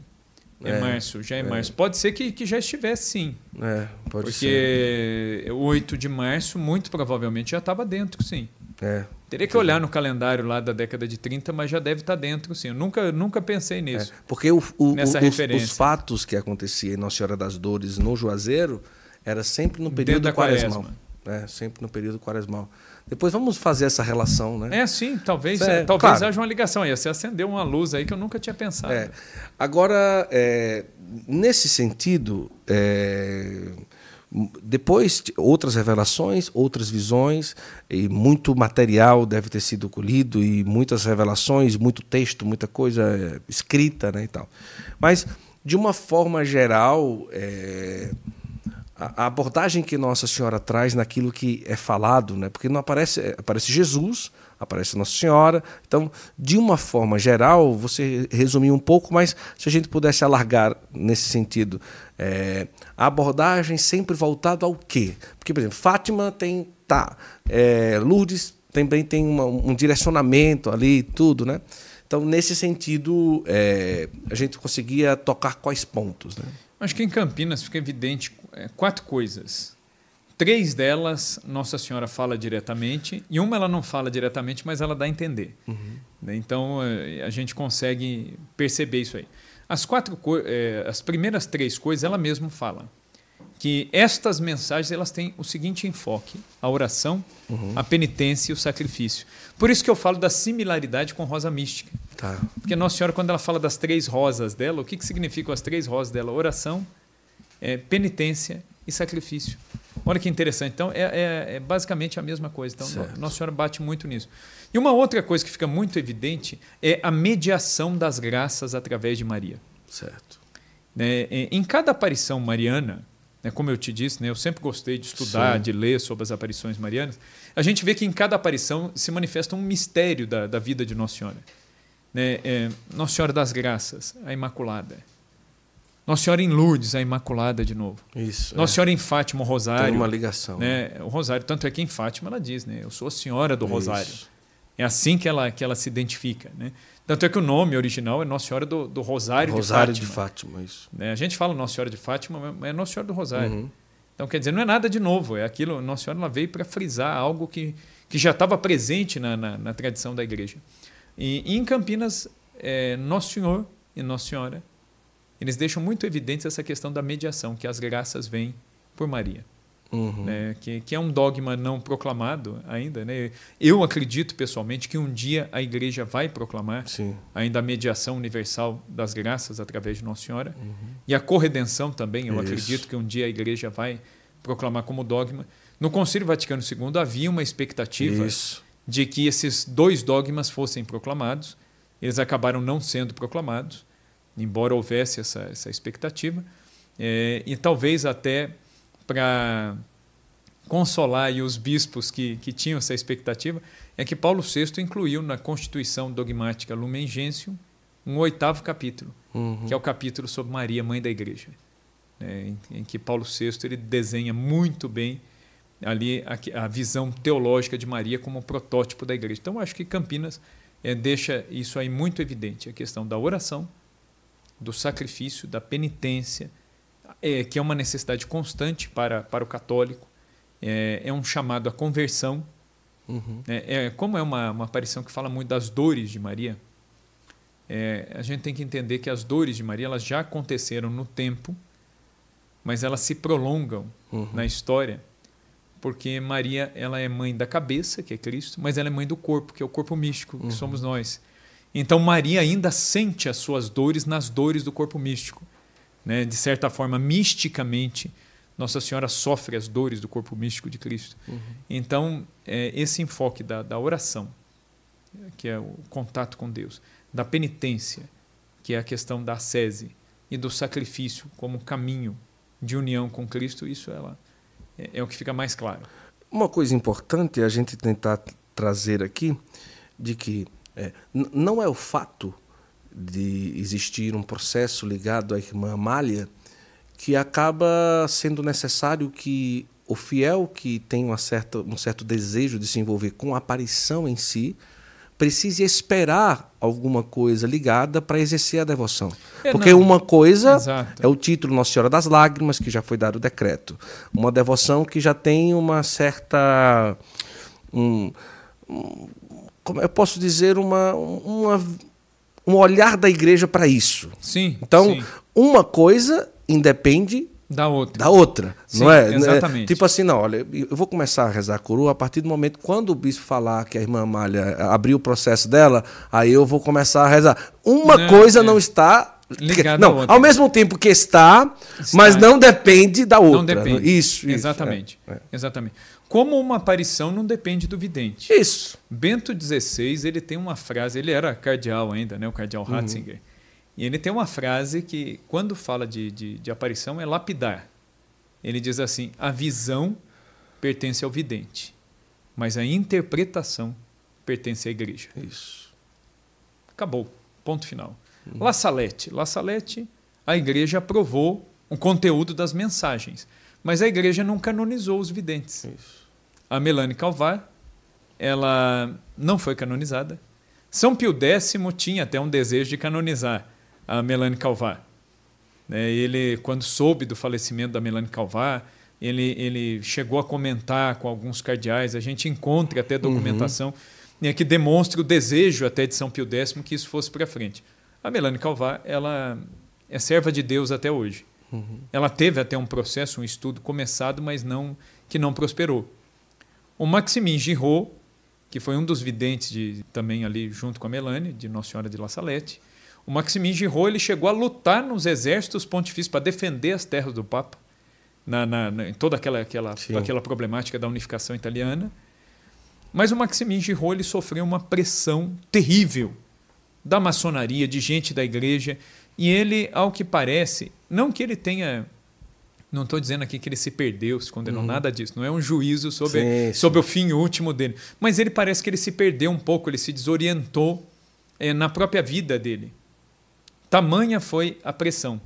É, É, março, já é, março. Pode ser que, que já estivesse sim. É, pode ser. Porque o 8 de março, muito provavelmente, já estava dentro, sim. É. Teria que olhar no calendário lá da década de 30, mas já deve estar dentro, sim. Eu nunca, nunca pensei nisso. Porque o- o- Nessa os, referência. os fatos que aconteciam em Nossa Senhora das Dores no Juazeiro era sempre no período da quaresmal. quaresma. É, sempre no período quaresmal. Depois vamos fazer essa relação, né? É, sim, talvez, É, talvez claro. haja uma ligação aí. Você acendeu uma luz aí que eu nunca tinha pensado. É. Agora, é, nesse sentido, é, depois de outras revelações, outras visões, e muito material deve ter sido colhido, e muitas revelações, muito texto, muita coisa é, escrita né, e tal. Mas, de uma forma geral, é, a abordagem que Nossa Senhora traz naquilo que é falado, né? porque não aparece, é, aparece Jesus, aparece Nossa Senhora. Então, de uma forma geral, você resumiu um pouco, mas se a gente pudesse alargar nesse sentido, é, a abordagem sempre voltada ao quê? Porque, por exemplo, Fátima tem. Tá, é, Lourdes também tem uma- um direcionamento ali e tudo, né? Então, nesse sentido, é, a gente conseguia tocar quais pontos? Né? Acho que em Campinas fica evidente quatro coisas. Três delas Nossa Senhora fala diretamente e uma ela não fala diretamente, mas ela dá a entender. Uhum. Então é, a gente consegue perceber isso aí. As quatro, é, as primeiras três coisas ela mesma fala que estas mensagens elas têm o seguinte enfoque: a oração, uhum. a penitência e o sacrifício. Por isso que eu falo da similaridade com rosa mística. Tá. Porque Nossa Senhora, quando ela fala das três rosas dela, o que, que significam as três rosas dela? Oração, é, penitência e sacrifício. Olha que interessante. Então, é, é, é basicamente a mesma coisa. Então, certo. Nossa Senhora bate muito nisso. E uma outra coisa que fica muito evidente é a mediação das graças através de Maria. Certo. É, em cada aparição mariana, né, como eu te disse, né, eu sempre gostei de estudar, Sim. de ler sobre as aparições marianas, a gente vê que em cada aparição se manifesta um mistério da, da vida de Nossa Senhora. Né, é, Nossa Senhora das Graças, a Imaculada. Nossa Senhora em Lourdes, a Imaculada de novo. Isso. Nossa é. Senhora em Fátima, o Rosário. Tem uma ligação. Né? O Rosário, tanto é que em Fátima ela diz, né? Eu sou a Senhora do Rosário. Isso. É assim que ela, que ela se identifica, né? Tanto é que o nome original é Nossa Senhora do, do Rosário, Rosário de Fátima. de Fátima, isso. Né? A gente fala Nossa Senhora de Fátima, mas é Nossa Senhora do Rosário. Uhum. Então, quer dizer, não é nada de novo. É aquilo, Nossa Senhora ela veio para frisar algo que, que já estava presente na, na, na, tradição da igreja. E, e em Campinas, é, Nosso Senhor e Nossa Senhora eles deixam muito evidente essa questão da mediação, que as graças vêm por Maria. Uhum. Né? Que, que, é um dogma não proclamado ainda. Né? Eu acredito pessoalmente que um dia a igreja vai proclamar Sim. ainda a mediação universal das graças através de Nossa Senhora uhum. e a corredenção também. Eu Isso. acredito que um dia a igreja vai proclamar como dogma. No Concílio Vaticano II havia uma expectativa Isso. de que esses dois dogmas fossem proclamados. Eles acabaram não sendo proclamados embora houvesse essa, essa expectativa, é, e talvez até para consolar os bispos que, que tinham essa expectativa, é que Paulo VI incluiu na Constituição Dogmática Lumen Gentium um oitavo capítulo, uhum. que é o capítulo sobre Maria, Mãe da Igreja, né, em, em, que Paulo VI ele desenha muito bem ali a, a, visão teológica de Maria como protótipo da Igreja. Então, acho que Campinas é, deixa isso aí muito evidente, a questão da oração, do sacrifício, da penitência, é, que é uma necessidade constante para, para o católico, é, é um chamado à conversão. Uhum. É, é, como é uma, uma aparição que fala muito das dores de Maria, é, a gente tem que entender que as dores de Maria elas já aconteceram no tempo, mas elas se prolongam uhum. na história, porque Maria ela é mãe da cabeça, que é Cristo, mas ela é mãe do corpo, que é o corpo místico, que uhum. somos nós. Então Maria ainda sente as suas dores nas dores do corpo místico. Né? De certa forma, misticamente, Nossa Senhora sofre as dores do corpo místico de Cristo. Uhum. Então, é, esse enfoque da, da oração, que é o contato com Deus, da penitência, que é a questão da ascese, e do sacrifício como caminho de união com Cristo, isso ela, é, é o que fica mais claro. Uma coisa importante é a gente tentar trazer aqui de que é, não é o fato de existir um processo ligado à irmã Amália que acaba sendo necessário que o fiel que tem uma certa, um certo desejo de se envolver com a aparição em si precise esperar alguma coisa ligada para exercer a devoção. É, Porque não. uma coisa Exato. é o título Nossa Senhora das Lágrimas, que já foi dado o decreto. Uma devoção que já tem uma certa. Um, um, como eu posso dizer, uma, uma, um olhar da igreja para isso. Sim. Então, sim. uma coisa independe da outra. Da outra, sim, não é? Exatamente. tipo assim, não, olha, eu vou começar a rezar a coroa a partir do momento quando o bispo falar que a irmã Amália abriu o processo dela, aí eu vou começar a rezar. Uma não, coisa é. não está ligada não, ao mesmo tempo que está, está, mas não depende da outra. Não depende. Isso, Exatamente. Isso, é, é. Exatamente. Como uma aparição não depende do vidente. Isso. Bento XVI ele tem uma frase, ele era cardeal ainda, né, o cardeal uhum. Ratzinger, uhum. e ele tem uma frase que, quando fala de, de, de aparição, é lapidar. Ele diz assim: a visão pertence ao vidente, mas a interpretação pertence à igreja. Isso. Acabou. Ponto final. Uhum. La Salette. La Salette, a igreja aprovou o conteúdo das mensagens, mas a igreja não canonizou os videntes. Isso. A Melanie Calvar, ela não foi canonizada. São Pio X tinha até um desejo de canonizar a Melanie Calvar. Né? Ele, quando soube do falecimento da Melanie Calvar, ele, ele chegou a comentar com alguns cardeais, a gente encontra até documentação uhum. que demonstra o desejo até de São Pio X que isso fosse para frente. A Melanie Calvar, ela é serva de Deus até hoje. Uhum. Ela teve até um processo, um estudo começado, mas não que não prosperou. O Maximin Giraud, que foi um dos videntes de, também ali junto com a Melanie, de Nossa Senhora de La Salette, o Maximin Giraud ele chegou a lutar nos exércitos pontifícios para defender as terras do Papa, na, na, na, em toda aquela, aquela, aquela problemática da unificação italiana. Mas o Maximin Giraud ele sofreu uma pressão terrível da maçonaria, de gente da igreja, e ele, ao que parece, não que ele tenha. Não estou dizendo aqui que ele se perdeu, se condenou, uhum. nada disso. Não é um juízo sobre, sim, sobre sim. o fim último dele. Mas ele parece que ele se perdeu um pouco, ele se desorientou é, na própria vida dele. Tamanha foi a pressão.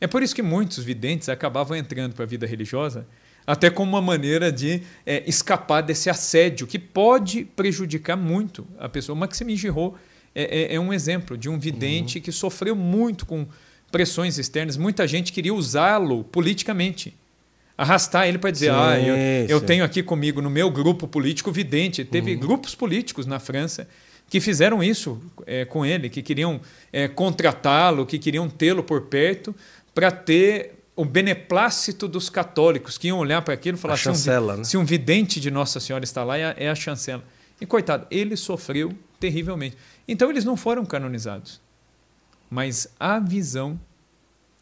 É por isso que muitos videntes acabavam entrando para a vida religiosa, até como uma maneira de é, escapar desse assédio, que pode prejudicar muito a pessoa. O Maxime Giraud é, é, é um exemplo de um vidente uhum. que sofreu muito com pressões externas. Muita gente queria usá-lo politicamente. Arrastar ele para dizer, sim, ah, eu, eu, tenho aqui comigo no meu grupo político vidente. Teve uhum. grupos políticos na França que fizeram isso é, com ele, que queriam é, contratá-lo, que queriam tê-lo por perto para ter o beneplácito dos católicos, que iam olhar para aquilo e falar: chancela, se, um, né? se um vidente de Nossa Senhora está lá, é, é a chancela. E coitado, ele sofreu terrivelmente. Então eles não foram canonizados. Mas a visão,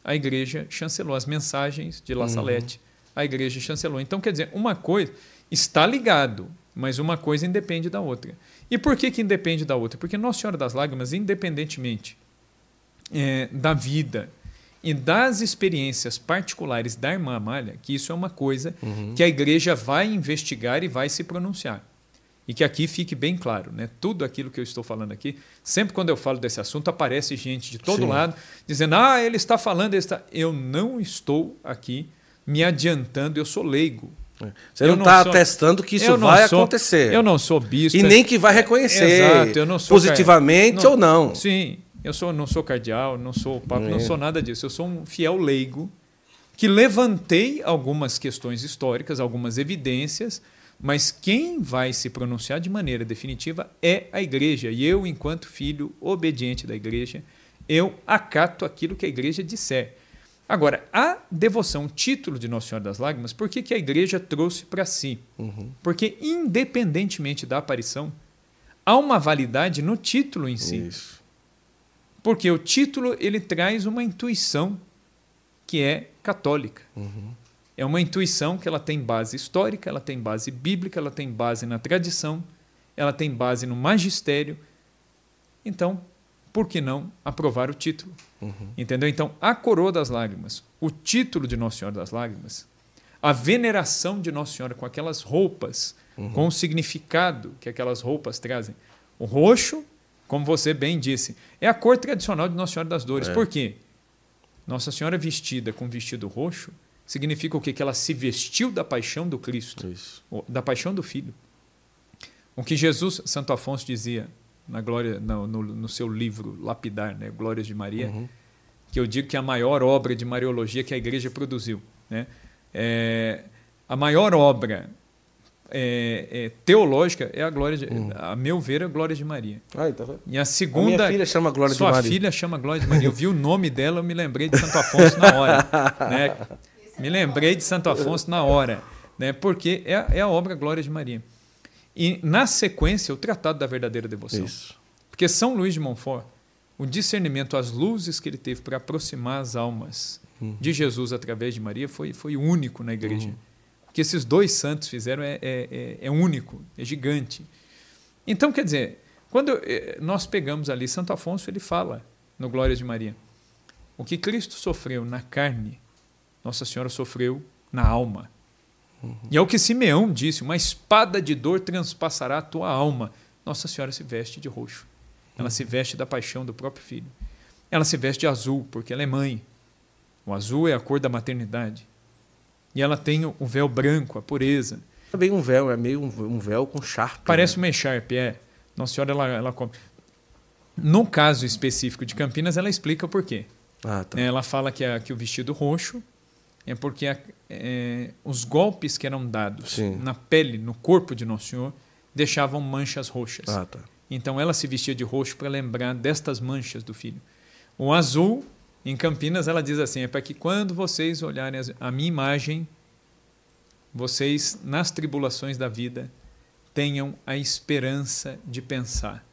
a igreja chancelou. As mensagens de La uhum. Salette, uhum. a igreja chancelou. Então, quer dizer, uma coisa está ligado, mas uma coisa independe da outra. E por que, que independe da outra? Porque Nossa Senhora das Lágrimas, independentemente é, da vida e das experiências particulares da irmã Amália, que isso é uma coisa uhum. que a igreja vai investigar e vai se pronunciar. E que aqui fique bem claro, né? tudo aquilo que eu estou falando aqui, sempre quando eu falo desse assunto, aparece gente de todo Sim. lado dizendo: ah, ele está falando, ele está... eu não estou aqui me adiantando, eu sou leigo. É. Você não está atestando que isso vai sou, acontecer. Eu não sou bispo. E nem que vai reconhecer Exato, eu não sou positivamente não, ou não. Sim, eu sou, não sou cardeal, não sou papa, é. não sou nada disso. Eu sou um fiel leigo que levantei algumas questões históricas, algumas evidências, mas quem vai se pronunciar de maneira definitiva é a igreja. E eu, enquanto filho obediente da igreja, eu acato aquilo que a igreja disser. Agora, a devoção, título de Nossa Senhora das Lágrimas, por que, que a igreja trouxe para si? Uhum. Porque, independentemente da aparição, há uma validade no título em si. Isso. Porque o título ele traz uma intuição que é católica. Uhum. É uma intuição que ela tem base histórica, ela tem base bíblica, ela tem base na tradição, ela tem base no magistério. Então, por que não aprovar o título? Uhum. Entendeu? Então, a coroa das lágrimas, o título de Nossa Senhora das Lágrimas, a veneração de Nossa Senhora com aquelas roupas, uhum. com o significado que aquelas roupas trazem. O roxo, como você bem disse, é a cor tradicional de Nossa Senhora das Dores. É. Por quê? Nossa Senhora vestida com vestido roxo significa o quê? Que ela se vestiu da paixão do Cristo, Isso. da paixão do Filho. O que Jesus, Santo Afonso dizia, na glória no, no, no, seu livro lapidar, né, Glórias de Maria, uhum. que eu digo que é a maior obra de mariologia que a Igreja produziu, né? É, a maior obra é, é, teológica é a glória, de, uhum. a meu ver, a Glória de Maria. Ai, tá e a segunda, a minha filha chama Glória de Maria. Sua filha chama Glória de Maria. Eu vi o nome dela, eu me lembrei de Santo Afonso na hora, né? Me lembrei de Santo Afonso na hora, né? Porque é, é a obra Glória de Maria. E, na sequência, o Tratado da Verdadeira Devoção. Isso. Porque São Luís de Montfort, o discernimento, as luzes que ele teve para aproximar as almas uhum. de Jesus através de Maria foi, foi único na igreja. Uhum. O que esses dois santos fizeram é, é, é, é único, é gigante. Então, quer dizer, quando eh, nós pegamos ali Santo Afonso, ele fala no Glória de Maria. O que Cristo sofreu na carne, Nossa Senhora sofreu na alma. Uhum. E é o que Simeão disse: uma espada de dor transpassará a tua alma. Nossa Senhora se veste de roxo. Ela uhum. se veste da paixão do próprio filho. Ela se veste de azul, porque ela é mãe. O azul é a cor da maternidade. E ela tem o véu branco, a pureza. Também um véu, é meio um véu com charpe. Parece né? uma echarpe, é. Nossa Senhora, ela, ela come. No caso específico de Campinas, ela explica o porquê. Ah, tá. Ela fala que, a, que o vestido roxo é porque a, é, os golpes que eram dados Sim. na pele, no corpo de Nosso Senhor, deixavam manchas roxas. Ah, tá. Então ela se vestia de roxo para lembrar destas manchas do filho. O azul, em Campinas, ela diz assim: é para que quando vocês olharem a minha imagem, vocês, nas tribulações da vida, tenham a esperança de pensar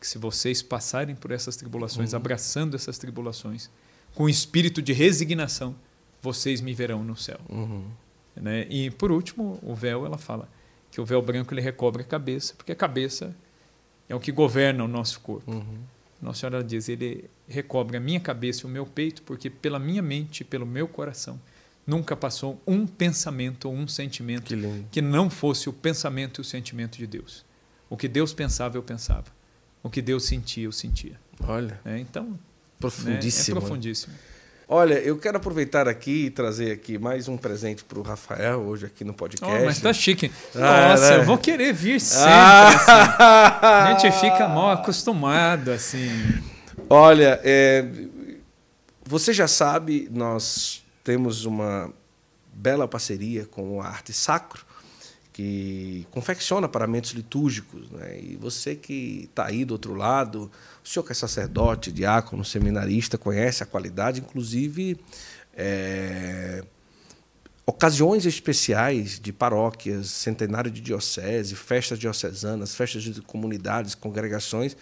que se vocês passarem por essas tribulações, abraçando essas tribulações, com espírito de resignação, vocês me verão no céu. Uhum. Né? E por último, o véu, ela fala que o véu branco ele recobre a cabeça, porque a cabeça é o que governa o nosso corpo. Uhum. Nossa Senhora diz, ele recobre a minha cabeça e o meu peito, porque pela minha mente, pelo meu coração, nunca passou um pensamento ou um sentimento Que que não fosse o pensamento e o sentimento de Deus. O que Deus pensava, eu pensava. O que Deus sentia, eu sentia. Olha, né? Então, né, profundíssimo. é profundíssimo. Olha, eu quero aproveitar aqui e trazer aqui mais um presente para o Rafael hoje aqui no podcast. Oh, mas tá chique. Ah, Nossa, né? eu vou querer vir sempre. assim. Ah! A gente fica mal acostumado, assim. Olha, é, você já sabe, nós temos uma bela parceria com a Arte Sacro, que confecciona paramentos litúrgicos. Né? E você que está aí do outro lado, o senhor que é sacerdote, diácono, seminarista, conhece a qualidade, inclusive é, ocasiões especiais de paróquias, centenário de diocese, festas diocesanas, festas de comunidades, congregações,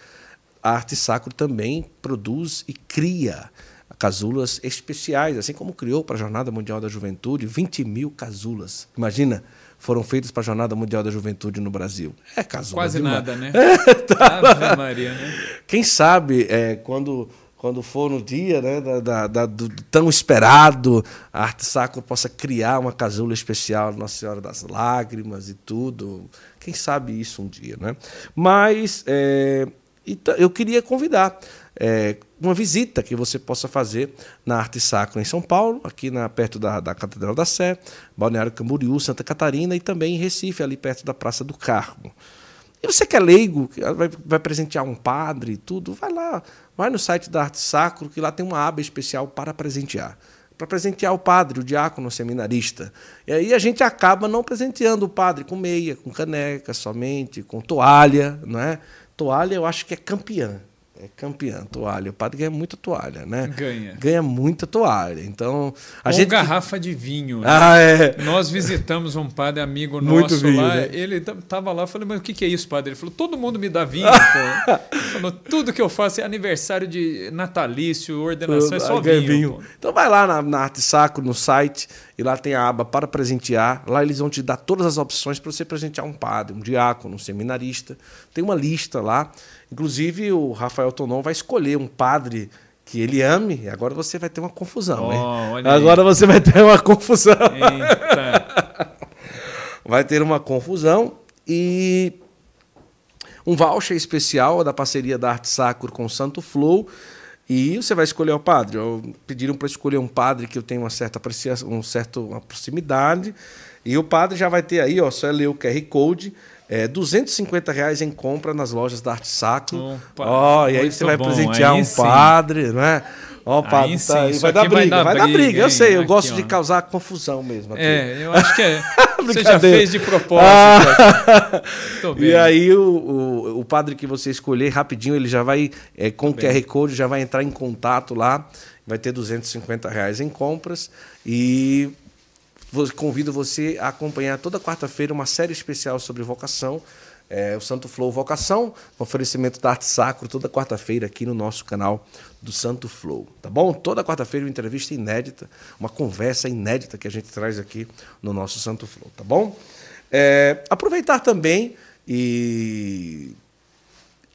a Arte Sacro também produz e cria casulas especiais, assim como criou para a Jornada Mundial da Juventude 20 mil casulas. Imagina, foram feitas para a Jornada Mundial da Juventude no Brasil. É casula Quase demais. nada, né? Tá. Ave Maria, né? Quem sabe é, quando, quando for no dia né, da, da- da- do tão esperado, a Arte Sacro possa criar uma casula especial Nossa Senhora das Lágrimas e tudo. Quem sabe isso um dia, né? Mas é, então, eu queria convidar é, uma visita que você possa fazer na Arte Sacro em São Paulo, aqui na, perto da, da Catedral da Sé, Balneário Camboriú, Santa Catarina e também em Recife, ali perto da Praça do Carmo. E você que é leigo, vai, vai presentear um padre e tudo, vai lá, vai no site da Arte Sacro, que lá tem uma aba especial para presentear. Para presentear o padre, o diácono, o seminarista. E aí a gente acaba não presenteando o padre com meia, com caneca somente, com toalha, não é? Toalha eu acho que é campeã. É campeã, toalha. O padre ganha muita toalha, né? Ganha. Ganha muita toalha. Então, a Ou gente. garrafa de vinho. né? Ah, é. Nós visitamos um padre amigo Muito nosso vinho, lá. né? Ele estava lá, eu falei, mas o que, que é isso, padre? Ele falou, todo mundo me dá vinho. pô. Ele falou, tudo que eu faço é aniversário de natalício, ordenação, é só vinho. pô. Então vai lá na, na Arte Sacro, no site, e lá tem a aba para presentear. Lá eles vão te dar todas as opções para você presentear um padre, um diácono, um seminarista. Tem uma lista lá. Inclusive, o Rafael Tonon vai escolher um padre que ele ame, e agora você vai ter uma confusão, Ó, hein? aí. Agora você vai ter uma confusão. Eita. vai ter uma confusão e um voucher especial da parceria da Arte Sacro com o Santo Flow. E você vai escolher o padre. Eu- Pediram para escolher um padre que eu tenho uma certa apreciação, um certo, uma proximidade. E o padre já vai ter aí, ó, só é ler o QR Code. É, 250 reais em compra nas lojas da Arte Sacro. Opa, Ó, e aí você vai bom, presentear aí um sim. padre, não é? Ó, o Aí padre tá aí. isso Vai dar aqui vai briga, dar vai dar briga. briga, Eu sei, eu Aqui, gosto ó. de causar confusão mesmo. aqui. É, eu acho que é. Você já fez de propósito. Tô E aí o, o, o padre que você escolher, rapidinho, ele já vai, é, com o QR Code, já vai entrar em contato lá, vai ter 250 reais em compras e convido você a acompanhar toda quarta-feira uma série especial sobre vocação, é, o Santo Flow Vocação, um oferecimento da Arte Sacro, toda quarta-feira aqui no nosso canal do Santo Flow, tá bom? Toda quarta-feira uma entrevista inédita, uma conversa inédita que a gente traz aqui no nosso Santo Flow, tá bom? É, aproveitar também e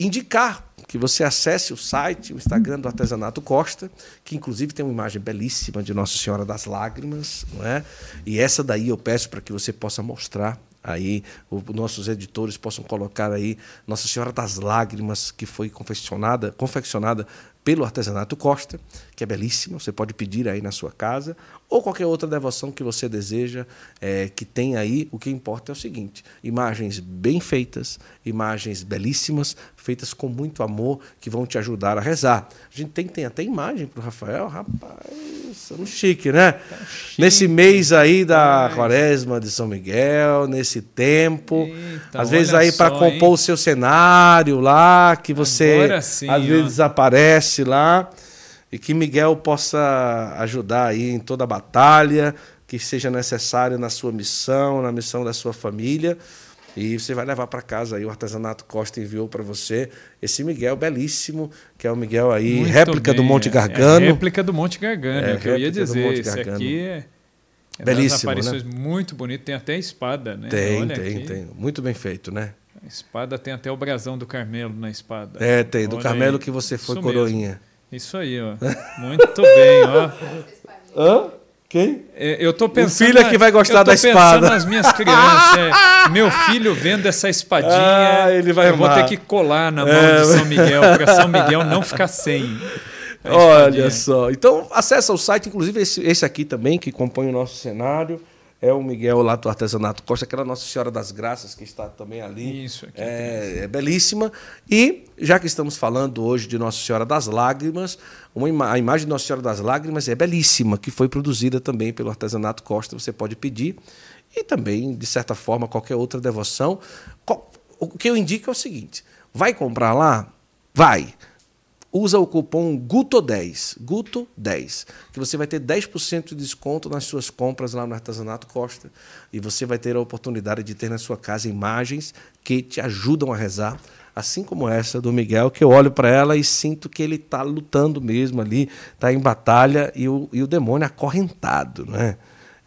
indicar que você acesse o site, o Instagram do Artesanato Costa, que inclusive tem uma imagem belíssima de Nossa Senhora das Lágrimas, não é? E essa daí eu peço para que você possa mostrar aí, os nossos editores possam colocar aí Nossa Senhora das Lágrimas, que foi confeccionada, confeccionada pelo Artesanato Costa, que é belíssima, você pode pedir aí na sua casa, ou qualquer outra devoção que você deseja, é, que tem aí. O que importa é o seguinte: imagens bem feitas, imagens belíssimas, feitas com muito amor, que vão te ajudar a rezar. A gente tem, tem até imagem para o Rafael, rapaz, estamos chique, né? Tá chique. Nesse mês aí da Ai. quaresma de São Miguel, nesse tempo, Eita, às vezes aí para compor hein? o seu cenário lá, que você sim, às ó. vezes aparece lá e que Miguel possa ajudar aí em toda a batalha que seja necessário na sua missão, na missão da sua família. E você vai levar para casa aí o artesanato Costa enviou para você esse Miguel belíssimo, que é o Miguel aí, Muito réplica bem. do Monte Gargano. É, é réplica do Monte Gargano, é, é que eu ia dizer. Esse aqui é, é belíssimo, aparições né? muito bonito, tem até espada, né? Tem, Olha tem, aqui. tem. Muito bem feito, né? A espada tem até o brasão do Carmelo na espada. É, tem, do Olha Carmelo aí. que você foi Isso coroinha. Mesmo. Isso aí, ó. Muito bem, ó. Hã? Quem? É, eu tô pensando. O filho é que vai gostar da espada. nas minhas crianças. É, meu filho vendo essa espadinha. Ah, ele vai eu amar. vou ter que colar na mão é. de São Miguel, para São Miguel não ficar sem. Olha só. Então, acessa o site, inclusive esse, esse aqui também, que compõe o nosso cenário é o Miguel lá do Artesanato Costa, aquela Nossa Senhora das Graças que está também ali. Isso, aqui é, é, belíssima. E, já que estamos falando hoje de Nossa Senhora das Lágrimas, uma a imagem de Nossa Senhora das Lágrimas é belíssima, que foi produzida também pelo Artesanato Costa, você pode pedir. E também, de certa forma, qualquer outra devoção. O que eu indico é o seguinte: vai comprar lá? Vai usa o cupom GUTO10, GUTO10, que você vai ter 10% de desconto nas suas compras lá no Artesanato Costa e você vai ter a oportunidade de ter na sua casa imagens que te ajudam a rezar, assim como essa do Miguel, que eu olho para ela e sinto que ele está lutando mesmo ali, está em batalha e o, e o demônio acorrentado, né?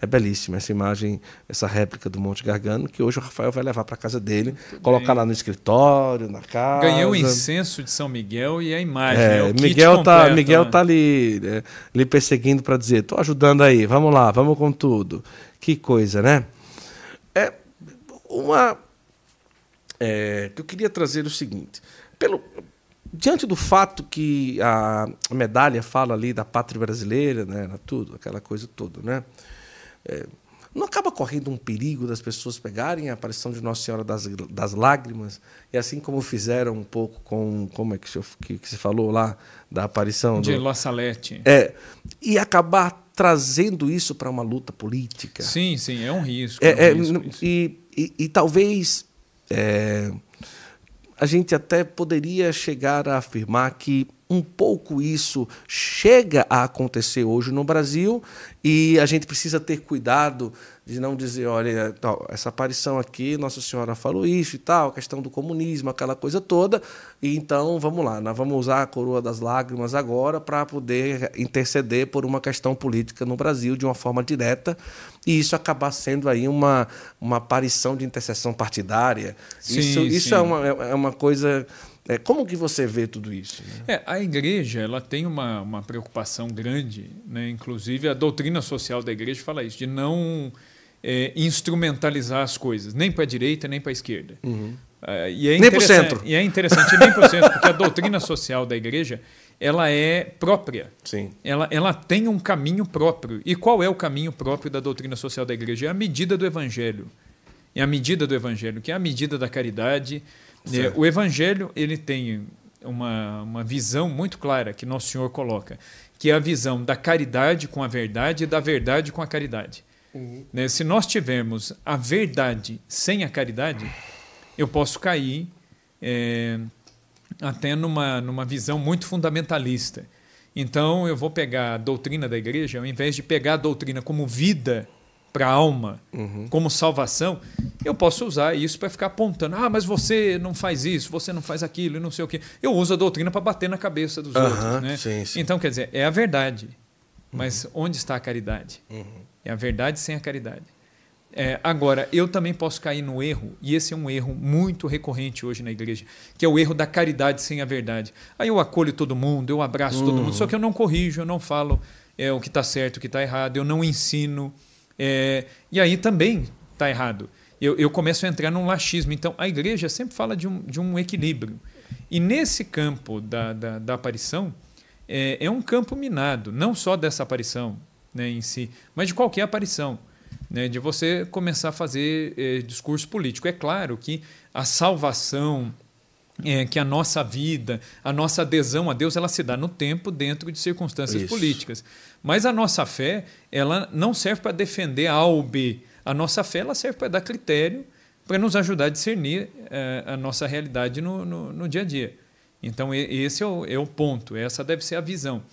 É belíssima essa imagem, essa réplica do Monte Gargano, que hoje o Rafael vai levar para casa dele, Muito colocar bem. lá no escritório, na casa. Ganhei o incenso de São Miguel e a imagem. É, é Miguel tá, completo, Miguel né? tá ali, é, ali perseguindo para dizer, tô ajudando aí, vamos lá, vamos com tudo. Que coisa, né? É uma é, que eu queria trazer o seguinte, pelo diante do fato que a medalha fala ali da pátria brasileira, né, tudo, aquela coisa toda, né? É, não acaba correndo um perigo das pessoas pegarem a aparição de Nossa Senhora das, das Lágrimas, e assim como fizeram um pouco com. Como é que, que, que se falou lá? Da aparição. De do, La Salete. É. E acabar trazendo isso para uma luta política. Sim, sim, é um risco. É, é um risco e, e, e, talvez. É, a gente até poderia chegar a afirmar que um pouco isso chega a acontecer hoje no Brasil e a gente precisa ter cuidado de não dizer, olha, essa aparição aqui, Nossa Senhora falou isso e tal, a questão do comunismo, aquela coisa toda, e então vamos lá, nós vamos usar a coroa das lágrimas agora para poder interceder por uma questão política no Brasil de uma forma direta, e isso acabar sendo aí uma, uma aparição de intercessão partidária. Sim, isso isso sim. É, uma, é uma coisa é, como que você vê tudo isso? Né? É, a igreja ela tem uma, uma preocupação grande, né? inclusive a doutrina social da igreja fala isso, de não é, instrumentalizar as coisas, nem para a direita, nem para a esquerda. Uhum. Uh, e é nem para o centro. E é interessante, nem para o centro, porque a doutrina social da igreja ela é própria. Sim. Ela, ela tem um caminho próprio. E qual é o caminho próprio da doutrina social da igreja? É a medida do evangelho. É a medida do evangelho, que é a medida da caridade, o Evangelho ele tem uma, uma visão muito clara que Nosso Senhor coloca, que é a visão da caridade com a verdade e da verdade com a caridade. Uhum. Né? Se nós tivermos a verdade sem a caridade, eu posso cair é, até numa, numa visão muito fundamentalista. Então, eu vou pegar a doutrina da igreja, ao invés de pegar a doutrina como vida para a alma uhum. como salvação, eu posso usar isso para ficar apontando. Ah, mas você não faz isso, você não faz aquilo, e não sei o quê. Eu uso a doutrina para bater na cabeça dos uhum. outros. Né? Sim, sim. Então, quer dizer, é a verdade. Mas uhum. onde está a caridade? Uhum. É a verdade sem a caridade. É, agora, eu também posso cair no erro, e esse é um erro muito recorrente hoje na igreja, que é o erro da caridade sem a verdade. Aí eu acolho todo mundo, eu abraço todo mundo, só que eu não corrijo, eu não falo é, o que está certo, o que está errado, eu não ensino. É, e aí também está errado. Eu, eu começo a entrar num laxismo. Então, a igreja sempre fala de um, de um equilíbrio. E nesse campo da, da, da aparição, é, é um campo minado, não só dessa aparição né, em si, mas de qualquer aparição. Né, de você começar a fazer é, discurso político. É claro que a salvação, é, que a nossa vida, a nossa adesão a Deus, ela se dá no tempo dentro de circunstâncias Isso. políticas. Mas a nossa fé, ela não serve para defender A ou B. A nossa fé, ela serve para dar critério para nos ajudar a discernir é, a nossa realidade no, no, no, dia a dia. Então, esse é o, é o, ponto, essa deve ser a visão.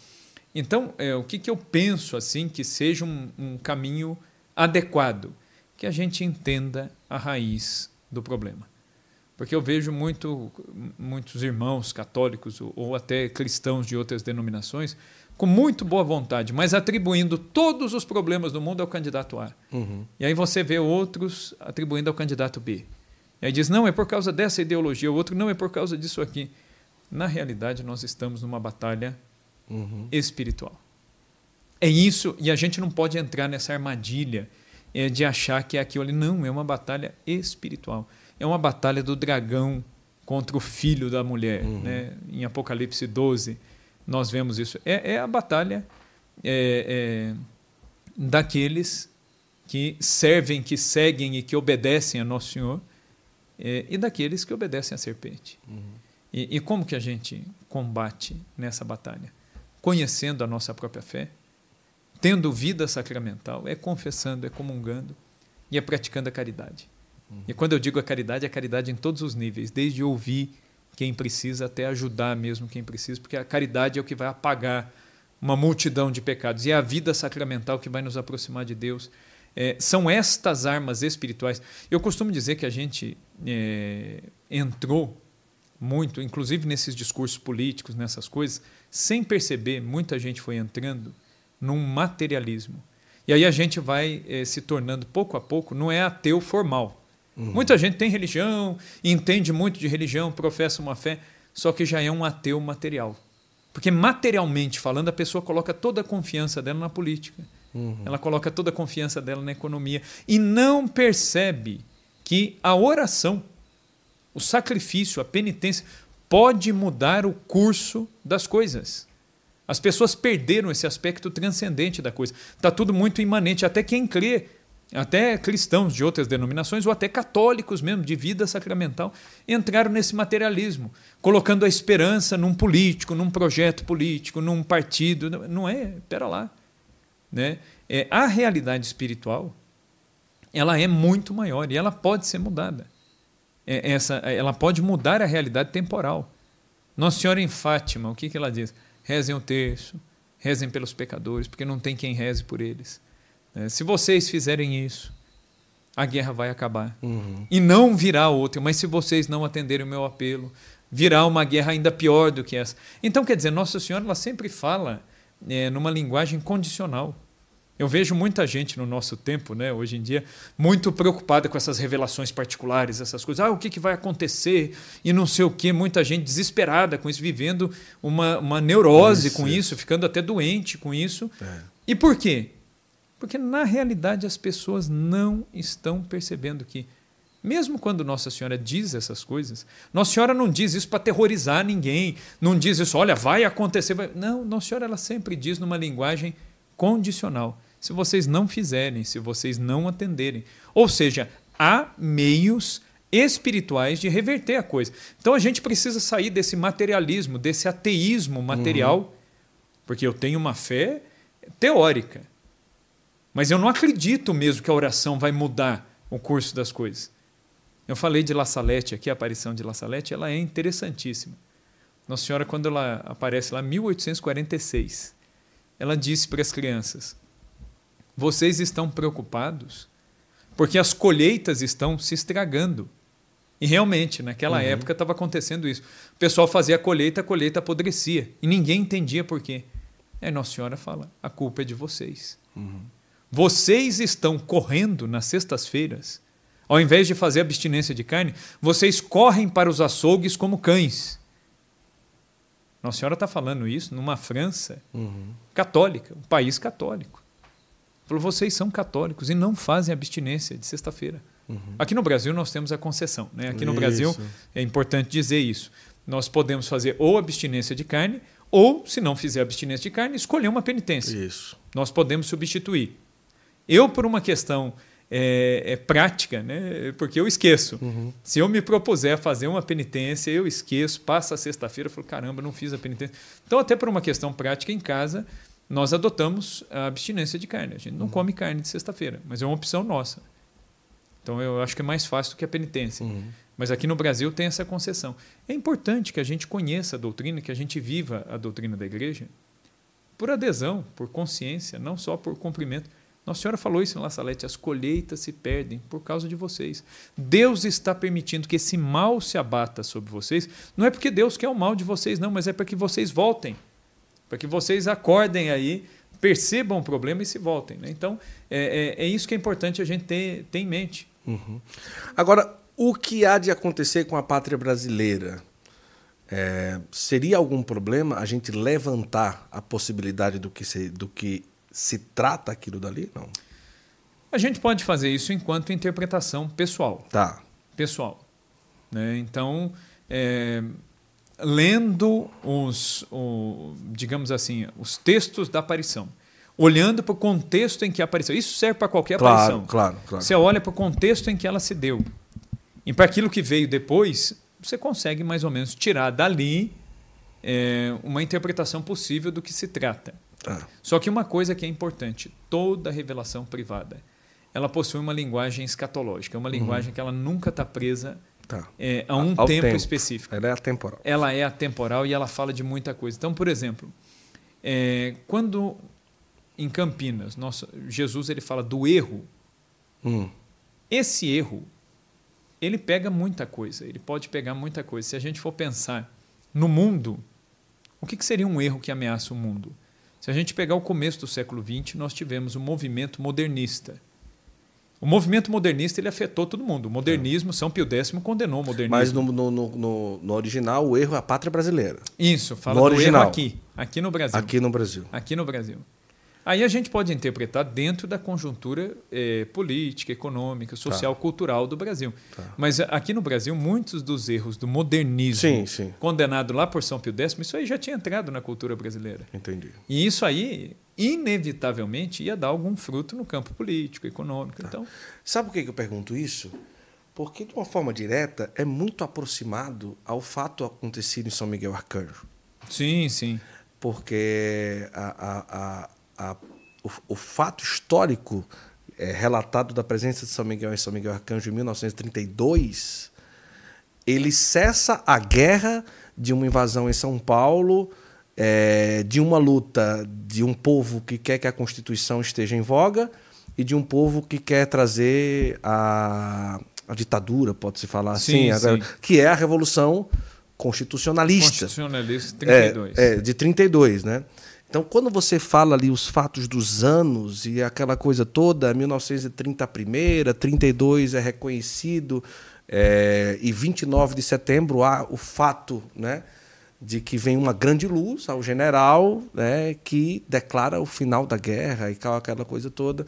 Então, é, o que, que eu penso assim que seja um, um caminho adequado? Que a gente entenda a raiz do problema. Porque eu vejo muito, muitos irmãos católicos ou até cristãos de outras denominações com muito boa vontade, mas atribuindo todos os problemas do mundo ao candidato A. Uhum. E aí você vê outros atribuindo ao candidato B. E aí diz, não, é por causa dessa ideologia, o outro não é por causa disso aqui. Na realidade, nós estamos numa batalha uhum. espiritual. É isso, e a gente não pode entrar nessa armadilha é, de achar que é aquilo ali. Não, é uma batalha espiritual é uma batalha do dragão contra o filho da mulher. Uhum. Né? Em Apocalipse 12, nós vemos isso. É, é a batalha é, é, daqueles que servem, que seguem e que obedecem a Nosso Senhor, é, e daqueles que obedecem à serpente. Uhum. E, e como que a gente combate nessa batalha? Conhecendo a nossa própria fé, tendo vida sacramental, é confessando, é comungando e é praticando a caridade. Uhum. E quando eu digo a caridade, é a caridade em todos os níveis, desde ouvir quem precisa até ajudar mesmo quem precisa, porque a caridade é o que vai apagar uma multidão de pecados. E é a vida sacramental que vai nos aproximar de Deus. É, são estas armas espirituais. Eu costumo dizer que a gente é, entrou muito, inclusive nesses discursos políticos, nessas coisas, sem perceber, muita gente foi entrando num materialismo. E aí a gente vai é, se tornando, pouco a pouco, não é ateu formal, Uhum. Muita gente tem religião, entende muito de religião, professa uma fé, só que já é um ateu material. Porque materialmente falando, a pessoa coloca toda a confiança dela na política. Uhum. Ela coloca toda a confiança dela na economia e não percebe que a oração, o sacrifício, a penitência pode mudar o curso das coisas. As pessoas perderam esse aspecto transcendente da coisa. Está tudo muito imanente. Até quem crê até cristãos de outras denominações, ou até católicos mesmo, de vida sacramental, entraram nesse materialismo, colocando a esperança num político, num projeto político, num partido. Não é, espera lá. Né? É, a realidade espiritual ela é muito maior e ela pode ser mudada. É, essa, ela pode mudar a realidade temporal. Nossa Senhora em Fátima, o que, que ela diz? Rezem o terço, rezem pelos pecadores, porque não tem quem reze por eles. É, se vocês fizerem isso, a guerra vai acabar. Uhum. E não virá outra, mas se vocês não atenderem o meu apelo, virá uma guerra ainda pior do que essa. Então, quer dizer, Nossa Senhora ela sempre fala é, numa linguagem condicional. Eu vejo muita gente no nosso tempo, né, hoje em dia, muito preocupada com essas revelações particulares, essas coisas. Ah, o que, que vai acontecer? E não sei o quê. Muita gente desesperada com isso, vivendo uma, uma neurose isso, com isso, ficando até doente com isso. É. E por quê? Porque na realidade as pessoas não estão percebendo que, mesmo quando Nossa Senhora diz essas coisas, Nossa Senhora não diz isso para aterrorizar ninguém, não diz isso, olha, vai acontecer. Vai... Não, Nossa Senhora ela sempre diz numa linguagem condicional. Se vocês não fizerem, se vocês não atenderem. Ou seja, há meios espirituais de reverter a coisa. Então a gente precisa sair desse materialismo, desse ateísmo material, uhum. porque eu tenho uma fé teórica. Mas eu não acredito mesmo que a oração vai mudar o curso das coisas. Eu falei de La Salette aqui, a aparição de La Salette, ela é interessantíssima. Nossa Senhora, quando ela aparece lá em 1846, ela disse para as crianças: Vocês estão preocupados porque as colheitas estão se estragando. E realmente, naquela uhum. época estava acontecendo isso. O pessoal fazia a colheita, a colheita apodrecia. E ninguém entendia por quê. Aí Nossa Senhora fala: a culpa é de vocês. Uhum. Vocês estão correndo nas sextas-feiras, ao invés de fazer abstinência de carne, vocês correm para os açougues como cães. Nossa Senhora está falando isso numa França uhum. católica, um país católico. Falou: vocês são católicos e não fazem abstinência de sexta-feira. Uhum. Aqui no Brasil nós temos a concessão. Né? Aqui no isso. Brasil é importante dizer isso. Nós podemos fazer ou abstinência de carne Ou, se não fizer abstinência de carne, escolher uma penitência. Isso. Nós podemos substituir. Eu, por uma questão é, é prática, né? porque eu esqueço. Uhum. Se eu me propuser a fazer uma penitência, eu esqueço, passa a sexta-feira, eu falo, caramba, não fiz a penitência. Então, até por uma questão prática em casa, nós adotamos a abstinência de carne. A gente não Uhum. come carne de sexta-feira, mas é uma opção nossa. Então, eu acho que é mais fácil do que a penitência. Uhum. Mas aqui no Brasil tem essa concessão. É importante que a gente conheça a doutrina, que a gente viva a doutrina da igreja por adesão, por consciência, não só por cumprimento. Nossa Senhora falou isso em La Salete, as colheitas se perdem por causa de vocês. Deus está permitindo que esse mal se abata sobre vocês. Não é porque Deus quer o mal de vocês, não, mas é para que vocês voltem. Para que vocês acordem aí, percebam o problema e se voltem. Né? Então, é, é, é isso que é importante a gente ter, ter em mente. Uhum. Agora, o que há de acontecer com a pátria brasileira? É, seria algum problema a gente levantar a possibilidade do que se, do que se trata aquilo dali? Não. A gente pode fazer isso enquanto interpretação pessoal. Tá. Pessoal. Né? Então, é, lendo os, o, digamos assim, os textos da aparição, olhando para o contexto em que apareceu. Isso serve para qualquer Claro, aparição. claro, claro. Você olha para o contexto em que ela se deu. E para aquilo que veio depois, você consegue mais ou menos tirar dali é, uma interpretação possível do que se trata. Tá. Só que uma coisa que é importante, toda revelação privada, ela possui uma linguagem escatológica, uma linguagem que ela nunca está presa Tá. é, a um tempo, tempo. específico. Ela é atemporal. Ela é atemporal e ela fala de muita coisa. Então, por exemplo, é, quando em Campinas, Jesus ele fala do erro, Hum. esse erro ele pega muita coisa, ele pode pegar muita coisa. Se a gente for pensar no mundo, o que, que seria um erro que ameaça o mundo? Se a gente pegar o começo do século XX, nós tivemos o movimento modernista. O movimento modernista ele afetou todo mundo. O modernismo, São Pio X condenou o modernismo. Mas no, no, no, no- no original, o erro é a pátria brasileira. Isso, fala No do original. erro aqui, aqui no Brasil. Aqui no Brasil. Aqui no Brasil. Aí a gente pode interpretar dentro da conjuntura eh, política, econômica, social, cultural do Brasil. Tá. Mas aqui no Brasil, muitos dos erros do modernismo, Sim, sim. condenado lá por São Pio X, isso aí já tinha entrado na cultura brasileira. Entendi. E isso aí, inevitavelmente, ia dar algum fruto no campo político, econômico. Tá. Então, Sabe por que que eu pergunto isso? Porque, de uma forma direta, é muito aproximado ao fato acontecido em São Miguel Arcanjo. sim, sim. Porque a, a, a, o, o fato histórico é, relatado da presença de São Miguel em São Miguel Arcanjo em 1932, ele cessa a guerra de uma invasão em São Paulo, é, de uma luta de um povo que quer que a Constituição esteja em voga e de um povo que quer trazer a, a ditadura, pode-se falar Sim, assim, a- sim. que é a Revolução Constitucionalista. Constitucionalista 32. É, é, de 32, né? Então, quando você fala ali os fatos dos anos e aquela coisa toda, 1930 a primeira, 32 é reconhecido, é, e 29 de setembro há o fato né, de que vem uma grande luz ao general né, que declara o final da guerra e aquela coisa toda.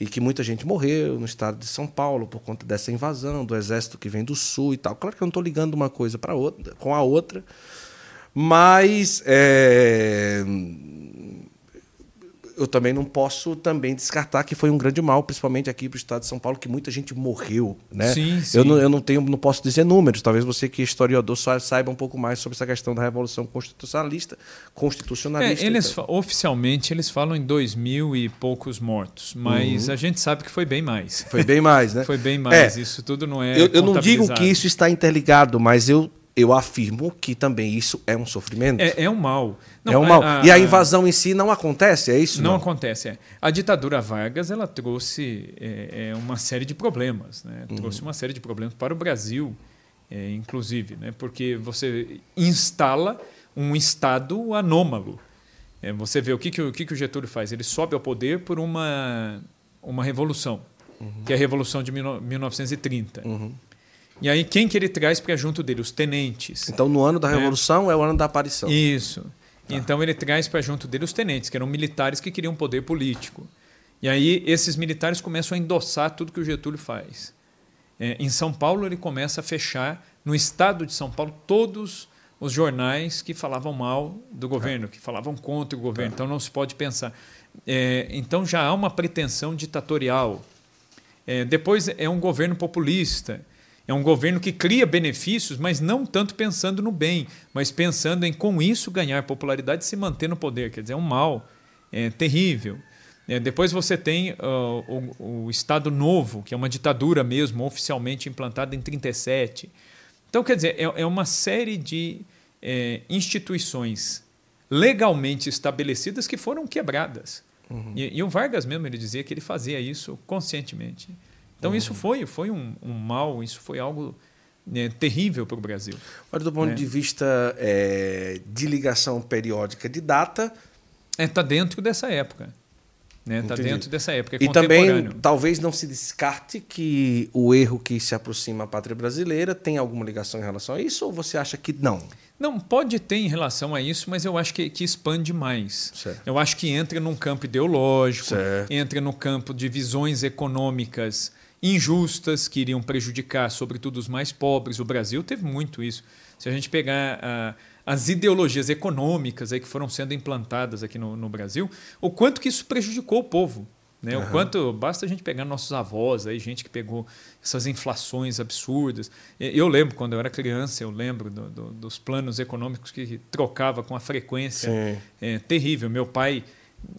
E que muita gente morreu no estado de São Paulo por conta dessa invasão, do exército que vem do sul e tal. Claro que eu não estou ligando uma coisa para outra, com a outra, mas é, eu também não posso também descartar que foi um grande mal, principalmente aqui para o estado de São Paulo, que muita gente morreu. Né? Sim, sim. Eu, não, eu não tenho, não posso dizer números. Talvez você que é historiador saiba um pouco mais sobre essa questão da revolução constitucionalista. constitucionalista É, eles então. oficialmente eles falam em dois mil e poucos mortos, mas a gente sabe que foi bem mais. Foi bem mais, né? Foi bem mais. É. Isso tudo não é. eu, eu não digo que isso está interligado, mas eu, eu afirmo que também isso é um sofrimento. é, é um mal. Não, é um mal. a- e a a- invasão em si não acontece, é isso? Não, Não, acontece. é. A ditadura Vargas ela trouxe é, é, uma série de problemas, né? Uhum. Trouxe uma série de problemas para o Brasil, é, inclusive, né? Porque você instala um estado anômalo. É, você vê o que, que, o que, que o Getúlio faz? Ele sobe ao poder por uma uma revolução, que é a revolução de 19- 1930. Uhum. E aí quem que ele traz para junto dele? Os tenentes. Então, no ano da É. Revolução é o ano da aparição. Isso. Tá. Então ele traz para junto dele os tenentes, que eram militares que queriam poder político. E aí esses militares começam a endossar tudo que o Getúlio faz. É, em São Paulo ele começa a fechar, no estado de São Paulo, todos os jornais que falavam mal do governo, que falavam contra o governo. Então não se pode pensar. É, então já há uma pretensão ditatorial. É, depois é um governo populista. É um governo que cria benefícios, mas não tanto pensando no bem, mas pensando em com isso ganhar popularidade e se manter no poder. Quer dizer, é um mal é, terrível. É, depois você tem uh, o, o, Estado Novo, que é uma ditadura mesmo, oficialmente implantada em 1937. Então, quer dizer, é, é uma série de é, instituições legalmente estabelecidas que foram quebradas. Uhum. E, e, o Vargas mesmo ele dizia que ele fazia isso conscientemente. Então uhum. isso foi, foi um, um, mal, isso foi algo né, terrível para o Brasil. Mas do ponto né? de vista é, de ligação periódica de data... Está é, tá dentro dessa época. Está né? Tá dentro dessa época. É e também, talvez não se descarte que o erro que se aproxima à pátria brasileira tem alguma ligação em relação a isso, ou você acha que não? Não, pode ter em relação a isso, mas eu acho que, que expande mais. Certo. Eu acho que entra num campo ideológico, certo. entra no campo de visões econômicas injustas que iriam prejudicar, sobretudo, os mais pobres. O Brasil teve muito isso. Se a gente pegar a, as ideologias econômicas aí que foram sendo implantadas aqui no, no Brasil, o quanto que isso prejudicou o povo. Né? Uhum. O quanto basta a gente pegar nossos avós, aí, gente que pegou essas inflações absurdas. Eu lembro, quando eu era criança, eu lembro do, do, dos planos econômicos que trocava com a frequência é, terrível. Meu pai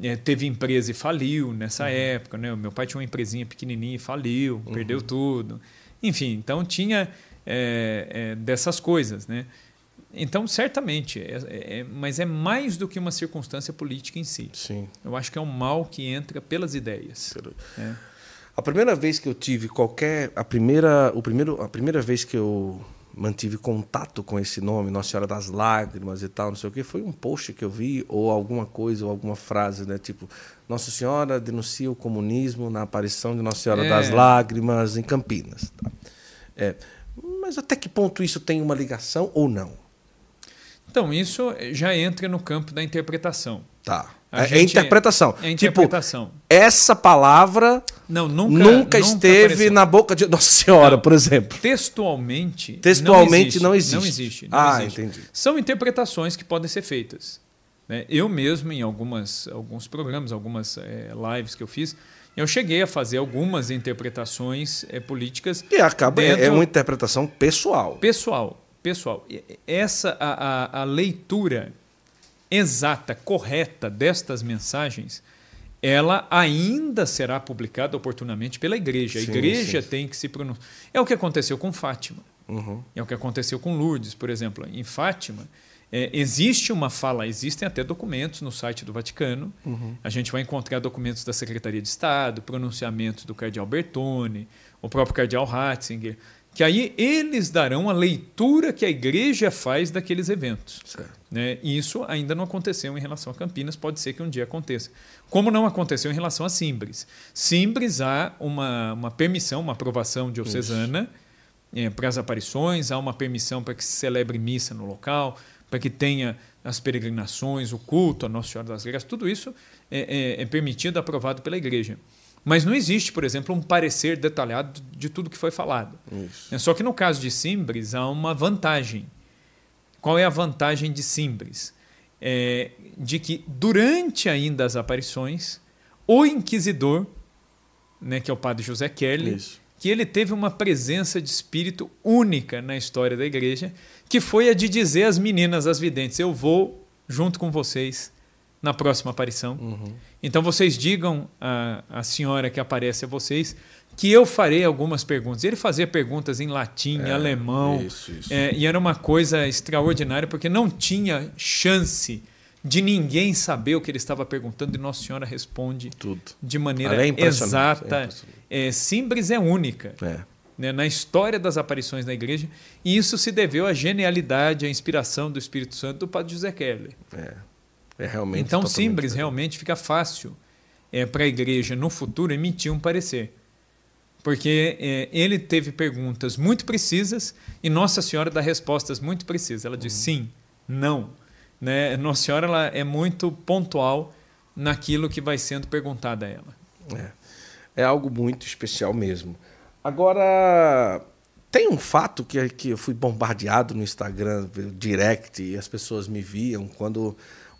é, teve empresa e faliu nessa uhum. época. Né? Meu pai tinha uma empresinha pequenininha e faliu, uhum. perdeu tudo. Enfim, então tinha é, é, dessas coisas. Né? Então, certamente, é, é, mas é mais do que uma circunstância política em si. Sim. Eu acho que é um mal que entra pelas ideias. É. A primeira vez que eu tive qualquer. A primeira, o primeiro, a primeira vez que eu mantive contato com esse nome, Nossa Senhora das Lágrimas e tal, não sei o que, foi um post que eu vi, ou alguma coisa, ou alguma frase, né? Tipo, Nossa Senhora denuncia o comunismo na aparição de Nossa Senhora é. das Lágrimas em Campinas. Tá? É. Mas até que ponto isso tem uma ligação ou não? Então, isso já entra no campo da interpretação. Tá. É, é, interpretação. É interpretação. Tipo, essa palavra não, nunca, nunca, nunca esteve apareceu. na boca de Nossa Senhora, não, por exemplo. Textualmente. Textualmente não existe. Não existe. Não ah, existe. entendi. São interpretações que podem ser feitas. Né? Eu mesmo, em algumas, alguns programas, algumas é, lives que eu fiz, eu cheguei a fazer algumas interpretações é, políticas. E acaba é, dentro... é uma interpretação pessoal. Pessoal. Pessoal, essa a, a, a leitura exata, correta destas mensagens, ela ainda será publicada oportunamente pela igreja. A sim, igreja sim. tem que se pronunciar. É o que aconteceu com Fátima. Uhum. É o que aconteceu com Lourdes, por exemplo. Em Fátima, é, existe uma fala, existem até documentos no site do Vaticano. Uhum. A gente vai encontrar documentos da Secretaria de Estado, pronunciamentos do cardeal Bertone, o próprio cardeal Ratzinger, que aí eles darão a leitura que a igreja faz daqueles eventos. Né? E isso ainda não aconteceu em relação a Campinas, pode ser que um dia aconteça. Como não aconteceu em relação a Simbres. Simbres há uma, uma permissão, uma aprovação diocesana é, para as aparições, há uma permissão para que se celebre missa no local, para que tenha as peregrinações, o culto a Nossa Senhora das Graças, tudo isso é, é, é permitido, aprovado pela igreja. Mas não existe, por exemplo, um parecer detalhado de tudo que foi falado. Isso. É só que no caso de Simbres há uma vantagem. Qual é a vantagem de Simbres? É de que durante ainda as aparições, o inquisidor, né, que é o padre José Kelly, Isso. que ele teve uma presença de espírito única na história da igreja, que foi a de dizer às meninas, às videntes, eu vou junto com vocês na próxima aparição. Uhum. Então vocês digam à, à senhora que aparece a vocês que eu farei algumas perguntas. Ele fazia perguntas em latim, é, alemão, isso, isso. É, e era uma coisa extraordinária porque não tinha chance de ninguém saber o que ele estava perguntando e Nossa Senhora responde Tudo. de maneira é exata. É, simples é única. É. Né, na história das aparições na igreja, e isso se deveu à genialidade, à inspiração do Espírito Santo do Padre José Kelly. É. É realmente então, simples, realmente fica fácil é, para a igreja no futuro emitir um parecer. Porque é, ele teve perguntas muito precisas e Nossa Senhora dá respostas muito precisas. Ela diz uhum. sim, não. Né? Nossa Senhora ela é muito pontual naquilo que vai sendo perguntado a ela. É, é algo muito especial mesmo. Agora, tem um fato que, que eu fui bombardeado no Instagram, direct, e as pessoas me viam quando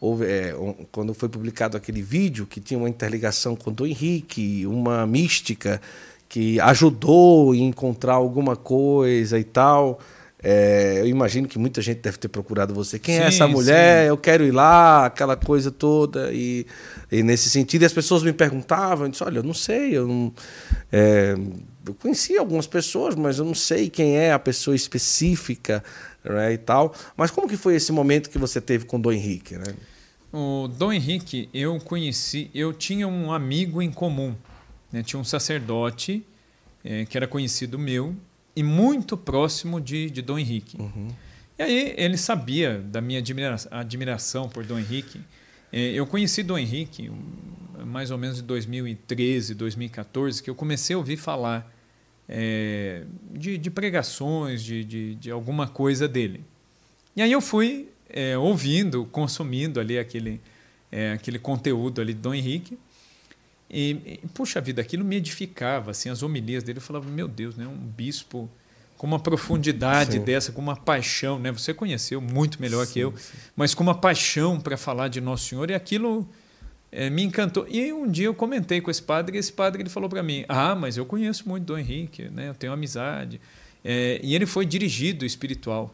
houve, é, um, quando foi publicado aquele vídeo que tinha uma interligação com o Dom Henrique, uma mística que ajudou a encontrar alguma coisa e tal. É, eu imagino que muita gente deve ter procurado você. Quem é sim, é essa mulher? Sim. Eu quero ir lá, aquela coisa toda. E, e nesse sentido, as pessoas me perguntavam, eu disse, olha, eu não sei, eu não. É, eu conheci algumas pessoas, mas eu não sei quem é a pessoa específica né, e tal. Mas como que foi esse momento que você teve com o Dom Henrique? Né? O Dom Henrique, eu conheci, eu tinha um amigo em comum. Né? Tinha um sacerdote é, que era conhecido meu, e muito próximo de, de Dom Henrique. Uhum. E aí ele sabia da minha admira admiração por Dom Henrique. É, eu conheci Dom Henrique mais ou menos em 2013, 2014, que eu comecei a ouvir falar é, de, de, pregações, de, de, de, alguma coisa dele. E aí eu fui é, ouvindo, consumindo ali aquele, é, aquele conteúdo ali de Dom Henrique. E, e, puxa vida, aquilo me edificava, assim, as homilias dele, eu falava, meu Deus, né, um bispo com uma profundidade sim. dessa, com uma paixão, né? Você conheceu muito melhor sim, que eu, sim. mas com uma paixão para falar de Nosso Senhor, e aquilo é, me encantou. E um dia eu comentei com esse padre, e esse padre ele falou para mim: Ah, mas eu conheço muito Dom Henrique, né? eu tenho amizade. É, e ele foi dirigido espiritual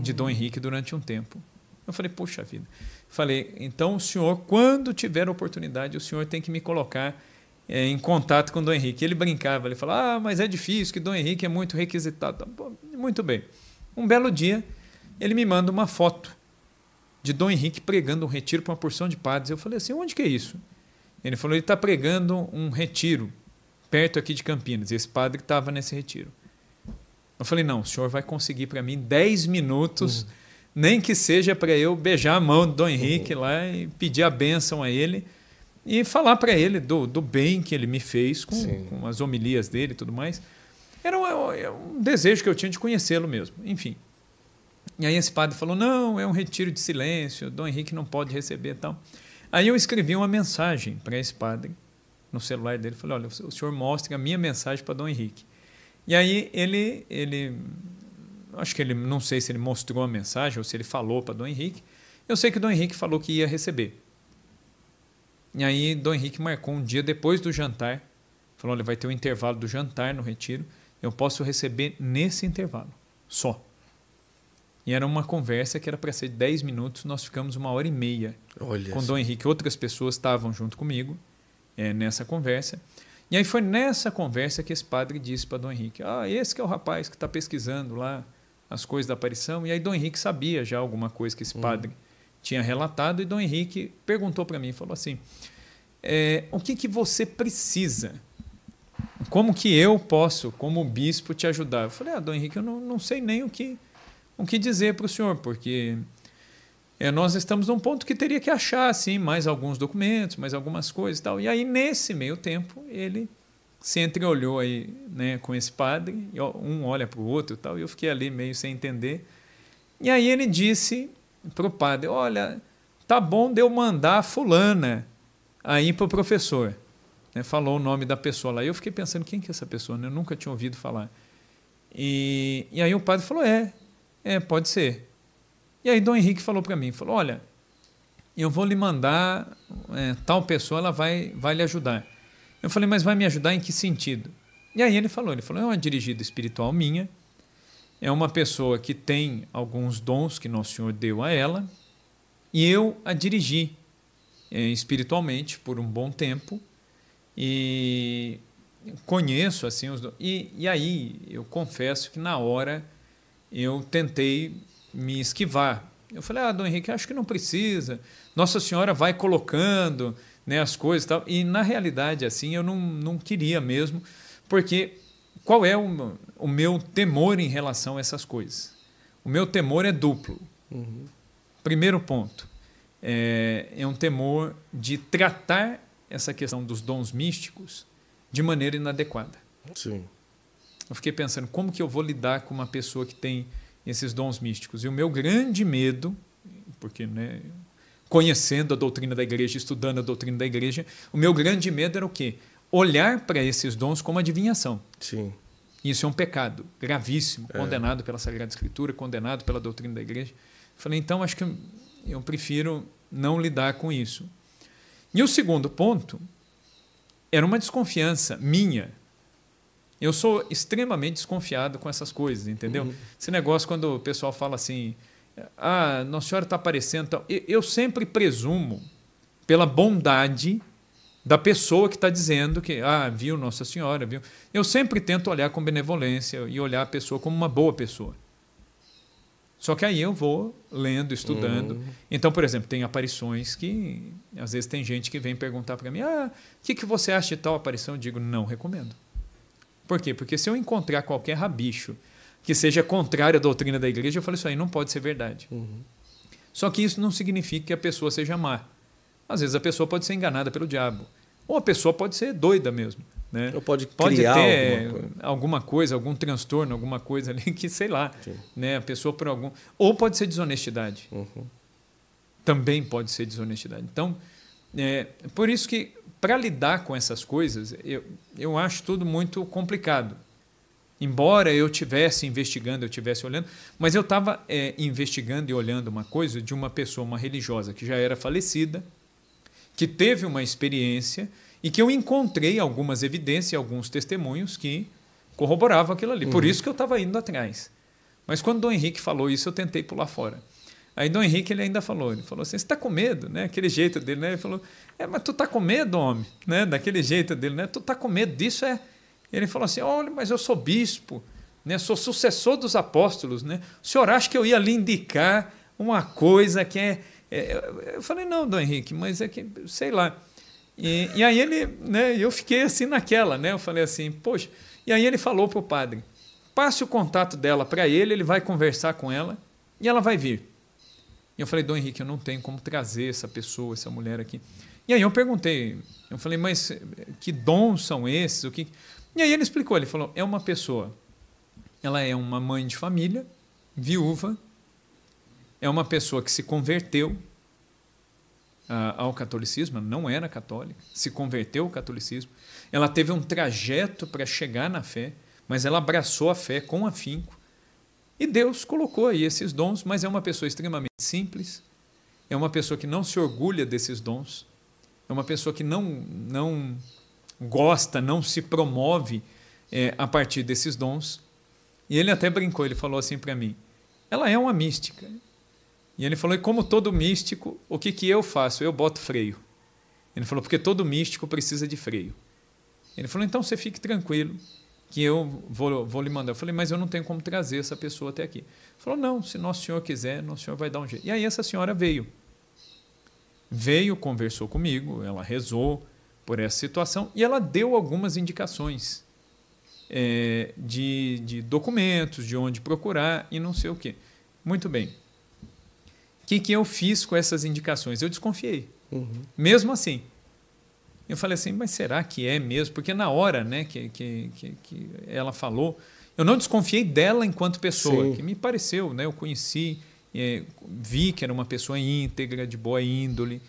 de Dom Henrique durante um tempo. Eu falei: Poxa vida. Falei, então o senhor, quando tiver oportunidade, o senhor tem que me colocar é, em contato com Dom Henrique. Ele brincava, ele falava, ah, mas é difícil, que Dom Henrique é muito requisitado. Muito bem. Um belo dia, ele me manda uma foto de Dom Henrique pregando um retiro para uma porção de padres. Eu falei assim, onde que é isso? Ele falou, ele está pregando um retiro perto aqui de Campinas. E esse padre estava nesse retiro. Eu falei, não, o senhor vai conseguir para mim 10 minutos... Uhum nem que seja para eu beijar a mão do Dom Henrique uhum. lá e pedir a bênção a ele e falar para ele do, do bem que ele me fez com, com as homilias dele e tudo mais. Era um, é um desejo que eu tinha de conhecê-lo mesmo. Enfim. E aí esse padre falou: não, é um retiro de silêncio, Dom Henrique não pode receber tal. Aí eu escrevi uma mensagem para esse padre no celular dele. Falei: olha, o senhor mostra a minha mensagem para Dom Henrique. E aí ele, ele acho que ele não sei se ele mostrou a mensagem ou se ele falou para Dom Henrique. Eu sei que Dom Henrique falou que ia receber. E aí Dom Henrique marcou um dia depois do jantar, falou: olha, vai ter um intervalo do jantar no retiro, eu posso receber nesse intervalo, só. E era uma conversa que era para ser 10 minutos, nós ficamos uma hora e meia Olha com Dom Henrique. Outras pessoas estavam junto comigo é, nessa conversa. E aí foi nessa conversa que esse padre disse para Dom Henrique: Ah, esse que é o rapaz que está pesquisando lá as coisas da aparição. E aí Dom Henrique sabia já alguma coisa que esse hum. padre tinha relatado. E Dom Henrique perguntou para mim, falou assim, é, o que, que você precisa? Como que eu posso, como bispo, te ajudar? Eu falei, ah, Dom Henrique, eu não, não sei nem o que, o que dizer para o senhor, porque é, nós estamos num ponto que teria que achar assim, mais alguns documentos, mais algumas coisas e tal. E aí, nesse meio tempo, ele se entreolhou aí né, com esse padre, um olha para o outro e tal, e eu fiquei ali meio sem entender. E aí ele disse para o padre: Olha, tá bom de eu mandar fulana aí para o professor. Né, falou o nome da pessoa lá. E eu fiquei pensando: quem que é essa pessoa? Né? Eu nunca tinha ouvido falar. E, e aí o padre falou: É, é, pode ser. E aí Dom Henrique falou para mim: falou, Olha, eu vou lhe mandar é, tal pessoa, ela vai, vai lhe ajudar. Eu falei, mas vai me ajudar em que sentido? E aí ele falou, ele falou, é uma dirigida espiritual minha, é uma pessoa que tem alguns dons que Nosso Senhor deu a ela, e eu a dirigi é, espiritualmente por um bom tempo, e conheço assim os dons. E, e aí eu confesso que na hora eu tentei me esquivar. Eu falei, ah, Dom Henrique, acho que não precisa. Nossa Senhora vai colocando né, as coisas e tal. E na realidade, assim, eu não, não queria mesmo, porque qual é o, o meu temor em relação a essas coisas? O meu temor é duplo. Uhum. Primeiro ponto, é, é um temor de tratar essa questão dos dons místicos de maneira inadequada. Sim. Eu fiquei pensando, como que eu vou lidar com uma pessoa que tem esses dons místicos? E o meu grande medo, porque né, conhecendo a doutrina da igreja, estudando a doutrina da igreja, o meu grande medo era o quê? Olhar para esses dons como adivinhação. Sim. Isso é um pecado gravíssimo, é. condenado pela Sagrada Escritura, condenado pela doutrina da igreja. Falei, então acho que eu prefiro não lidar com isso. E o segundo ponto era uma desconfiança minha. Eu sou extremamente desconfiado com essas coisas, entendeu? Uhum. Esse negócio quando o pessoal fala assim, ah, Nossa Senhora está aparecendo. Eu sempre presumo pela bondade da pessoa que está dizendo que, ah, viu Nossa Senhora, viu. Eu sempre tento olhar com benevolência e olhar a pessoa como uma boa pessoa. Só que aí eu vou lendo, estudando. Uhum. Então, por exemplo, tem aparições que às vezes tem gente que vem perguntar para mim: ah, o que, que você acha de tal aparição? Eu digo: não recomendo. Por quê? Porque se eu encontrar qualquer rabicho que seja contrário à doutrina da igreja, eu falo: isso aí não pode ser verdade. Uhum. Só que isso não significa que a pessoa seja má. Às vezes a pessoa pode ser enganada pelo diabo. Ou a pessoa pode ser doida mesmo. Né? Ou pode, pode ter alguma coisa. alguma coisa. algum transtorno, alguma coisa ali que, sei lá, né? a pessoa por algum. Ou pode ser desonestidade. Uhum. Também pode ser desonestidade. Então, é, por isso que, para lidar com essas coisas, eu, eu acho tudo muito complicado. Embora eu tivesse investigando, eu tivesse olhando, mas eu estava é, investigando e olhando uma coisa de uma pessoa, uma religiosa que já era falecida, que teve uma experiência e que eu encontrei algumas evidências, alguns testemunhos que corroboravam aquilo ali. Uhum. Por isso que eu estava indo atrás. Mas quando Dom Henrique falou isso, eu tentei pular fora. Aí Dom Henrique ele ainda falou, ele falou assim, você está com medo, né? Aquele jeito dele, né? Ele falou, é, mas tu está com medo, homem, né? Daquele jeito dele, né? Tu está com medo disso é? Ele falou assim, olha, mas eu sou bispo, né? Sou sucessor dos apóstolos, né? O senhor acha que eu ia lhe indicar uma coisa que é é, eu falei, não, Dom Henrique, mas é que, sei lá. E, e aí ele, né, eu fiquei assim naquela, né? Eu falei assim, poxa. E aí ele falou para o padre, passe o contato dela para ele, ele vai conversar com ela e ela vai vir. E eu falei, Dom Henrique, eu não tenho como trazer essa pessoa, essa mulher aqui. E aí eu perguntei, eu falei, mas que dons são esses? O que... E aí ele explicou, ele falou, é uma pessoa, ela é uma mãe de família, viúva, é uma pessoa que se converteu uh, ao catolicismo, não era católica, se converteu ao catolicismo. Ela teve um trajeto para chegar na fé, mas ela abraçou a fé com afinco. E Deus colocou aí esses dons, mas é uma pessoa extremamente simples, é uma pessoa que não se orgulha desses dons, é uma pessoa que não, não gosta, não se promove é, a partir desses dons. E ele até brincou, ele falou assim para mim: ela é uma mística, e ele falou: e como todo místico, o que, que eu faço? Eu boto freio. Ele falou: porque todo místico precisa de freio. Ele falou: então você fique tranquilo, que eu vou, vou lhe mandar. Eu falei: mas eu não tenho como trazer essa pessoa até aqui. Ele falou: não, se Nosso Senhor quiser, Nosso Senhor vai dar um jeito. E aí essa senhora veio. Veio, conversou comigo, ela rezou por essa situação e ela deu algumas indicações é, de, de documentos, de onde procurar e não sei o quê. Muito bem que, que eu fiz com essas indicações? Eu desconfiei. Uhum. Mesmo assim. Eu falei assim, mas será que é mesmo? Porque na hora né, que, que, que, que ela falou, eu não desconfiei dela enquanto pessoa, Sim. que me pareceu, né, eu conheci, é, vi que era uma pessoa íntegra, de boa índole,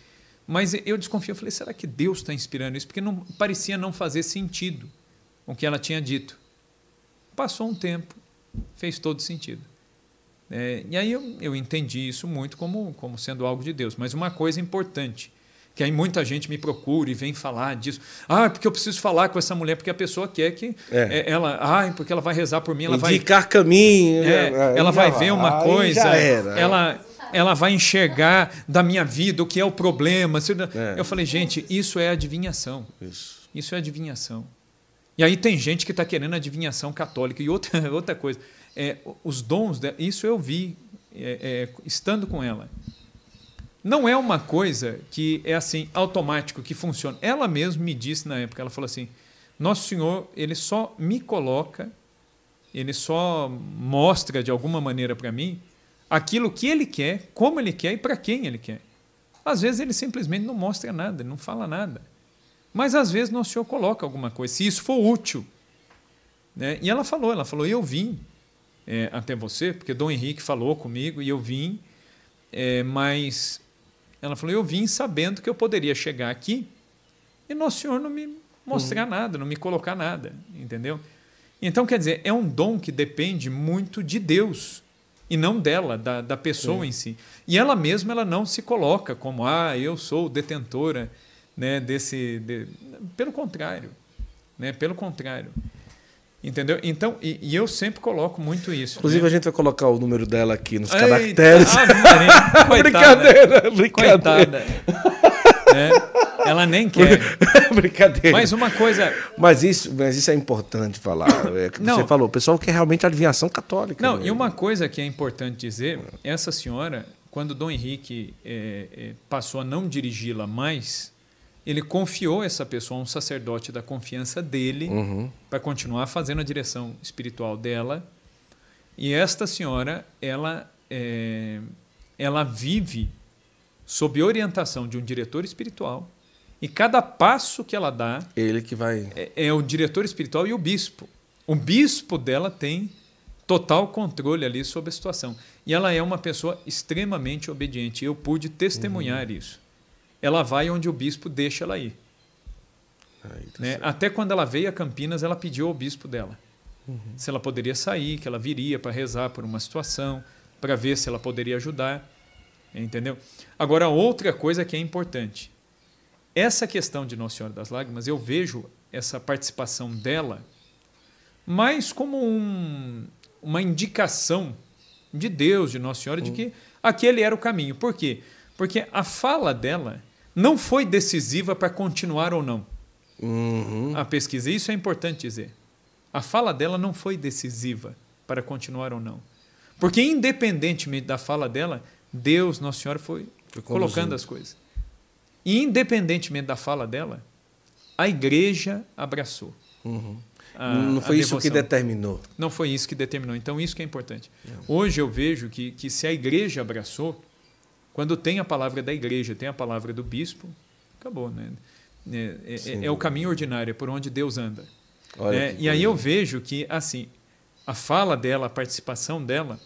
mas eu desconfiei, eu falei, será que Deus está inspirando isso? Porque não, parecia não fazer sentido o que ela tinha dito. Passou um tempo, fez todo sentido. É, e aí eu, eu entendi isso muito como, como sendo algo de Deus. Mas uma coisa importante, que aí muita gente me procura e vem falar disso. Ah, porque eu preciso falar com essa mulher, porque a pessoa quer que é. é ela. Ah, porque ela vai rezar por mim. Ela Indicar vai, caminho. É, né? ela vai ver uma coisa. Ela, ela vai enxergar da minha vida o que é o problema. É. Eu falei, gente, isso é adivinhação. Isso, isso é adivinhação. E aí tem gente que está querendo adivinhação católica. E outra, outra coisa é, os dons, isso eu vi é, é, estando com ela. Não é uma coisa que é assim, automático, que funciona. Ela mesma me disse na época, ela falou assim, Nosso Senhor, Ele só me coloca, Ele só mostra de alguma maneira para mim aquilo que Ele quer, como Ele quer e para quem Ele quer. Às vezes Ele simplesmente não mostra nada, não fala nada. Mas às vezes Nosso Senhor coloca alguma coisa, se isso for útil. Né? E ela falou, ela falou, eu vim é, até você, porque Dom Henrique falou comigo e eu vim, é, mas ela falou: eu vim sabendo que eu poderia chegar aqui e Nosso Senhor não me mostrar uhum. nada, não me colocar nada, entendeu? Então, quer dizer, é um dom que depende muito de Deus e não dela, da, da pessoa Sim. em si. E ela mesma ela não se coloca como, ah, eu sou detentora né, desse. De... Pelo contrário. Né, pelo contrário. Entendeu? Então, e, e, eu sempre coloco muito isso. Inclusive, né? a gente vai colocar o número dela aqui nos Eita, caracteres. Ah, brincadeira, brincadeira. Coitada. né? Ela nem quer. brincadeira. Mas uma coisa. Mas isso, mas isso é importante falar. É que Não. você falou, o pessoal quer realmente adivinhação católica. Não, né? e uma coisa que é importante dizer: essa senhora, quando Dom Henrique é, é, passou a não dirigi-la mais, ele confiou essa pessoa a um sacerdote da confiança dele uhum. para continuar fazendo a direção espiritual dela. E esta senhora, ela, é, ela vive sob orientação de um diretor espiritual. E cada passo que ela dá, ele que vai é, é o diretor espiritual e o bispo. O bispo dela tem total controle ali sobre a situação. E ela é uma pessoa extremamente obediente. Eu pude testemunhar uhum. isso ela vai onde o bispo deixa ela ir. né? Até quando ela veio a Campinas, ela pediu ao bispo dela uhum. se ela poderia sair, que ela viria para rezar por uma situação, para ver se ela poderia ajudar. Entendeu? Agora, outra coisa que é importante. Essa questão de Nossa Senhora das Lágrimas, eu vejo essa participação dela mais como um, uma indicação de Deus, de Nossa Senhora, uhum. de que aquele era o caminho. Por quê? Porque a fala dela não foi decisiva para continuar ou não uhum. a pesquisa. Isso é importante dizer. A fala dela não foi decisiva para continuar ou não. Porque, independentemente da fala dela, Deus, Nossa Senhora, foi, foi colocando as coisas. E, independentemente da fala dela, a igreja abraçou. Uhum. A, não foi isso que determinou. Não foi isso que determinou. Então, isso que é importante. Hoje eu vejo que, que se a igreja abraçou, quando tem a palavra da igreja, tem a palavra do bispo, acabou, né? É, é, é, é o caminho ordinário, é por onde Deus anda. Né? E aí eu vejo que, assim, a fala dela, a participação dela,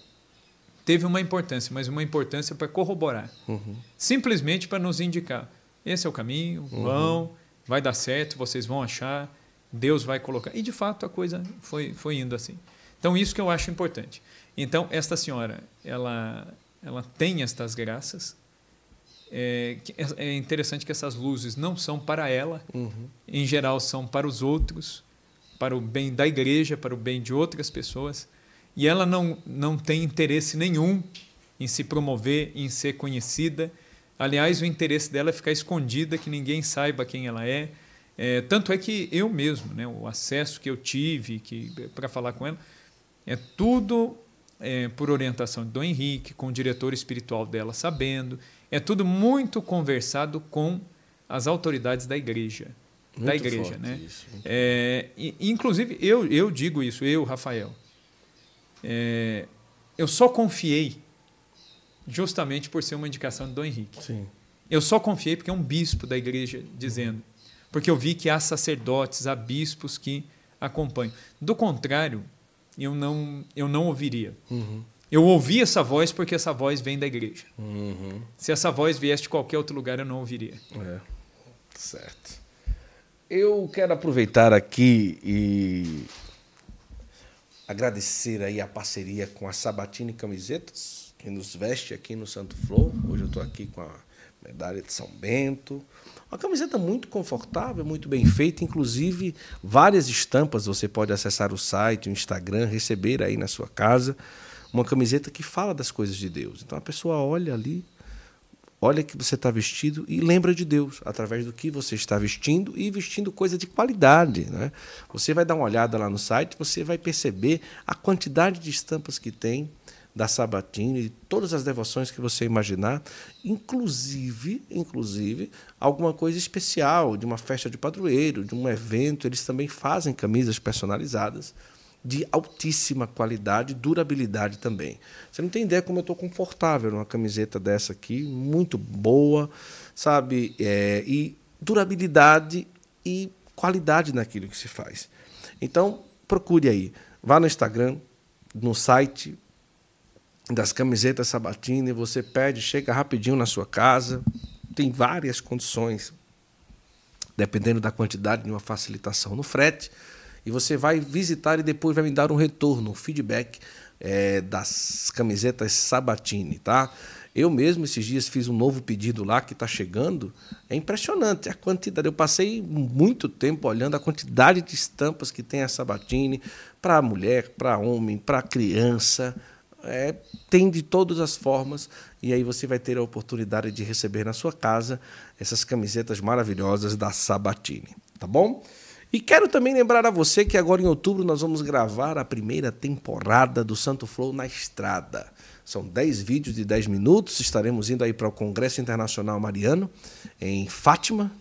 teve uma importância, mas uma importância para corroborar. Uhum. Simplesmente para nos indicar: esse é o caminho, uhum. vão, vai dar certo, vocês vão achar, Deus vai colocar. E de fato a coisa foi, foi indo assim. Então, isso que eu acho importante. Então, esta senhora, ela ela tem estas graças. É, é, interessante que essas luzes não são para ela, uhum. em geral são para os outros, para o bem da igreja, para o bem de outras pessoas. E ela não, não tem interesse nenhum em se promover, em ser conhecida. Aliás, o interesse dela é ficar escondida, que ninguém saiba quem ela é. é tanto é que eu mesmo, né, o acesso que eu tive que para falar com ela, é tudo é, por orientação de Dom Henrique, com o diretor espiritual dela sabendo. É tudo muito conversado com as autoridades da igreja. Muito da igreja, né? Isso, é, inclusive, eu, eu digo isso, eu, Rafael. É, eu só confiei justamente por ser uma indicação de Dom Henrique. Sim. Eu só confiei porque é um bispo da igreja dizendo. Porque eu vi que há sacerdotes, há bispos que acompanham. Do contrário, eu não, eu não ouviria. Uhum. Eu ouvi essa voz porque essa voz vem da igreja. Uhum. Se essa voz viesse de qualquer outro lugar, eu não ouviria. É, certo. Eu quero aproveitar aqui e agradecer aí a parceria com a Sabatini Camisetas, que nos veste aqui no Santo Flor. Hoje eu estou aqui com a medalha de São Bento. Uma camiseta muito confortável, muito bem feita, inclusive várias estampas. Você pode acessar o site, o Instagram, receber aí na sua casa uma camiseta que fala das coisas de Deus. Então a pessoa olha ali, olha que você está vestido e lembra de Deus através do que você está vestindo e vestindo coisa de qualidade. Né? Você vai dar uma olhada lá no site, você vai perceber a quantidade de estampas que tem da Sabatina e todas as devoções que você imaginar, inclusive, inclusive alguma coisa especial, de uma festa de padroeiro, de um evento, eles também fazem camisas personalizadas de altíssima qualidade, durabilidade também. Você não tem ideia como eu estou confortável numa camiseta dessa aqui, muito boa, sabe? É, e durabilidade e qualidade naquilo que se faz. Então, procure aí. Vá no Instagram, no site, das camisetas Sabatini, você pede, chega rapidinho na sua casa. Tem várias condições, dependendo da quantidade de uma facilitação no frete. E você vai visitar e depois vai me dar um retorno, um feedback é, das camisetas Sabatini, tá? Eu mesmo esses dias fiz um novo pedido lá que está chegando. É impressionante a quantidade. Eu passei muito tempo olhando a quantidade de estampas que tem a Sabatini para mulher, para homem, para criança. É, tem de todas as formas e aí você vai ter a oportunidade de receber na sua casa essas camisetas maravilhosas da Sabatini, tá bom? E quero também lembrar a você que agora em outubro nós vamos gravar a primeira temporada do Santo Flow na estrada. São 10 vídeos de 10 minutos. Estaremos indo aí para o Congresso Internacional Mariano, em Fátima,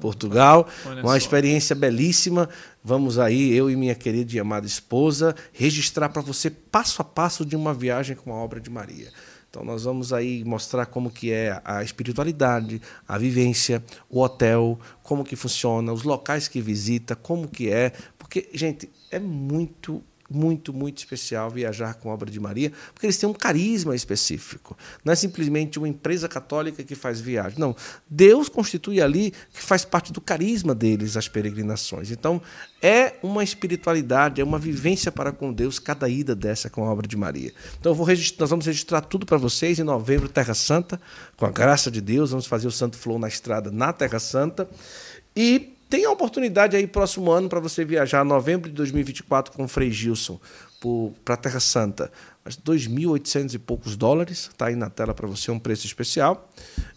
Portugal. Olha uma só. experiência belíssima. Vamos aí, eu e minha querida e amada esposa, registrar para você passo a passo de uma viagem com a obra de Maria. Então nós vamos aí mostrar como que é a espiritualidade, a vivência, o hotel, como que funciona, os locais que visita, como que é, porque gente, é muito muito, muito especial viajar com a obra de Maria, porque eles têm um carisma específico. Não é simplesmente uma empresa católica que faz viagem. Não. Deus constitui ali que faz parte do carisma deles as peregrinações. Então, é uma espiritualidade, é uma vivência para com Deus cada ida dessa com a obra de Maria. Então, nós vamos registrar tudo para vocês em novembro, Terra Santa, com a graça de Deus. Vamos fazer o Santo Flow na estrada na Terra Santa. E tem a oportunidade aí próximo ano para você viajar, novembro de 2024, com o Frei Gilson para Terra Santa. Mas 2.800 e poucos dólares, está aí na tela para você, um preço especial.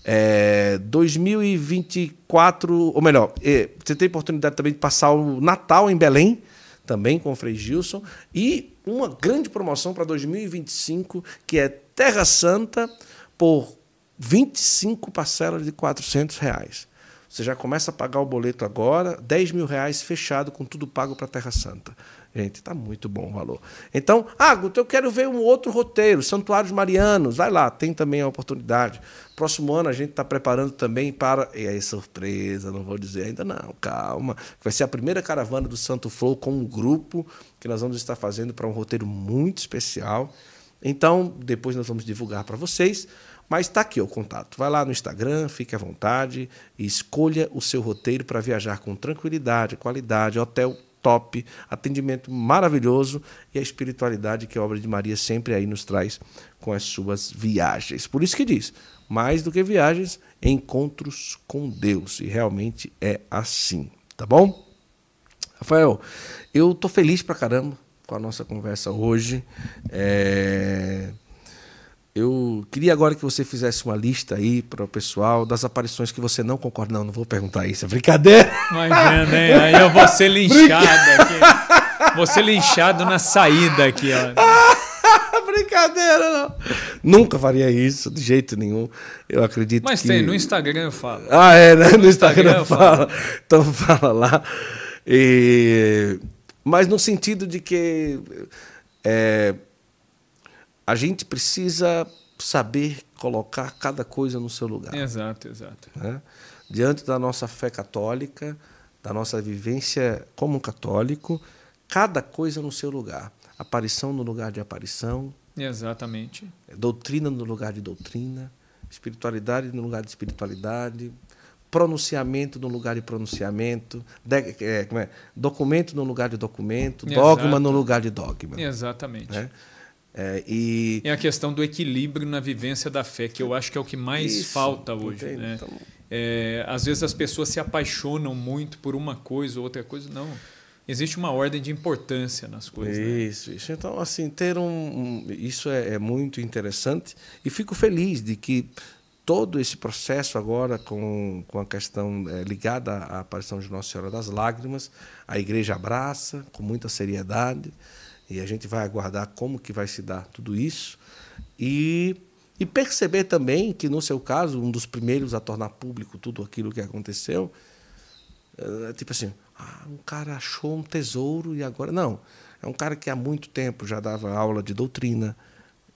É, 2024, ou melhor, é, você tem oportunidade também de passar o Natal em Belém, também com o Frei Gilson. E uma grande promoção para 2025, que é Terra Santa por 25 parcelas de 400 reais. Você já começa a pagar o boleto agora, 10 mil reais fechado, com tudo pago para Terra Santa. Gente, está muito bom o valor. Então, ah, Guto, eu quero ver um outro roteiro, Santuários Marianos. Vai lá, tem também a oportunidade. Próximo ano a gente está preparando também para. E aí, surpresa, não vou dizer ainda não, calma. Vai ser a primeira caravana do Santo Flow com um grupo que nós vamos estar fazendo para um roteiro muito especial. Então, depois nós vamos divulgar para vocês. Mas está aqui o contato. Vai lá no Instagram, fique à vontade e escolha o seu roteiro para viajar com tranquilidade, qualidade, hotel top, atendimento maravilhoso e a espiritualidade que a obra de Maria sempre aí nos traz com as suas viagens. Por isso que diz, mais do que viagens, encontros com Deus. E realmente é assim, tá bom? Rafael, eu tô feliz pra caramba com a nossa conversa hoje. É... Eu queria agora que você fizesse uma lista aí para o pessoal das aparições que você não concorda. Não, não vou perguntar isso, é brincadeira. Imagina, hein? Aí eu vou ser linchado aqui. Vou ser linchado na saída aqui, ó. brincadeira, não. Nunca faria isso, de jeito nenhum. Eu acredito Mas que... tem, no Instagram eu falo. Ah, é, né? No, no Instagram, Instagram eu falo. Então fala lá. E... Mas no sentido de que... É a gente precisa saber colocar cada coisa no seu lugar. Exato, exato. Né? Diante da nossa fé católica, da nossa vivência como católico, cada coisa no seu lugar. Aparição no lugar de aparição. Exatamente. Doutrina no lugar de doutrina. Espiritualidade no lugar de espiritualidade. Pronunciamento no lugar de pronunciamento. De, é, é? Documento no lugar de documento. Exato. Dogma no lugar de dogma. Exatamente. Né? É, e... é a questão do equilíbrio na vivência da fé, que eu acho que é o que mais Isso, falta hoje. Né? Então... É, às vezes as pessoas se apaixonam muito por uma coisa ou outra coisa. Não. Existe uma ordem de importância nas coisas. Né? Isso, né? isso. Então, assim, ter um. um isso é, é, muito interessante. E fico feliz de que todo esse processo agora, com, com a questão é, ligada à aparição de Nossa Senhora das Lágrimas, a igreja abraça com muita seriedade. E a gente vai aguardar como que vai se dar tudo isso. E, e perceber também que, no seu caso, um dos primeiros a tornar público tudo aquilo que aconteceu, é, tipo assim, ah, um cara achou um tesouro e agora. Não. É um cara que há muito tempo já dava aula de doutrina,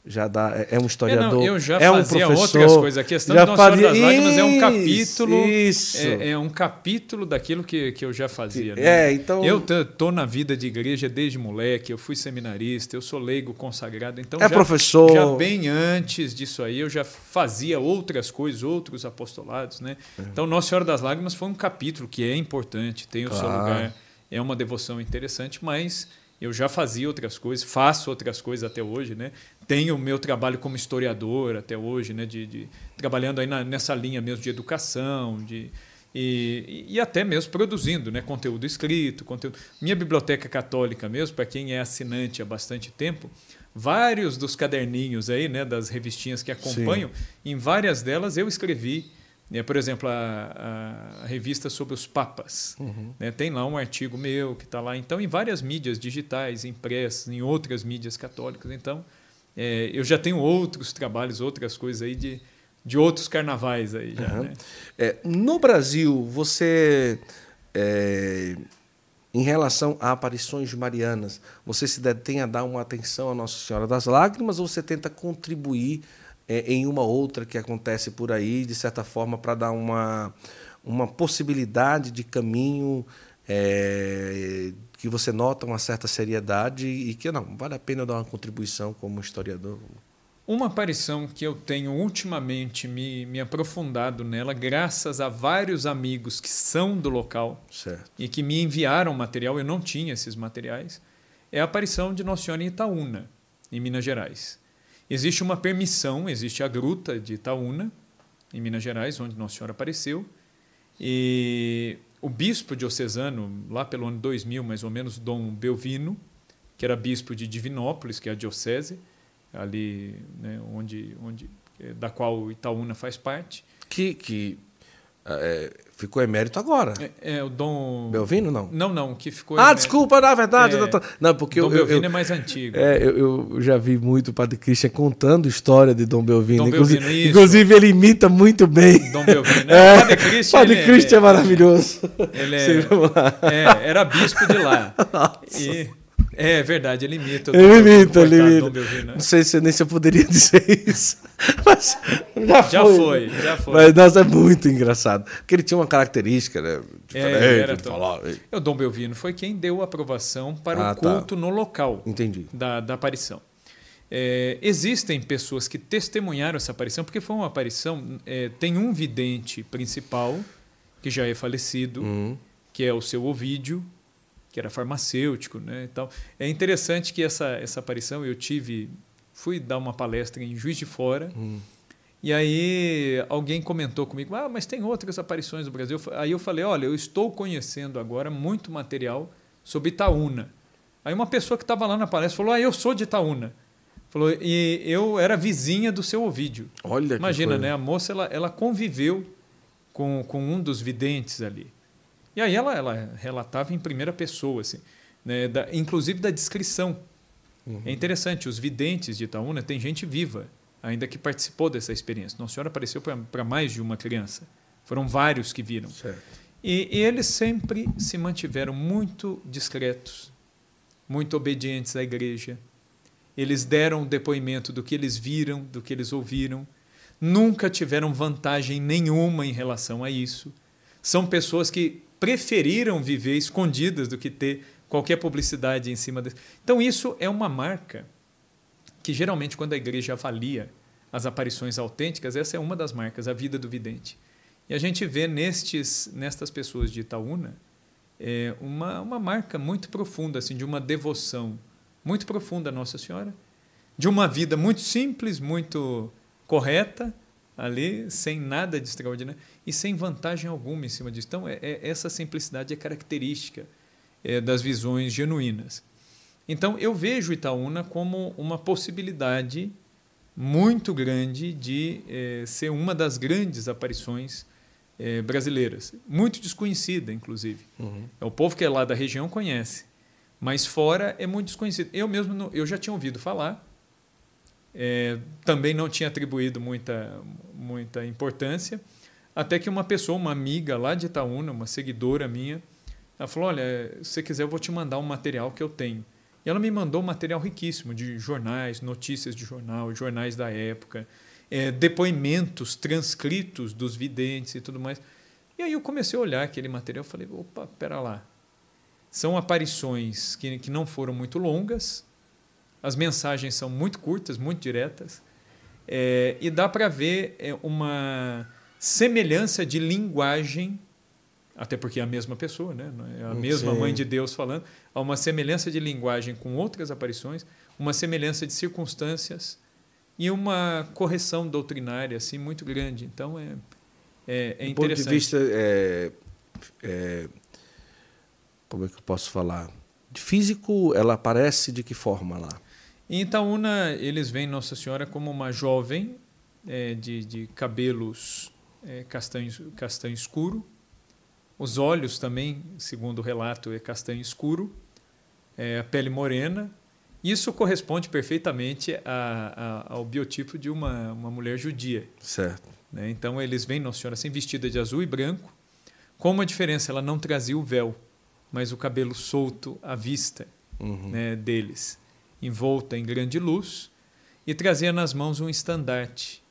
já dá, é, é um historiador. É, não, eu já é um professor, outras coisas. A questão já do Nossa fazia... das Lágrimas é um capítulo. É, é, um capítulo daquilo que, que eu já fazia. Né? É, então... Eu tô na vida de igreja desde moleque, eu fui seminarista, eu sou leigo consagrado. Então, é já, professor. Já bem antes disso aí, eu já fazia outras coisas, outros apostolados. Né? É. Então, Nossa Senhora das Lágrimas foi um capítulo que é importante, tem o claro. seu lugar é uma devoção interessante, mas eu já fazia outras coisas, faço outras coisas até hoje, né? Tenho o meu trabalho como historiador até hoje, né? De, de trabalhando aí na, nessa linha mesmo de educação, de e, e até mesmo produzindo, né? Conteúdo escrito, conteúdo. Minha biblioteca católica mesmo, para quem é assinante há bastante tempo, vários dos caderninhos aí, né? Das revistinhas que acompanham, Sim. em várias delas eu escrevi é, por exemplo, a, a, revista sobre os papas. Uhum. Né, tem lá um artigo meu que está lá. Então, em várias mídias digitais, impressas, em outras mídias católicas. Então, é, eu já tenho outros trabalhos, outras coisas aí de, de outros carnavais aí já. Uhum. Né? É, no Brasil, você. É, em relação a aparições marianas, você se detém a dar uma atenção à Nossa Senhora das Lágrimas ou você tenta contribuir é, em uma outra que acontece por aí, de certa forma, para dar uma, uma possibilidade de caminho é, que você nota uma certa seriedade e que não vale a pena dar uma contribuição como historiador. Uma aparição que eu tenho ultimamente me, me aprofundado nela, graças a vários amigos que são do local certo. e que me enviaram material, eu não tinha esses materiais, é a aparição de Nossa Senhora em Itaúna, em Minas Gerais. Existe uma permissão, existe a gruta de Itaúna, em Minas Gerais, onde Nossa Senhora apareceu. E o bispo diocesano, lá pelo ano 2000, mais ou menos, Dom Belvino, que era bispo de Divinópolis, que é a diocese, ali né, onde, onde, da qual Itaúna faz parte. Que, que é, ficou emérito agora. É, é, o Dom. Belvino, não? Não, não, que ficou. Ah, emérito. desculpa, na verdade. É, doutor... Não, porque Dom eu, Belvino eu, é mais antigo. É, eu, eu, já vi muito o Padre Christian contando história de Dom Belvino. Dom inclusive, Belvino, inclusive, ele imita muito bem. Dom Belvino. É, o Padre Christian. Padre Christian é, maravilhoso. Ele é, era bispo de lá. Nossa. E é verdade, ele imita. Ele imita, ele imita. Não sei se nem se eu poderia dizer isso. Mas já, já foi. foi. Já foi, Mas, nossa, é muito engraçado. Porque ele tinha uma característica, né? Diferente é, era de falar. O Dom Belvino foi quem deu aprovação para ah, o tá. culto tá. no local Entendi. Da, da aparição. É, existem pessoas que testemunharam essa aparição, porque foi uma aparição. É, tem um vidente principal, que já é falecido, uhum. que é o seu Ovídio, que era farmacêutico, né, e tal. É interessante que essa essa aparição eu tive, fui dar uma palestra em Juiz de Fora. Hum. E aí alguém comentou comigo: "Ah, mas tem outras aparições do Brasil". Aí eu falei: "Olha, eu estou conhecendo agora muito material sobre Itaúna". Aí uma pessoa que estava lá na palestra falou: "Ah, eu sou de Itaúna". Falou: "E eu era vizinha do seu Ovídio". Olha Imagina, né? A moça ela, ela conviveu com, com um dos videntes ali. E aí ela, ela relatava em primeira pessoa, assim, né, da, inclusive da descrição. Uhum. É interessante, os videntes de Itaúna tem gente viva, ainda que participou dessa experiência. Nossa Senhora apareceu para mais de uma criança. Foram vários que viram. E, e eles sempre se mantiveram muito discretos, muito obedientes à igreja. Eles deram o depoimento do que eles viram, do que eles ouviram. Nunca tiveram vantagem nenhuma em relação a isso. São pessoas que preferiram viver escondidas do que ter qualquer publicidade em cima disso. Então, isso é uma marca que, geralmente, quando a igreja avalia as aparições autênticas, essa é uma das marcas, a vida do vidente. E a gente vê nestes, nestas pessoas de Itaúna é, uma, uma marca muito profunda, assim, de uma devoção muito profunda à Nossa Senhora, de uma vida muito simples, muito correta, ali, sem nada de extraordinário e sem vantagem alguma em cima disso. Então, é, é essa simplicidade é característica é, das visões genuínas. Então, eu vejo Itaúna como uma possibilidade muito grande de é, ser uma das grandes aparições é, brasileiras, muito desconhecida, inclusive. Uhum. É o povo que é lá da região conhece, mas fora é muito desconhecido. Eu mesmo eu já tinha ouvido falar, é, também não tinha atribuído muita, muita importância, até que uma pessoa, uma amiga lá de Itaúna, uma seguidora minha, ela falou: Olha, se você quiser, eu vou te mandar um material que eu tenho. E ela me mandou um material riquíssimo de jornais, notícias de jornal, jornais da época, é, depoimentos transcritos dos videntes e tudo mais. E aí eu comecei a olhar aquele material e falei: opa, pera lá. São aparições que, que não foram muito longas, as mensagens são muito curtas, muito diretas, é, e dá para ver é, uma semelhança de linguagem até porque é a mesma pessoa, né? é a mesma Sim. mãe de Deus falando, há uma semelhança de linguagem com outras aparições, uma semelhança de circunstâncias e uma correção doutrinária assim muito grande. Então é, é, é interessante. Do ponto de vista é, é, como é que eu posso falar? De físico, ela aparece de que forma lá? Em Itaúna, eles veem Nossa Senhora como uma jovem é, de, de cabelos é, castanho, castanho escuro, os olhos também, segundo o relato, é castanho escuro, é, a pele morena. Isso corresponde perfeitamente a, a, ao biotipo de uma, uma mulher judia. Certo. Né? Então eles veem Nossa Senhora assim, vestida de azul e branco. Com uma diferença, ela não trazia o véu, mas o cabelo solto à vista uhum. né, deles, envolta em grande luz, e trazia nas mãos um estandarte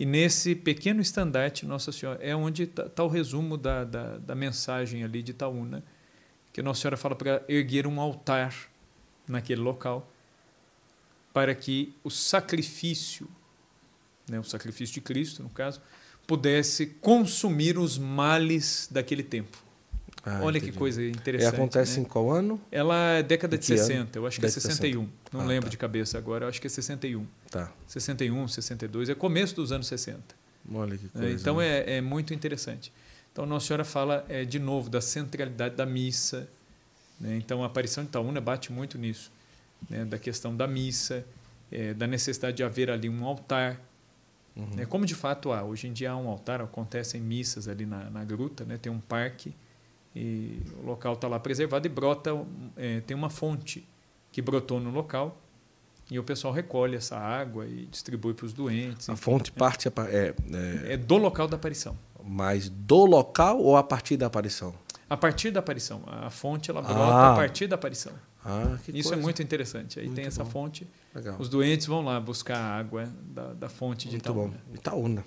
e nesse pequeno estandarte, Nossa Senhora, é onde está tá o resumo da, da, da, mensagem ali de Itaúna, que Nossa Senhora fala para erguer um altar naquele local, para que o sacrifício, né, o sacrifício de Cristo, no caso, pudesse consumir os males daquele tempo. Ah, Olha entendi. que coisa interessante. E acontece né? em qual ano? Ela é década de, de 60, ano? eu acho que é 61. Não ah, lembro tá. de cabeça agora, eu acho que é 61. Tá. 61, 62, é começo dos anos 60. Olha que coisa. Então né? é, é, muito interessante. Então Nossa Senhora fala é, de novo da centralidade da missa. Né? Então a aparição de Itaúna bate muito nisso, né? da questão da missa, é, da necessidade de haver ali um altar. Uhum. Né? Como de fato há. Hoje em dia há um altar, acontecem missas ali na, na gruta, né? tem um parque e o local está lá preservado e brota, é, tem uma fonte que brotou no local e o pessoal recolhe essa água e distribui para os doentes. A fonte parte é, é, é, do local da aparição. Mas do local ou a partir da aparição? A partir da aparição. A fonte ela brota ah. a partir da aparição. Ah, Isso coisa. é muito interessante. Aí muito tem essa bom. fonte. Legal. Os doentes vão lá buscar a água da, da fonte de muito Itaúna. Bom. Itaúna.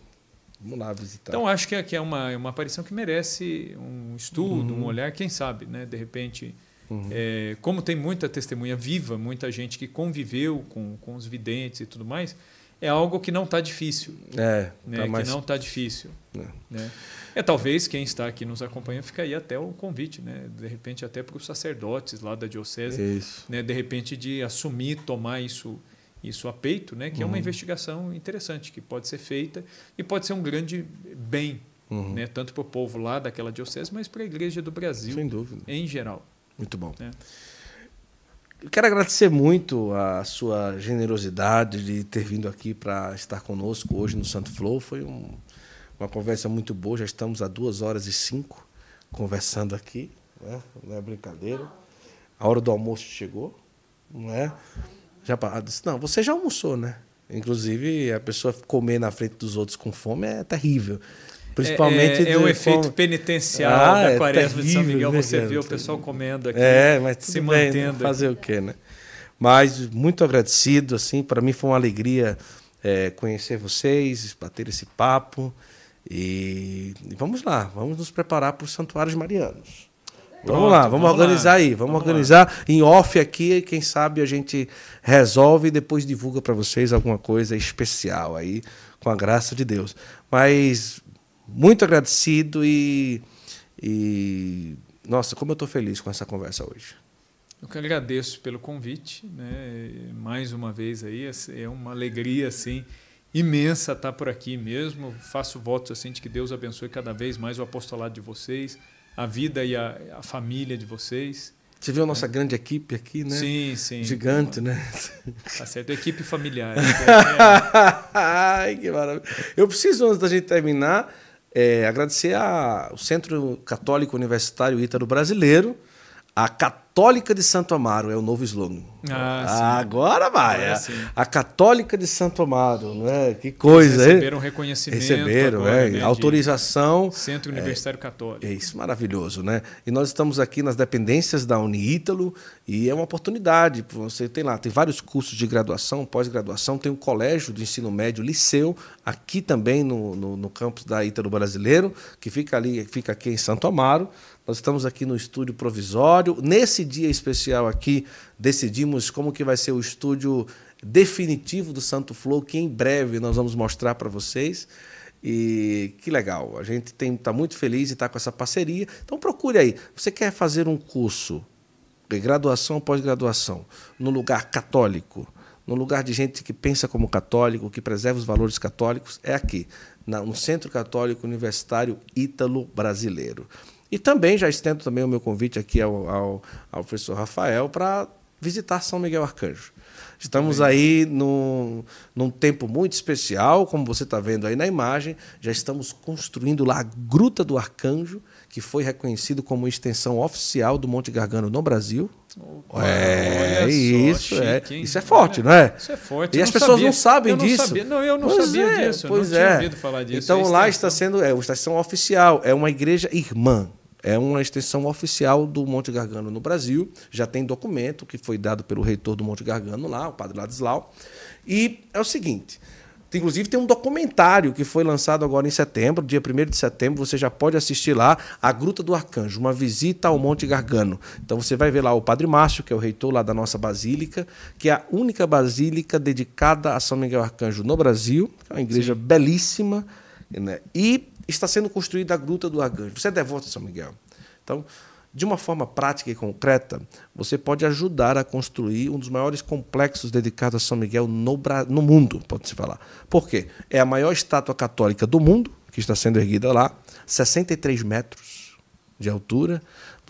Vamos lá visitar. Então, acho que é, que é uma, uma aparição que merece um estudo, uhum. um olhar, quem sabe, né? de repente. Uhum. É, como tem muita testemunha viva, muita gente que conviveu com, com os videntes e tudo mais, é algo que não está difícil. É, né? Tá mais... Que não está difícil. É. Né? é talvez quem está aqui nos acompanha fica aí até o convite, né? de repente até para os sacerdotes lá da diocese, né? de repente de assumir, tomar isso isso a peito, né? que uhum. é uma uhum. investigação interessante, que pode ser feita e pode ser um grande bem, uhum. né? tanto para o povo lá daquela diocese, mas para a igreja do Brasil Sem dúvida. em geral. Muito bom. É. quero agradecer muito a sua generosidade de ter vindo aqui para estar conosco hoje no Santo Flow. Foi um, uma conversa muito boa, já estamos há duas horas e cinco conversando aqui, né? não é brincadeira. A hora do almoço chegou, não é? Já disse, não, você já almoçou, né? Inclusive, a pessoa comer na frente dos outros com fome é terrível. Principalmente é, é, é o efeito penitencial ah, da é quaresma é de São Miguel. Você vê o pessoal comendo aqui, é, mas se bem, mantendo. Fazer o quê, né? Mas muito agradecido, assim, para mim foi uma alegria é, conhecer vocês, bater esse papo. E, e, vamos lá, vamos nos preparar para os santuários marianos. Pronto, vamos lá, vamos, vamos organizar lá. aí, vamos, vamos organizar lá. em off aqui, quem sabe a gente resolve e depois divulga para vocês alguma coisa especial aí, com a graça de Deus. Mas muito agradecido e, e nossa, como eu estou feliz com essa conversa hoje. Eu que agradeço pelo convite, né? Mais uma vez aí, é uma alegria assim imensa estar por aqui mesmo. Faço votos assim de que Deus abençoe cada vez mais o apostolado de vocês a vida e a, a família de vocês. Você viu a nossa é. grande equipe aqui, né? Sim, sim. Gigante, né? Tá certo, equipe familiar. Ai, que maravilha. Eu preciso, antes da gente terminar, é, agradecer ao Centro Católico Universitário Ítalo Brasileiro, a Católica de Santo Amaro é o novo slogan. Ah, Agora vai. Agora, a Católica de Santo Amaro, né? Que coisa, Eles receberam reconhecimento. Receberam, agora, é, né, autorização. Centro Universitário é, Católico. É isso, maravilhoso, né? E nós estamos aqui nas dependências da Uniítalo e é uma oportunidade. Você tem lá, tem vários cursos de graduação, pós-graduação, tem um colégio de ensino médio, liceu, aqui também no, no, no campus da Ítalo Brasileiro, que fica ali, fica aqui em Santo Amaro. Nós estamos aqui no estúdio provisório. Nesse dia especial aqui, decidimos como que vai ser o estúdio definitivo do Santo Flow, que em breve nós vamos mostrar para vocês. E que legal. A gente está muito feliz e está com essa parceria. Então procure aí. Você quer fazer um curso graduação ou pós-graduação no lugar católico, no lugar de gente que pensa como católico, que preserva os valores católicos, é aqui, no Centro Católico Universitário Ítalo Brasileiro. E também já estendo também o meu convite aqui ao, ao, ao professor Rafael para visitar São Miguel Arcanjo. Estamos aí num, num tempo muito especial, como você está vendo aí na imagem. Já estamos construindo lá a Gruta do Arcanjo, que foi reconhecido como extensão oficial do Monte Gargano no Brasil. Opa, é isso, é. chique, é. Isso é forte, é, não é? Isso é forte. E as pessoas sabia. não sabem eu não disso. Sabia. Não, eu não pois sabia é, disso. Pois não é. tinha ouvido falar disso. Então lá está sendo é uma extensão oficial, é uma igreja irmã é uma extensão oficial do Monte Gargano no Brasil. Já tem documento que foi dado pelo reitor do Monte Gargano lá, o padre Ladislau. E é o seguinte. Inclusive, tem um documentário que foi lançado agora em setembro, dia 1 de setembro. Você já pode assistir lá A Gruta do Arcanjo, uma visita ao Monte Gargano. Então, você vai ver lá o Padre Márcio, que é o reitor lá da nossa basílica, que é a única basílica dedicada a São Miguel Arcanjo no Brasil. É uma igreja Sim. belíssima. Né? E está sendo construída a Gruta do Arcanjo. Você é devoto de São Miguel. Então, de uma forma prática e concreta, você pode ajudar a construir um dos maiores complexos dedicados a São Miguel no, no mundo, pode-se falar. Por quê? É a maior estátua católica do mundo, que está sendo erguida lá, 63 metros de altura.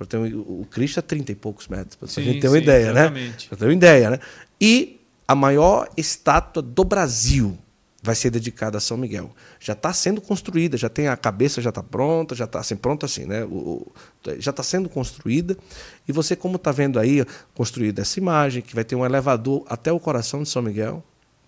Ter, o Cristo é 30 e poucos metros, para a gente ter uma sim, ideia, né? exatamente. né? Para ter uma ideia, né? E a maior estátua do Brasil, vai ser dedicada a São Miguel. Já está sendo construída, já tem a cabeça já está pronta, já está assim pronta assim, né? O, o, já está sendo construída e você como está vendo aí construída essa imagem que vai ter um elevador até o coração de São Miguel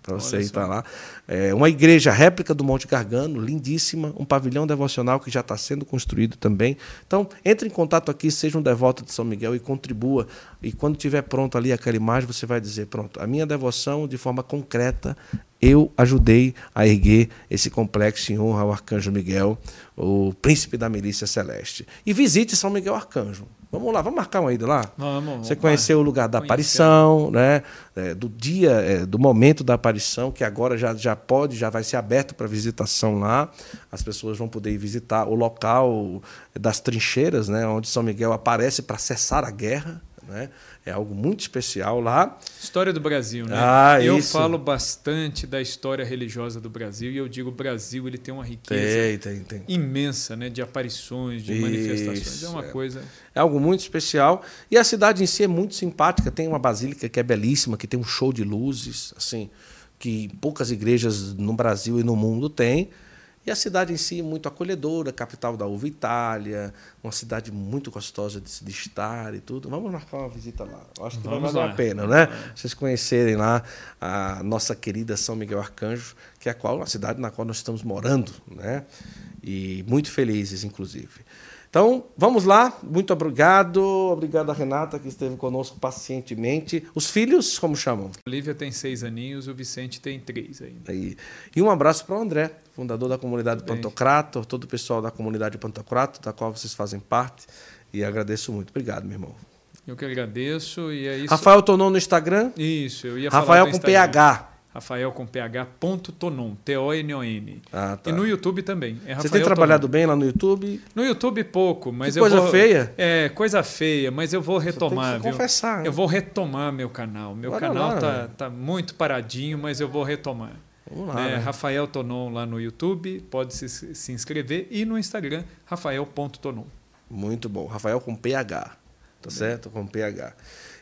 para você estar lá. É uma igreja réplica do Monte Gargano, lindíssima, um pavilhão devocional que já está sendo construído também. Então, entre em contato aqui, seja um devoto de São Miguel e contribua. E quando tiver pronto ali aquela imagem, você vai dizer: pronto, a minha devoção de forma concreta eu ajudei a erguer esse complexo em honra ao Arcanjo Miguel, o príncipe da milícia celeste. E visite São Miguel Arcanjo. Vamos lá, vamos marcar uma ida lá? Vamos. Você conheceu o lugar da aparição, né? É, do dia, é, do momento da aparição, que agora já, já pode, já vai ser aberto para visitação lá. As pessoas vão poder ir visitar o local das trincheiras, né? Onde São Miguel aparece para cessar a guerra. Né? É algo muito especial lá. História do Brasil, né? Ah, eu isso. falo bastante da história religiosa do Brasil e eu digo o Brasil ele tem uma riqueza tem, tem, tem. imensa, né? De aparições, de isso, manifestações. É uma é. coisa. É algo muito especial e a cidade em si é muito simpática. Tem uma basílica que é belíssima, que tem um show de luzes, assim, que poucas igrejas no Brasil e no mundo têm. E a cidade em si muito acolhedora, capital da uva Itália, uma cidade muito gostosa de se estar e tudo. Vamos marcar uma visita lá. Acho que Vamos vai valer a pena, né? Vocês conhecerem lá a nossa querida São Miguel Arcanjo, que é a qual a cidade na qual nós estamos morando, né? E muito felizes, inclusive. Então, vamos lá. Muito obrigado. Obrigado a Renata, que esteve conosco pacientemente. Os filhos, como chamam? A Lívia tem seis aninhos, o Vicente tem três ainda. E, e um abraço para o André, fundador da comunidade Bem. Pantocrato, todo o pessoal da comunidade Pantocrato, da qual vocês fazem parte. E agradeço muito. Obrigado, meu irmão. Eu que agradeço. E é isso. Rafael Tonon no Instagram? Isso, eu ia Rafael falar com PH. Rafael com PH ponto Tonon. Ah, tá. E no YouTube também. É Você tem trabalhado Tonon. bem lá no YouTube? No YouTube pouco, mas que eu coisa vou, feia. É, coisa feia, mas eu vou retomar. Você tem que confessar. Né? Eu vou retomar meu canal. Meu Bora canal lá, tá, né? tá muito paradinho, mas eu vou retomar. Vamos lá. É, né? Rafael Tonon lá no YouTube, pode se, se inscrever. E no Instagram, rafael.tonon. Muito bom. Rafael com PH. Tá certo? Com PH.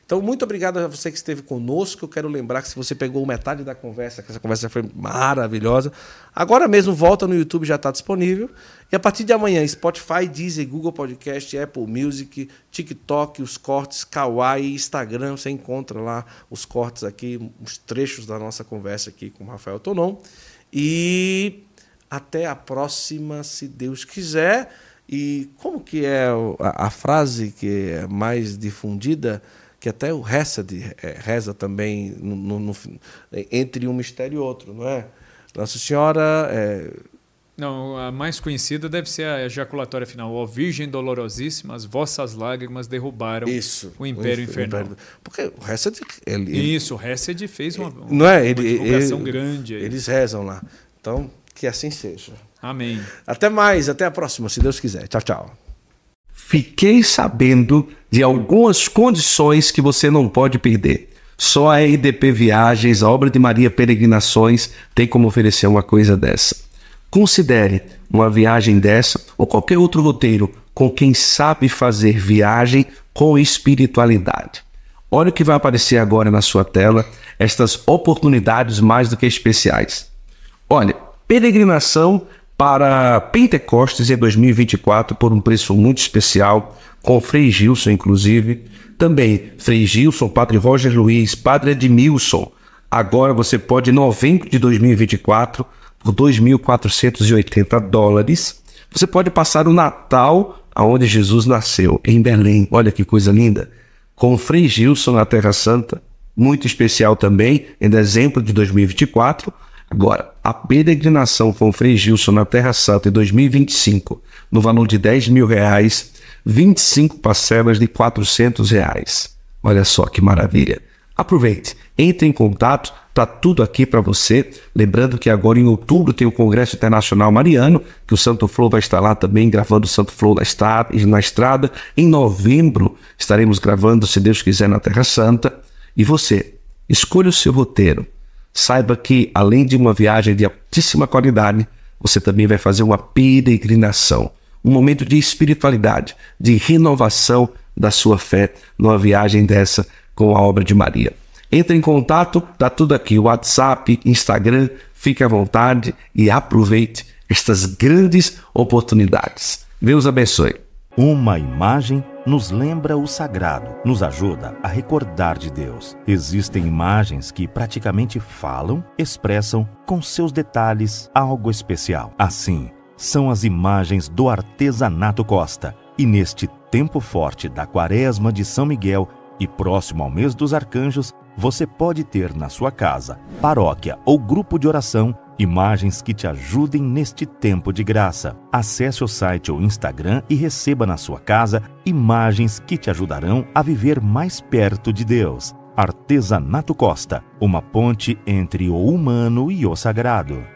Então, muito obrigado a você que esteve conosco. Eu quero lembrar que se você pegou metade da conversa, que essa conversa foi maravilhosa, agora mesmo volta no YouTube, já está disponível. E a partir de amanhã, Spotify, Deezer, Google Podcast, Apple Music, TikTok, os cortes, Kawaii, Instagram, você encontra lá os cortes aqui, os trechos da nossa conversa aqui com o Rafael Tonon. E até a próxima, se Deus quiser. E como que é a, a frase que é mais difundida? Que até o Hesed reza também no, no, entre um mistério e outro, não é? Nossa Senhora. É... Não, a mais conhecida deve ser a ejaculatória final. Ó Virgem Dolorosíssima, as vossas lágrimas derrubaram Isso, o Império o Infernal. Império, porque o Hesed. Ele, Isso, o Hesed fez uma, não é? uma ele, divulgação ele, grande. Aí. Eles rezam lá. Então, que assim seja. Amém. Até mais, até a próxima, se Deus quiser. Tchau, tchau. Fiquei sabendo de algumas condições que você não pode perder. Só a RDP Viagens, a obra de Maria Peregrinações, tem como oferecer uma coisa dessa. Considere uma viagem dessa ou qualquer outro roteiro com quem sabe fazer viagem com espiritualidade. Olha o que vai aparecer agora na sua tela, estas oportunidades mais do que especiais. Olha, peregrinação para Pentecostes em 2024 por um preço muito especial, com Frei Gilson, inclusive. Também Frei Gilson, Padre Roger Luiz, Padre Edmilson. Agora você pode, em novembro de 2024, por 2.480 dólares, você pode passar o Natal aonde Jesus nasceu, em Belém. Olha que coisa linda. Com Frei Gilson na Terra Santa, muito especial também, em dezembro de 2024 Agora, a peregrinação com Frei Gilson na Terra Santa em 2025, no valor de 10 mil reais, 25 parcelas de 400 reais. Olha só que maravilha. Aproveite, entre em contato, tá tudo aqui para você. Lembrando que agora em outubro tem o Congresso Internacional Mariano, que o Santo Flow vai estar lá também gravando o Santo Flow na estrada, na estrada. Em novembro estaremos gravando, se Deus quiser, na Terra Santa. E você, escolha o seu roteiro saiba que, além de uma viagem de altíssima qualidade, você também vai fazer uma peregrinação, um momento de espiritualidade, de renovação da sua fé numa viagem dessa com a obra de Maria. Entre em contato, tá tudo aqui, WhatsApp, Instagram, fique à vontade e aproveite estas grandes oportunidades. Deus abençoe. Uma imagem nos lembra o sagrado, nos ajuda a recordar de Deus. Existem imagens que praticamente falam, expressam com seus detalhes algo especial. Assim, são as imagens do artesanato Costa. E neste tempo forte da Quaresma de São Miguel e próximo ao mês dos arcanjos, você pode ter na sua casa, paróquia ou grupo de oração Imagens que te ajudem neste tempo de graça. Acesse o site ou Instagram e receba na sua casa imagens que te ajudarão a viver mais perto de Deus. Artesanato Costa uma ponte entre o humano e o sagrado.